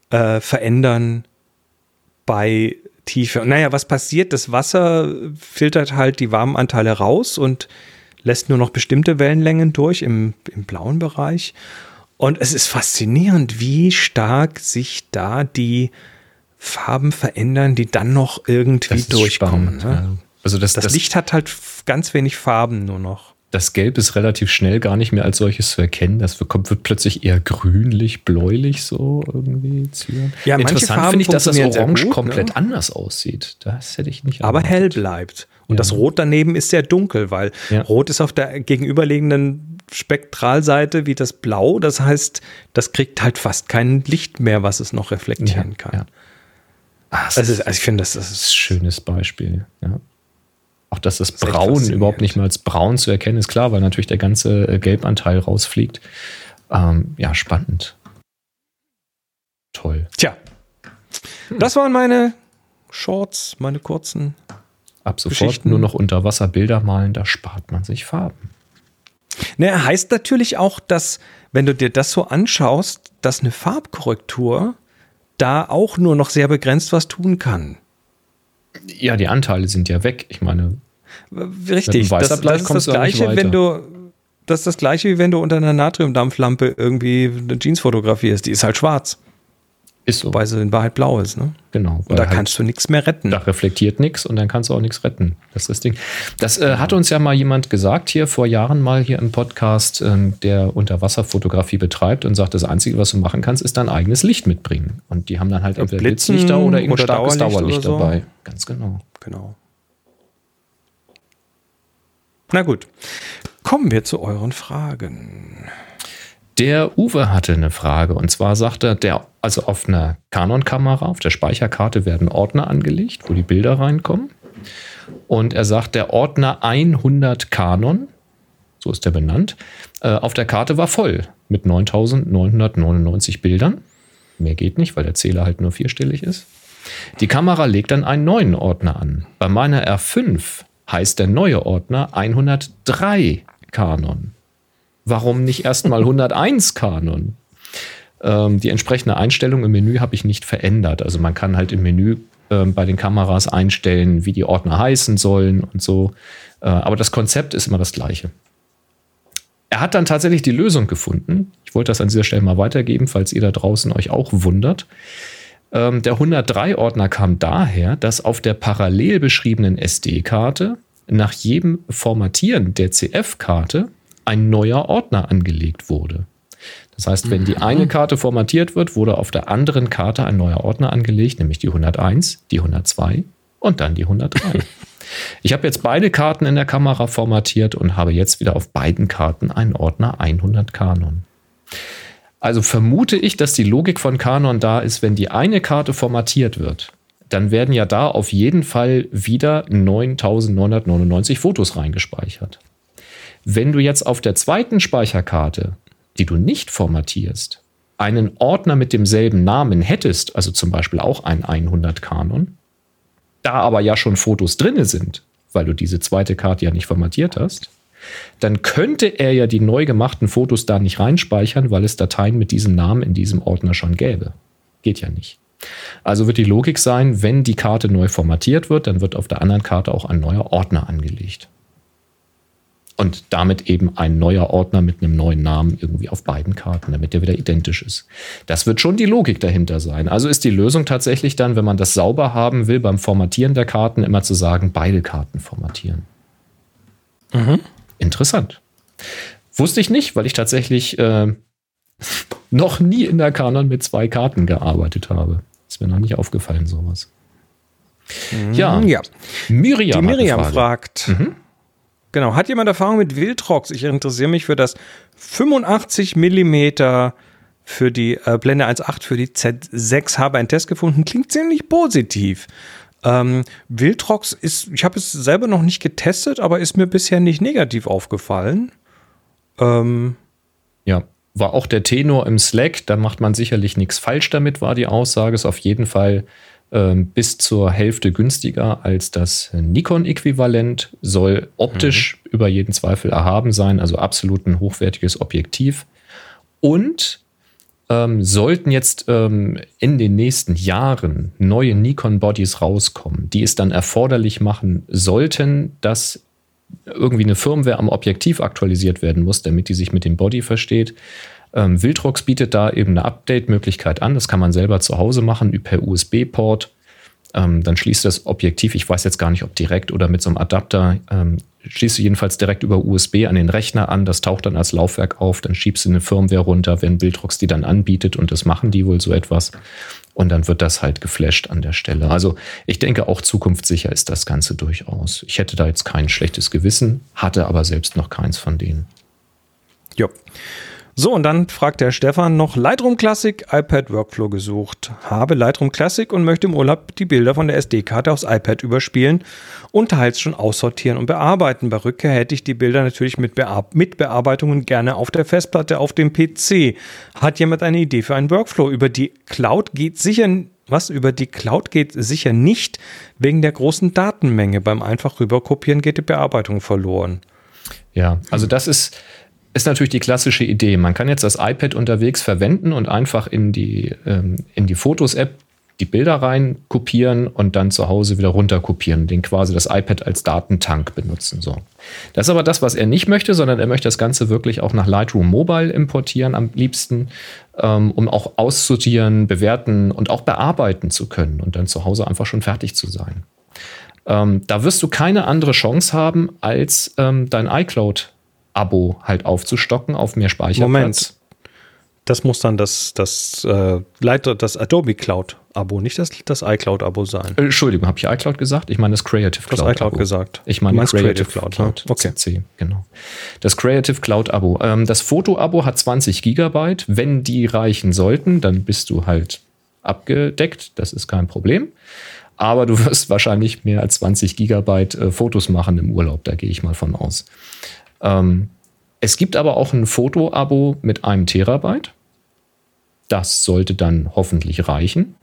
Speaker 2: äh, verändern bei Tiefe. Und naja, was passiert? Das Wasser filtert halt die Warmanteile raus und lässt nur noch bestimmte Wellenlängen durch im, im blauen Bereich. Und es ist faszinierend, wie stark sich da die Farben verändern, die dann noch irgendwie durchkommen.
Speaker 1: Spannend,
Speaker 2: ne?
Speaker 1: ja. Also das,
Speaker 2: Das,
Speaker 1: das,
Speaker 2: Licht hat halt ganz wenig Farben nur noch.
Speaker 1: Das Gelb ist relativ schnell gar nicht mehr als solches zu erkennen. Das wird, wird plötzlich eher grünlich, bläulich so irgendwie. Zieren.
Speaker 2: Ja,
Speaker 1: Interessant finde ich, dass das Orange
Speaker 2: gut,
Speaker 1: komplett
Speaker 2: ne?
Speaker 1: anders aussieht. Das hätte ich nicht
Speaker 2: aber
Speaker 1: erwartet.
Speaker 2: hell bleibt. Und
Speaker 1: Ja.
Speaker 2: das Rot daneben ist sehr dunkel, weil
Speaker 1: Ja.
Speaker 2: Rot ist auf der gegenüberliegenden Spektralseite wie das Blau. Das heißt, das kriegt halt fast kein Licht mehr, was es noch reflektieren
Speaker 1: Ja,
Speaker 2: kann.
Speaker 1: Ah,
Speaker 2: Also,
Speaker 1: ist
Speaker 2: also ich finde, das, das
Speaker 1: ein
Speaker 2: ist
Speaker 1: schönes Beispiel. Ja. Auch dass das
Speaker 2: echt
Speaker 1: Braun überhaupt nicht mehr als braun zu erkennen ist, klar, weil natürlich der ganze äh, Gelbanteil rausfliegt. Ähm, ja, spannend. Toll.
Speaker 2: Tja, das waren meine Shorts, meine kurzen.
Speaker 1: Ab sofort nur noch unter Wasser Bilder malen, da spart man sich Farben.
Speaker 2: Ne, heißt natürlich auch, dass, wenn du dir das so anschaust, dass eine Farbkorrektur da auch nur noch sehr begrenzt was tun kann.
Speaker 1: Ja, die Anteile sind ja weg. Ich meine,
Speaker 2: Richtig, das, das ist das Gleiche, wenn
Speaker 1: weiter.
Speaker 2: du das ist das gleiche, wie wenn du unter einer Natriumdampflampe irgendwie eine Jeans fotografierst. Die ist halt schwarz,
Speaker 1: ist so.
Speaker 2: wobei sie in Wahrheit blau ist. Ne?
Speaker 1: genau.
Speaker 2: Und da kannst du nichts mehr retten.
Speaker 1: Da reflektiert nichts und dann kannst du auch nichts retten. Das ist das Ding. Das äh, hat uns ja mal jemand gesagt hier vor Jahren mal hier im Podcast, ähm, der Unterwasserfotografie betreibt und sagt, das Einzige, was du machen kannst, ist dein eigenes Licht mitbringen. Und die haben dann halt entweder
Speaker 2: Blitzen
Speaker 1: Blitzlichter oder irgendein
Speaker 2: oder
Speaker 1: starkes
Speaker 2: Dauerlicht
Speaker 1: Dauerlicht,
Speaker 2: so.
Speaker 1: dabei. Ganz genau.
Speaker 2: Genau. Na gut. Kommen wir zu euren Fragen.
Speaker 1: Der Uwe hatte eine Frage und zwar sagt er, der, also auf einer Canon-Kamera, auf der Speicherkarte werden Ordner angelegt, wo die Bilder reinkommen. Und er sagt, der Ordner 100 Canon, so ist der benannt, äh, auf der Karte war voll mit 9999 Bildern. Mehr geht nicht, weil der Zähler halt nur vierstellig ist. Die Kamera legt dann einen neuen Ordner an. Bei meiner R5 heißt der neue Ordner 103 Canon warum nicht erstmal 101 Kanon? Ähm, die entsprechende Einstellung im Menü habe ich nicht verändert. Also man kann halt im Menü ähm, bei den Kameras einstellen, wie die Ordner heißen sollen und so. Äh, aber das Konzept ist immer das gleiche. Er hat dann tatsächlich die Lösung gefunden. Ich wollte das an dieser Stelle mal weitergeben, falls ihr da draußen euch auch wundert. Ähm, der 103-Ordner kam daher, dass auf der parallel beschriebenen SD-Karte nach jedem Formatieren der CF-Karte ein neuer Ordner angelegt wurde. Das heißt, wenn die eine Karte formatiert wird, wurde auf der anderen Karte ein neuer Ordner angelegt, nämlich die 101, die 102 und dann die 103. Ich habe jetzt beide Karten in der Kamera formatiert und habe jetzt wieder auf beiden Karten einen Ordner 100 Kanon. Also vermute ich, dass die Logik von Canon da ist, wenn die eine Karte formatiert wird, dann werden ja da auf jeden Fall wieder 9999 Fotos reingespeichert. Wenn du jetzt auf der zweiten Speicherkarte, die du nicht formatierst, einen Ordner mit demselben Namen hättest, also zum Beispiel auch ein 100 Kanon, da aber ja schon Fotos drinne sind, weil du diese zweite Karte ja nicht formatiert hast, dann könnte er ja die neu gemachten Fotos da nicht reinspeichern, weil es Dateien mit diesem Namen in diesem Ordner schon gäbe. Geht ja nicht. Also wird die Logik sein, wenn die Karte neu formatiert wird, dann wird auf der anderen Karte auch ein neuer Ordner angelegt. Und damit eben ein neuer Ordner mit einem neuen Namen irgendwie auf beiden Karten, damit der wieder identisch ist. Das wird schon die Logik dahinter sein. Also ist die Lösung tatsächlich dann, wenn man das sauber haben will, beim Formatieren der Karten immer zu sagen, beide Karten formatieren. Interessant. Wusste ich nicht, weil ich tatsächlich äh, noch nie in der Canon mit zwei Karten gearbeitet habe. Ist mir noch nicht aufgefallen, sowas. Ja,
Speaker 2: Ja.
Speaker 1: Miriam,
Speaker 2: Die Miriam fragt. Genau, hat jemand Erfahrung mit Wildrox? Ich interessiere mich für das 85 Millimeter für die äh, Blende 1.8 für die Z6. Habe einen Test gefunden, klingt ziemlich positiv. Ähm, Wildrox ist, ich habe es selber noch nicht getestet, aber ist mir bisher nicht negativ aufgefallen. Ähm,
Speaker 1: Ja, war auch der Tenor im Slack, da macht man sicherlich nichts falsch damit, war die Aussage. Ist auf jeden Fall ähm, bis zur Hälfte günstiger als das Nikon-Äquivalent, soll optisch über jeden Zweifel erhaben sein, also absolut ein hochwertiges Objektiv. Und ähm, sollten jetzt ähm, in den nächsten Jahren neue Nikon-Bodies rauskommen, die es dann erforderlich machen sollten, dass irgendwie eine Firmware am Objektiv aktualisiert werden muss, damit die sich mit dem Body versteht, Ähm, Wildrox bietet da eben eine Update-Möglichkeit an. Das kann man selber zu Hause machen per USB-Port. Ähm, dann schließt das Objektiv, ich weiß jetzt gar nicht, ob direkt oder mit so einem Adapter, ähm, schließt du jedenfalls direkt über USB an den Rechner an. Das taucht dann als Laufwerk auf. Dann schiebst du eine Firmware runter, wenn Wildrox die dann anbietet und das machen die wohl so etwas. Und dann wird das halt geflasht an der Stelle. Also ich denke auch zukunftssicher ist das Ganze durchaus. Ich hätte da jetzt kein schlechtes Gewissen, hatte aber selbst noch keins von denen.
Speaker 2: Ja. So, und dann fragt der Stefan noch Lightroom Classic iPad Workflow gesucht. Habe Lightroom Classic und möchte im Urlaub die Bilder von der SD-Karte aufs iPad überspielen und teils schon aussortieren und bearbeiten. Bei Rückkehr hätte ich die Bilder natürlich mit, Bear mit Bearbeitungen gerne auf der Festplatte auf dem PC. Hat jemand eine Idee für einen Workflow? Über die Cloud geht sicher was über die Cloud geht sicher nicht wegen der großen Datenmenge. Beim einfach rüberkopieren geht die Bearbeitung verloren.
Speaker 1: Ja, also das ist ist natürlich die klassische Idee. Man kann jetzt das iPad unterwegs verwenden und einfach in die, ähm, in die Fotos-App die Bilder rein kopieren und dann zu Hause wieder runter kopieren, den quasi das iPad als Datentank benutzen. So. Das ist aber das, was er nicht möchte, sondern er möchte das Ganze wirklich auch nach Lightroom Mobile importieren am liebsten, ähm, um auch aussortieren, bewerten und auch bearbeiten zu können und dann zu Hause einfach schon fertig zu sein. Ähm, da wirst du keine andere Chance haben, als ähm, dein iCloud Abo halt aufzustocken auf mehr Speicherplatz. Moment.
Speaker 2: Das muss dann das, das, äh, Leiter, das Adobe Cloud Abo, nicht das, das iCloud Abo sein.
Speaker 1: Äh, Entschuldigung, habe ich iCloud gesagt? Ich meine das Creative Cloud.
Speaker 2: Das iCloud Abo. gesagt.
Speaker 1: Ich meine Creative, Creative, Cloud. Cloud
Speaker 2: ja. Okay.
Speaker 1: CC, genau. Das Creative Cloud Abo. Ähm, das Foto Abo hat 20 Gigabyte. Wenn die reichen sollten, dann bist du halt abgedeckt. Das ist kein Problem. Aber du wirst wahrscheinlich mehr als 20 Gigabyte äh, Fotos machen im Urlaub. Da gehe ich mal von aus. Ähm, es gibt aber auch ein Foto-Abo mit einem Terabyte. Das sollte dann hoffentlich reichen.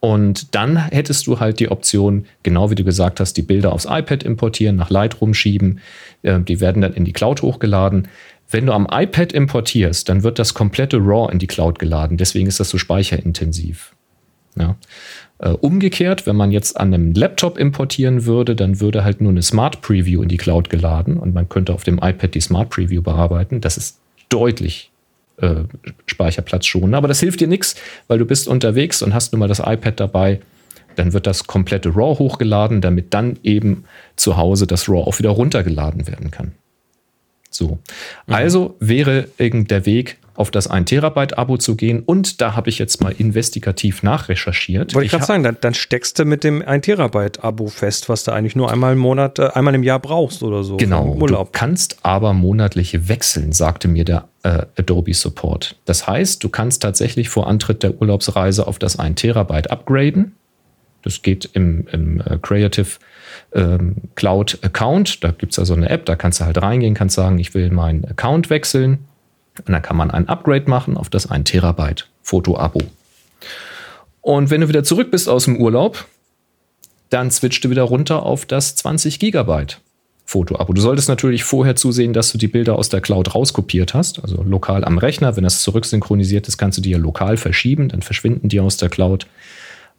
Speaker 1: Und dann hättest du halt die Option, genau wie du gesagt hast, die Bilder aufs iPad importieren, nach Lightroom schieben. Äh, die werden dann in die Cloud hochgeladen. Wenn du am iPad importierst, dann wird das komplette RAW in die Cloud geladen. Deswegen ist das so speicherintensiv. Ja. Äh, umgekehrt, wenn man jetzt an einem Laptop importieren würde, dann würde halt nur eine Smart Preview in die Cloud geladen und man könnte auf dem iPad die Smart Preview bearbeiten. Das ist deutlich äh, Speicherplatz schon. Aber das hilft dir nichts, weil du bist unterwegs und hast nun mal das iPad dabei. Dann wird das komplette RAW hochgeladen, damit dann eben zu Hause das RAW auch wieder runtergeladen werden kann. So. Mhm. Also wäre der Weg, auf das 1 Terabyte Abo zu gehen. Und da habe ich jetzt mal investigativ nachrecherchiert.
Speaker 2: Wollte ich gerade sagen, dann, dann, steckst du mit dem 1 Terabyte Abo fest, was du eigentlich nur einmal im Monat, äh, einmal im Jahr brauchst oder so.
Speaker 1: Genau. Du kannst aber monatliche wechseln, sagte mir der äh, Adobe Support. Das heißt, du kannst tatsächlich vor Antritt der Urlaubsreise auf das 1 Terabyte upgraden. Das geht im, im äh, Creative ähm, Cloud Account. Da gibt es also eine App, da kannst du halt reingehen, kannst sagen, ich will meinen Account wechseln. Und dann kann man ein Upgrade machen auf das 1 Terabyte Foto-Abo. Und wenn du wieder zurück bist aus dem Urlaub, dann switcht du wieder runter auf das 20 Gigabyte Foto-Abo. Du solltest natürlich vorher zusehen, dass du die Bilder aus der Cloud rauskopiert hast, also lokal am Rechner. Wenn das zurücksynchronisiert ist, kannst du die ja lokal verschieben, dann verschwinden die aus der Cloud.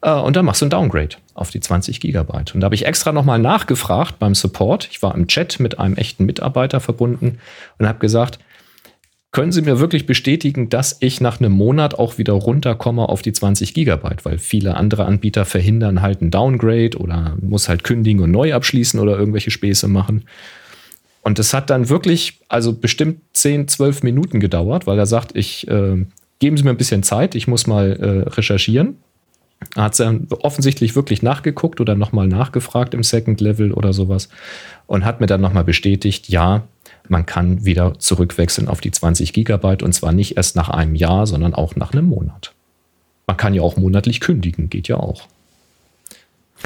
Speaker 1: Äh, und dann machst du ein Downgrade auf die 20 Gigabyte. Und da habe ich extra nochmal nachgefragt beim Support. Ich war im Chat mit einem echten Mitarbeiter verbunden und habe gesagt, können Sie mir wirklich bestätigen, dass ich nach einem Monat auch wieder runterkomme auf die 20 Gigabyte? Weil viele andere Anbieter verhindern halt ein Downgrade oder muss halt kündigen und neu abschließen oder irgendwelche Späße machen. Und das hat dann wirklich, also bestimmt 10, 12 Minuten gedauert, weil er sagt, ich äh, geben Sie mir ein bisschen Zeit, ich muss mal äh, recherchieren. Er hat dann offensichtlich wirklich nachgeguckt oder nochmal nachgefragt im Second Level oder sowas und hat mir dann nochmal bestätigt, ja, man kann wieder zurückwechseln auf die 20 Gigabyte und zwar nicht erst nach einem Jahr, sondern auch nach einem Monat. Man kann ja auch monatlich kündigen, geht ja auch.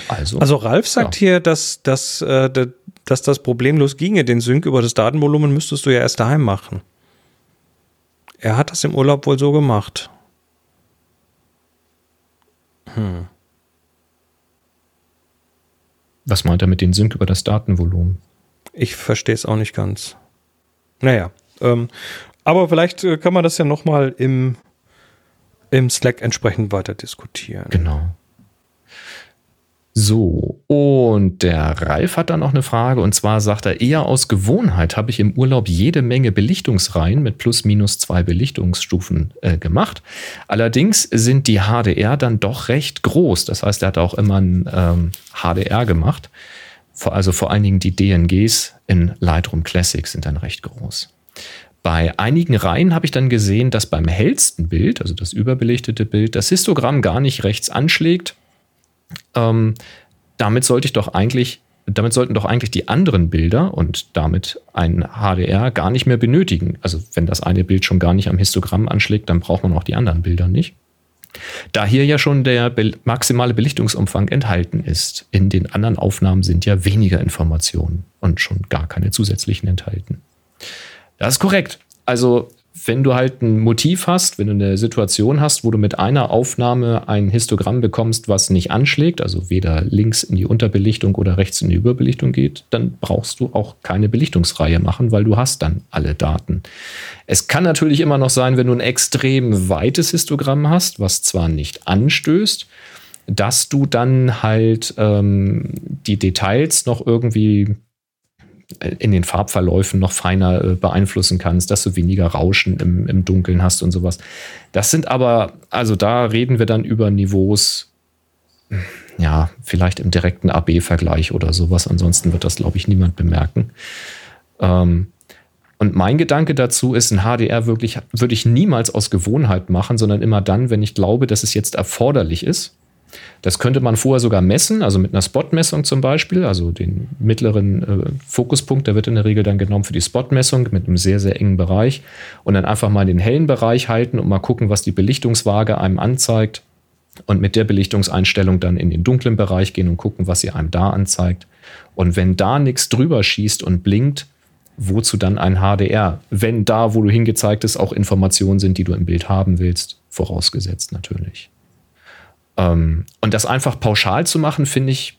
Speaker 2: Also, also Ralf sagt ja. hier, dass, dass, äh, dass das problemlos ginge. Den Sync über das Datenvolumen müsstest du ja erst daheim machen. Er hat das im Urlaub wohl so gemacht.
Speaker 1: Hm. Was meint er mit dem Sync über das Datenvolumen?
Speaker 2: Ich verstehe es auch nicht ganz. Naja, ähm, aber vielleicht äh, kann man das ja nochmal im, im Slack entsprechend weiter diskutieren.
Speaker 1: Genau. So, und der Ralf hat dann noch eine Frage und zwar sagt er, eher aus Gewohnheit habe ich im Urlaub jede Menge Belichtungsreihen mit plus minus zwei Belichtungsstufen äh, gemacht. Allerdings sind die HDR dann doch recht groß. Das heißt, er hat auch immer ein ähm, HDR gemacht. Also vor allen Dingen die DNGs in Lightroom Classic sind dann recht groß. Bei einigen Reihen habe ich dann gesehen, dass beim hellsten Bild, also das überbelichtete Bild, das Histogramm gar nicht rechts anschlägt ähm, damit sollte ich doch eigentlich, damit sollten doch eigentlich die anderen Bilder und damit ein HDR gar nicht mehr benötigen. Also wenn das eine Bild schon gar nicht am Histogramm anschlägt, dann braucht man auch die anderen Bilder nicht. Da hier ja schon der maximale Belichtungsumfang enthalten ist, in den anderen Aufnahmen sind ja weniger Informationen und schon gar keine zusätzlichen enthalten. Das ist korrekt. Also wenn du halt ein Motiv hast, wenn du eine Situation hast, wo du mit einer Aufnahme ein Histogramm bekommst, was nicht anschlägt, also weder links in die Unterbelichtung oder rechts in die Überbelichtung geht, dann brauchst du auch keine Belichtungsreihe machen, weil du hast dann alle Daten. Es kann natürlich immer noch sein, wenn du ein extrem weites Histogramm hast, was zwar nicht anstößt, dass du dann halt ähm, die Details noch irgendwie in den Farbverläufen noch feiner äh, beeinflussen kannst, dass du weniger Rauschen im, im Dunkeln hast und sowas. Das sind aber, also da reden wir dann über Niveaus, ja, vielleicht im direkten AB-Vergleich oder sowas. Ansonsten wird das, glaube ich, niemand bemerken. Ähm, und mein Gedanke dazu ist, ein HDR wirklich, würde ich niemals aus Gewohnheit machen, sondern immer dann, wenn ich glaube, dass es jetzt erforderlich ist. Das könnte man vorher sogar messen, also mit einer Spot-Messung zum Beispiel, also den mittleren äh, Fokuspunkt, der wird in der Regel dann genommen für die Spot-Messung mit einem sehr, sehr engen Bereich und dann einfach mal den hellen Bereich halten und mal gucken, was die Belichtungswaage einem anzeigt und mit der Belichtungseinstellung dann in den dunklen Bereich gehen und gucken, was sie einem da anzeigt. Und wenn da nichts drüber schießt und blinkt, wozu dann ein HDR? Wenn da, wo du hingezeigt hast, auch Informationen sind, die du im Bild haben willst, vorausgesetzt natürlich. Ähm, und das einfach pauschal zu machen, finde ich.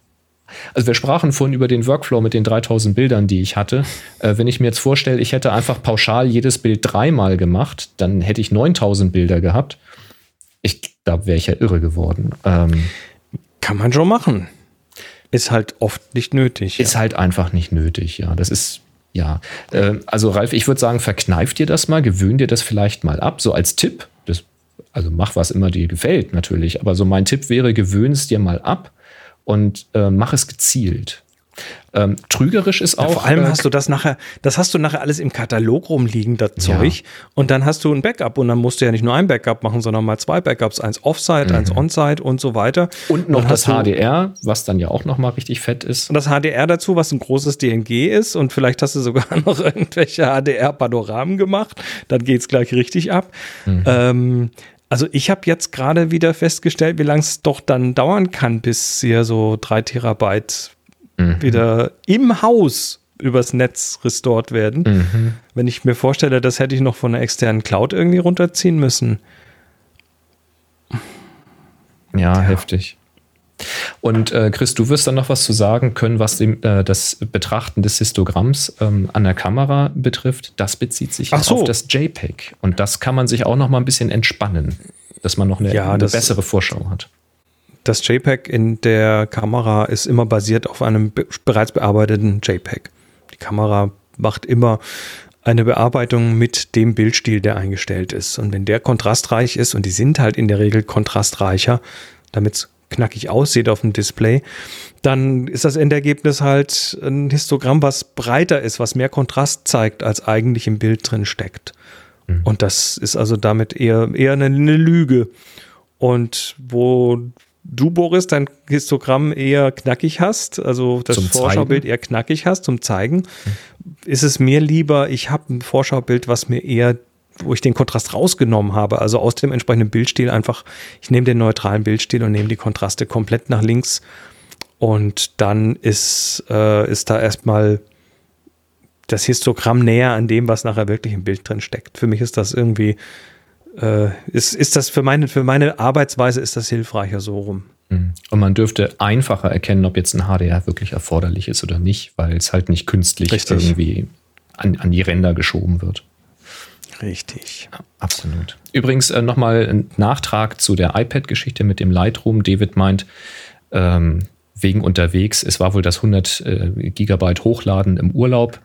Speaker 1: Also wir sprachen vorhin über den Workflow mit den 3000 Bildern, die ich hatte. Äh, wenn ich mir jetzt vorstelle, ich hätte einfach pauschal jedes Bild dreimal gemacht, dann hätte ich 9000 Bilder gehabt. Ich glaube, wäre ich ja irre geworden. Ähm,
Speaker 2: Kann man schon machen. Ist halt oft nicht nötig.
Speaker 1: Ist ja. halt einfach nicht nötig, ja. Das ist, ja. Äh, also Ralf, ich würde sagen, verkneif dir das mal, gewöhn dir das vielleicht mal ab, so als Tipp. Also mach, was immer dir gefällt, natürlich. Aber so mein Tipp wäre, gewöhn es dir mal ab und äh, mach es gezielt. Ähm, trügerisch ist auch. Ja,
Speaker 2: vor allem äh, hast du das nachher, das hast du nachher alles im Katalog rumliegen, das Zeug. Ja. Und dann hast du ein Backup und dann musst du ja nicht nur ein Backup machen, sondern mal zwei Backups, eins Offsite, mhm. eins Onsite und so weiter.
Speaker 1: Und noch das HDR, was dann ja auch noch mal richtig fett ist.
Speaker 2: Und das HDR dazu, was ein großes DNG ist und vielleicht hast du sogar noch irgendwelche HDR-Panoramen gemacht. Dann geht es gleich richtig ab. Mhm. Ähm, also ich habe jetzt gerade wieder festgestellt, wie lange es doch dann dauern kann, bis hier so drei Terabyte mhm. wieder im Haus übers Netz restored werden. Mhm. Wenn ich mir vorstelle, das hätte ich noch von einer externen Cloud irgendwie runterziehen müssen.
Speaker 1: Ja, ja. heftig. Und äh, Chris, du wirst dann noch was zu sagen können, was dem, äh, das Betrachten des Histogramms ähm, an der Kamera betrifft. Das bezieht sich so. auf das JPEG. Und das kann man sich auch noch mal ein bisschen entspannen, dass man noch eine, ja, eine bessere Vorschau hat.
Speaker 2: Das JPEG in der Kamera ist immer basiert auf einem be bereits bearbeiteten JPEG. Die Kamera macht immer eine Bearbeitung mit dem Bildstil, der eingestellt ist. Und wenn der kontrastreich ist, und die sind halt in der Regel kontrastreicher, damit es knackig aussieht auf dem Display, dann ist das Endergebnis halt ein Histogramm, was breiter ist, was mehr Kontrast zeigt, als eigentlich im Bild drin steckt. Mhm. Und das ist also damit eher, eher eine, eine Lüge. Und wo du, Boris, dein Histogramm eher knackig hast, also das zum Vorschaubild Zeigen. eher knackig hast zum Zeigen, mhm. ist es mir lieber, ich habe ein Vorschaubild, was mir eher wo ich den Kontrast rausgenommen habe, also aus dem entsprechenden Bildstil einfach, ich nehme den neutralen Bildstil und nehme die Kontraste komplett nach links und dann ist, äh, ist da erstmal das Histogramm näher an dem, was nachher wirklich im Bild drin steckt. Für mich ist das irgendwie, äh, ist, ist das für meine, für meine Arbeitsweise ist das hilfreicher so rum.
Speaker 1: Mhm. Und man dürfte einfacher erkennen, ob jetzt ein HDR wirklich erforderlich ist oder nicht, weil es halt nicht künstlich Richtig. irgendwie an, an die Ränder geschoben wird.
Speaker 2: Richtig.
Speaker 1: Ja, absolut. Übrigens äh, nochmal ein Nachtrag zu der iPad-Geschichte mit dem Lightroom. David meint, ähm, wegen unterwegs. Es war wohl das 100 äh, Gigabyte Hochladen im Urlaub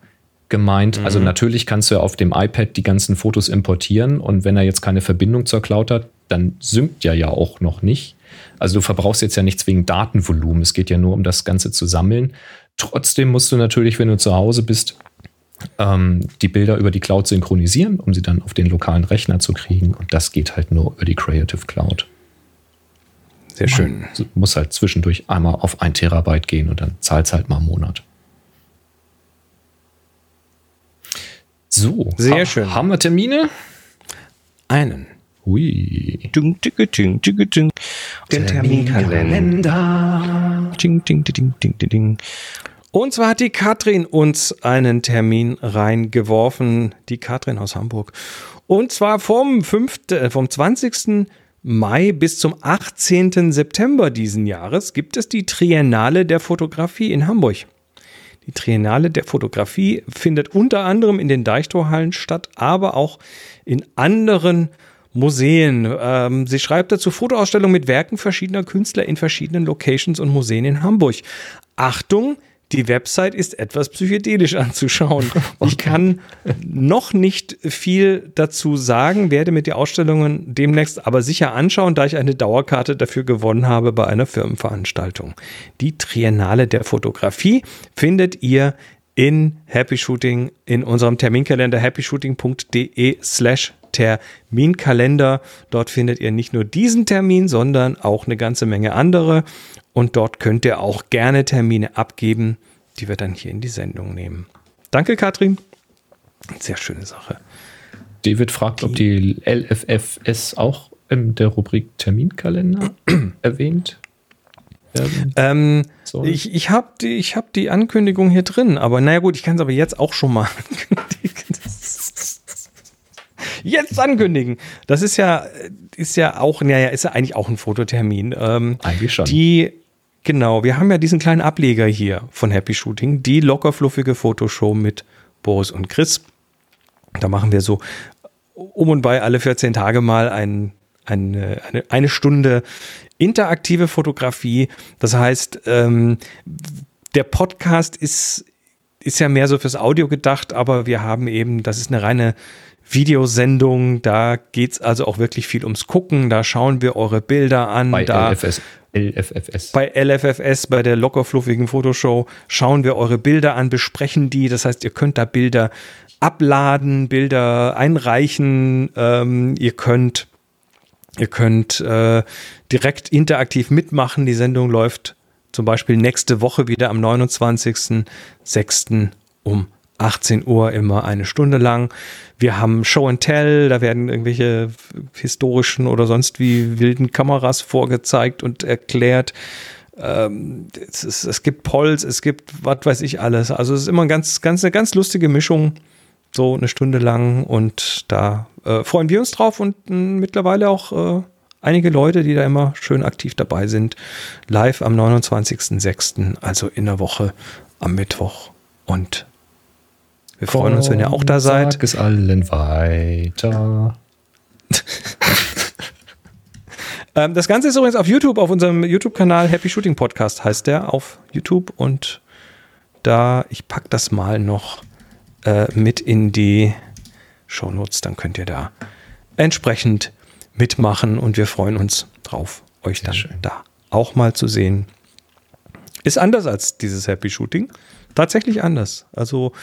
Speaker 1: gemeint. Also
Speaker 2: Mhm.
Speaker 1: natürlich kannst du ja auf dem iPad die ganzen Fotos importieren und wenn er jetzt keine Verbindung zur Cloud hat, dann synkt er ja auch noch nicht. Also du verbrauchst jetzt ja nicht zwingend Datenvolumen. Es geht ja nur um das Ganze zu sammeln. Trotzdem musst du natürlich, wenn du zu Hause bist, ähm, die Bilder über die Cloud synchronisieren, um sie dann auf den lokalen Rechner zu kriegen. Und das geht halt nur über die Creative Cloud.
Speaker 2: Sehr schön.
Speaker 1: Also muss halt zwischendurch einmal auf ein Terabyte gehen und dann zahlt es halt mal im Monat. So.
Speaker 2: Sehr schön.
Speaker 1: Haben wir Termine?
Speaker 2: Einen.
Speaker 1: Hui.
Speaker 2: Ding, ding, ding, ding, ding. Den Terminkalender. Ding, ding, ding, ding, ding, ding. Und zwar hat die Katrin uns einen Termin reingeworfen. Die Katrin aus Hamburg. Und zwar vom, 5., äh, vom 20. Mai bis zum 18. September diesen Jahres gibt es die Triennale der Fotografie in Hamburg. Die Triennale der Fotografie findet unter anderem in den Deichtorhallen statt, aber auch in anderen Museen. Ähm, sie schreibt dazu Fotoausstellung mit Werken verschiedener Künstler in verschiedenen Locations und Museen in Hamburg. Achtung, die Website ist etwas psychedelisch anzuschauen. Ich kann noch nicht viel dazu sagen, werde mir die Ausstellungen demnächst aber sicher anschauen, da ich eine Dauerkarte dafür gewonnen habe bei einer Firmenveranstaltung. Die Triennale der Fotografie findet ihr in Happy Shooting in unserem Terminkalender happyshooting.de slash Terminkalender. Dort findet ihr nicht nur diesen Termin, sondern auch eine ganze Menge andere. Und dort könnt ihr auch gerne Termine abgeben, die wir dann hier in die Sendung nehmen. Danke, Katrin. Sehr schöne Sache.
Speaker 1: David fragt, ob die LFFS auch in der Rubrik Terminkalender erwähnt werden.
Speaker 2: Ähm,
Speaker 1: Sorry.
Speaker 2: ich ich habe die, ich hab die Ankündigung hier drin, aber naja gut, ich kann es aber jetzt auch schon mal ankündigen. Jetzt ankündigen. Das ist ja, ist ja auch, naja, ist ja eigentlich auch ein Fototermin. Ähm,
Speaker 1: Eigentlich schon.
Speaker 2: Die, genau, wir haben ja diesen kleinen Ableger hier von Happy Shooting, die lockerfluffige Fotoshow mit Boris und Chris. Da machen wir so um und bei alle 14 Tage mal ein, eine, eine, eine Stunde interaktive Fotografie. Das heißt, ähm, der Podcast ist, ist ja mehr so fürs Audio gedacht, aber wir haben eben, das ist eine reine Videosendung, da geht's also auch wirklich viel ums Gucken, da schauen wir eure Bilder an.
Speaker 1: Bei
Speaker 2: da,
Speaker 1: LFS, LFFS.
Speaker 2: bei LFFS, bei der lockerfluffigen Fotoshow, schauen wir eure Bilder an, besprechen die. Das heißt, ihr könnt da Bilder abladen, Bilder einreichen. Ähm, ihr könnt, ihr könnt äh, direkt interaktiv mitmachen. Die Sendung läuft zum Beispiel nächste Woche wieder am 29.06. um 18 Uhr immer eine Stunde lang. Wir haben Show and Tell, da werden irgendwelche historischen oder sonst wie wilden Kameras vorgezeigt und erklärt. Ähm, es, ist, es gibt Polls, es gibt was weiß ich alles. Also es ist immer ein ganz, ganz, eine ganz lustige Mischung, so eine Stunde lang und da äh, freuen wir uns drauf und mh, mittlerweile auch äh, einige Leute, die da immer schön aktiv dabei sind. Live am 29.06., also in der Woche am Mittwoch und wir freuen uns, wenn ihr auch da seid.
Speaker 1: Sag es allen weiter.
Speaker 2: Ähm, das Ganze ist übrigens auf YouTube, auf unserem YouTube-Kanal Happy Shooting Podcast heißt der auf YouTube und da, ich pack das mal noch äh, mit in die Shownotes, dann könnt ihr da entsprechend mitmachen und wir freuen uns drauf, euch dann
Speaker 1: schön.
Speaker 2: da auch mal zu sehen. Ist anders als dieses Happy Shooting. Tatsächlich anders. Also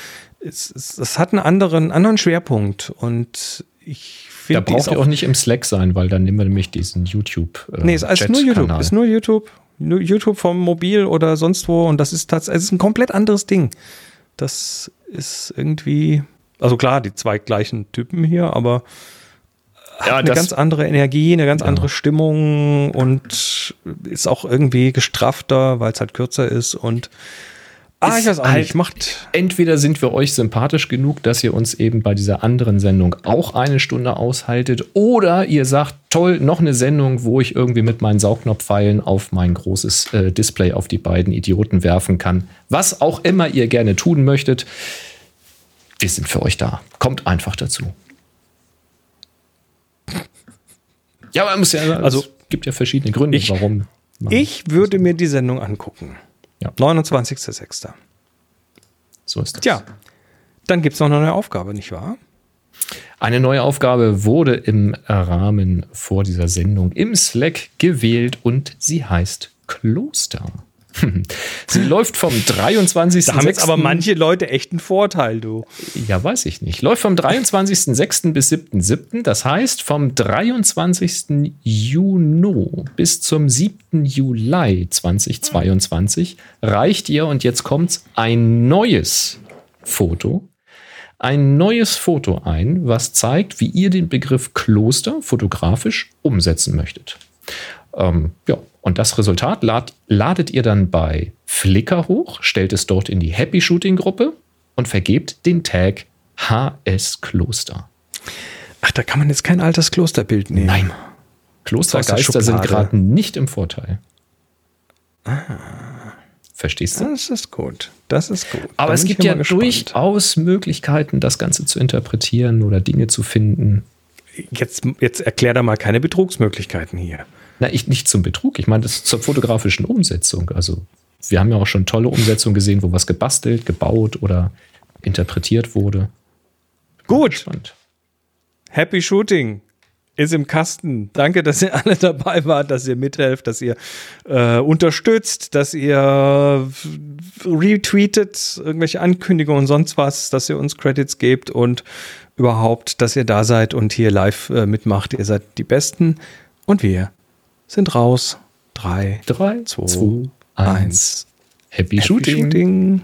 Speaker 2: es, es, es hat einen anderen, anderen Schwerpunkt und ich
Speaker 1: Da
Speaker 2: finde, ist
Speaker 1: braucht ihr auch nicht im Slack sein, weil dann nehmen wir nämlich diesen YouTube. Äh,
Speaker 2: Nee, es ist nur YouTube.
Speaker 1: Chat-Kanal.
Speaker 2: Ist nur YouTube. Nur YouTube vom Mobil oder sonst wo. Und das ist tatsächlich, es ist ein komplett anderes Ding. Das ist irgendwie, also klar, die zwei gleichen Typen hier, aber
Speaker 1: ja,
Speaker 2: eine ganz andere Energie, eine ganz
Speaker 1: Ja.
Speaker 2: andere Stimmung und ist auch irgendwie gestrafter, weil es halt kürzer ist und ah, ich weiß auch
Speaker 1: halt-
Speaker 2: nicht, macht
Speaker 1: entweder sind wir euch sympathisch genug, dass ihr uns eben bei dieser anderen Sendung auch eine Stunde aushaltet, oder ihr sagt, toll, noch eine Sendung, wo ich irgendwie mit meinen Saugnopfpfeilen auf mein großes äh, Display auf die beiden Idioten werfen kann. Was auch immer ihr gerne tun möchtet, wir sind für euch da. Kommt einfach dazu. Ja, man muss ja, also es gibt ja verschiedene Gründe,
Speaker 2: ich-
Speaker 1: warum.
Speaker 2: Ich würde mir die Sendung angucken.
Speaker 1: Ja.
Speaker 2: 29.06.
Speaker 1: So ist das.
Speaker 2: Tja, dann gibt es noch eine neue Aufgabe, nicht wahr?
Speaker 1: Eine neue Aufgabe wurde im Rahmen vor dieser Sendung im Slack gewählt und sie heißt Kloster. Sie läuft vom 23.
Speaker 2: Da haben jetzt aber manche Leute echt einen Vorteil, du.
Speaker 1: Ja, weiß ich nicht. Läuft vom 23.06. bis 7.07. Das heißt, vom 23. Juni bis zum 7. Juli 2022 reicht ihr, und jetzt kommt's, ein neues Foto. Ein neues Foto ein, was zeigt, wie ihr den Begriff Kloster fotografisch umsetzen möchtet. Ähm, ja, und das Resultat lad, ladet ihr dann bei Flickr hoch, stellt es dort in die Happy Shooting Gruppe und vergebt den Tag HS Kloster.
Speaker 2: Ach, da kann man jetzt kein altes Klosterbild nehmen.
Speaker 1: Nein. Klostergeister sind gerade nicht im Vorteil. Verstehst du?
Speaker 2: Das ist gut. Das ist gut.
Speaker 1: Aber
Speaker 2: Da
Speaker 1: es gibt ja durchaus Möglichkeiten, das Ganze zu interpretieren oder Dinge zu finden.
Speaker 2: Jetzt, jetzt erklär da mal keine Betrugsmöglichkeiten hier.
Speaker 1: Na, ich nicht zum Betrug, ich meine das zur fotografischen Umsetzung. Also, wir haben ja auch schon tolle Umsetzungen gesehen, wo was gebastelt, gebaut oder interpretiert wurde.
Speaker 2: Gut.
Speaker 1: Spannend.
Speaker 2: Happy Shooting ist im Kasten. Danke, dass ihr alle dabei wart, dass ihr mithelft, dass ihr äh, unterstützt, dass ihr retweetet, irgendwelche Ankündigungen und sonst was, dass ihr uns Credits gebt und überhaupt, dass ihr da seid und hier live äh, mitmacht. Ihr seid die Besten und wir sind raus. Drei,
Speaker 1: drei
Speaker 2: zwei,
Speaker 1: zwei eins. Happy,
Speaker 2: Happy
Speaker 1: Shooting.
Speaker 2: Shooting.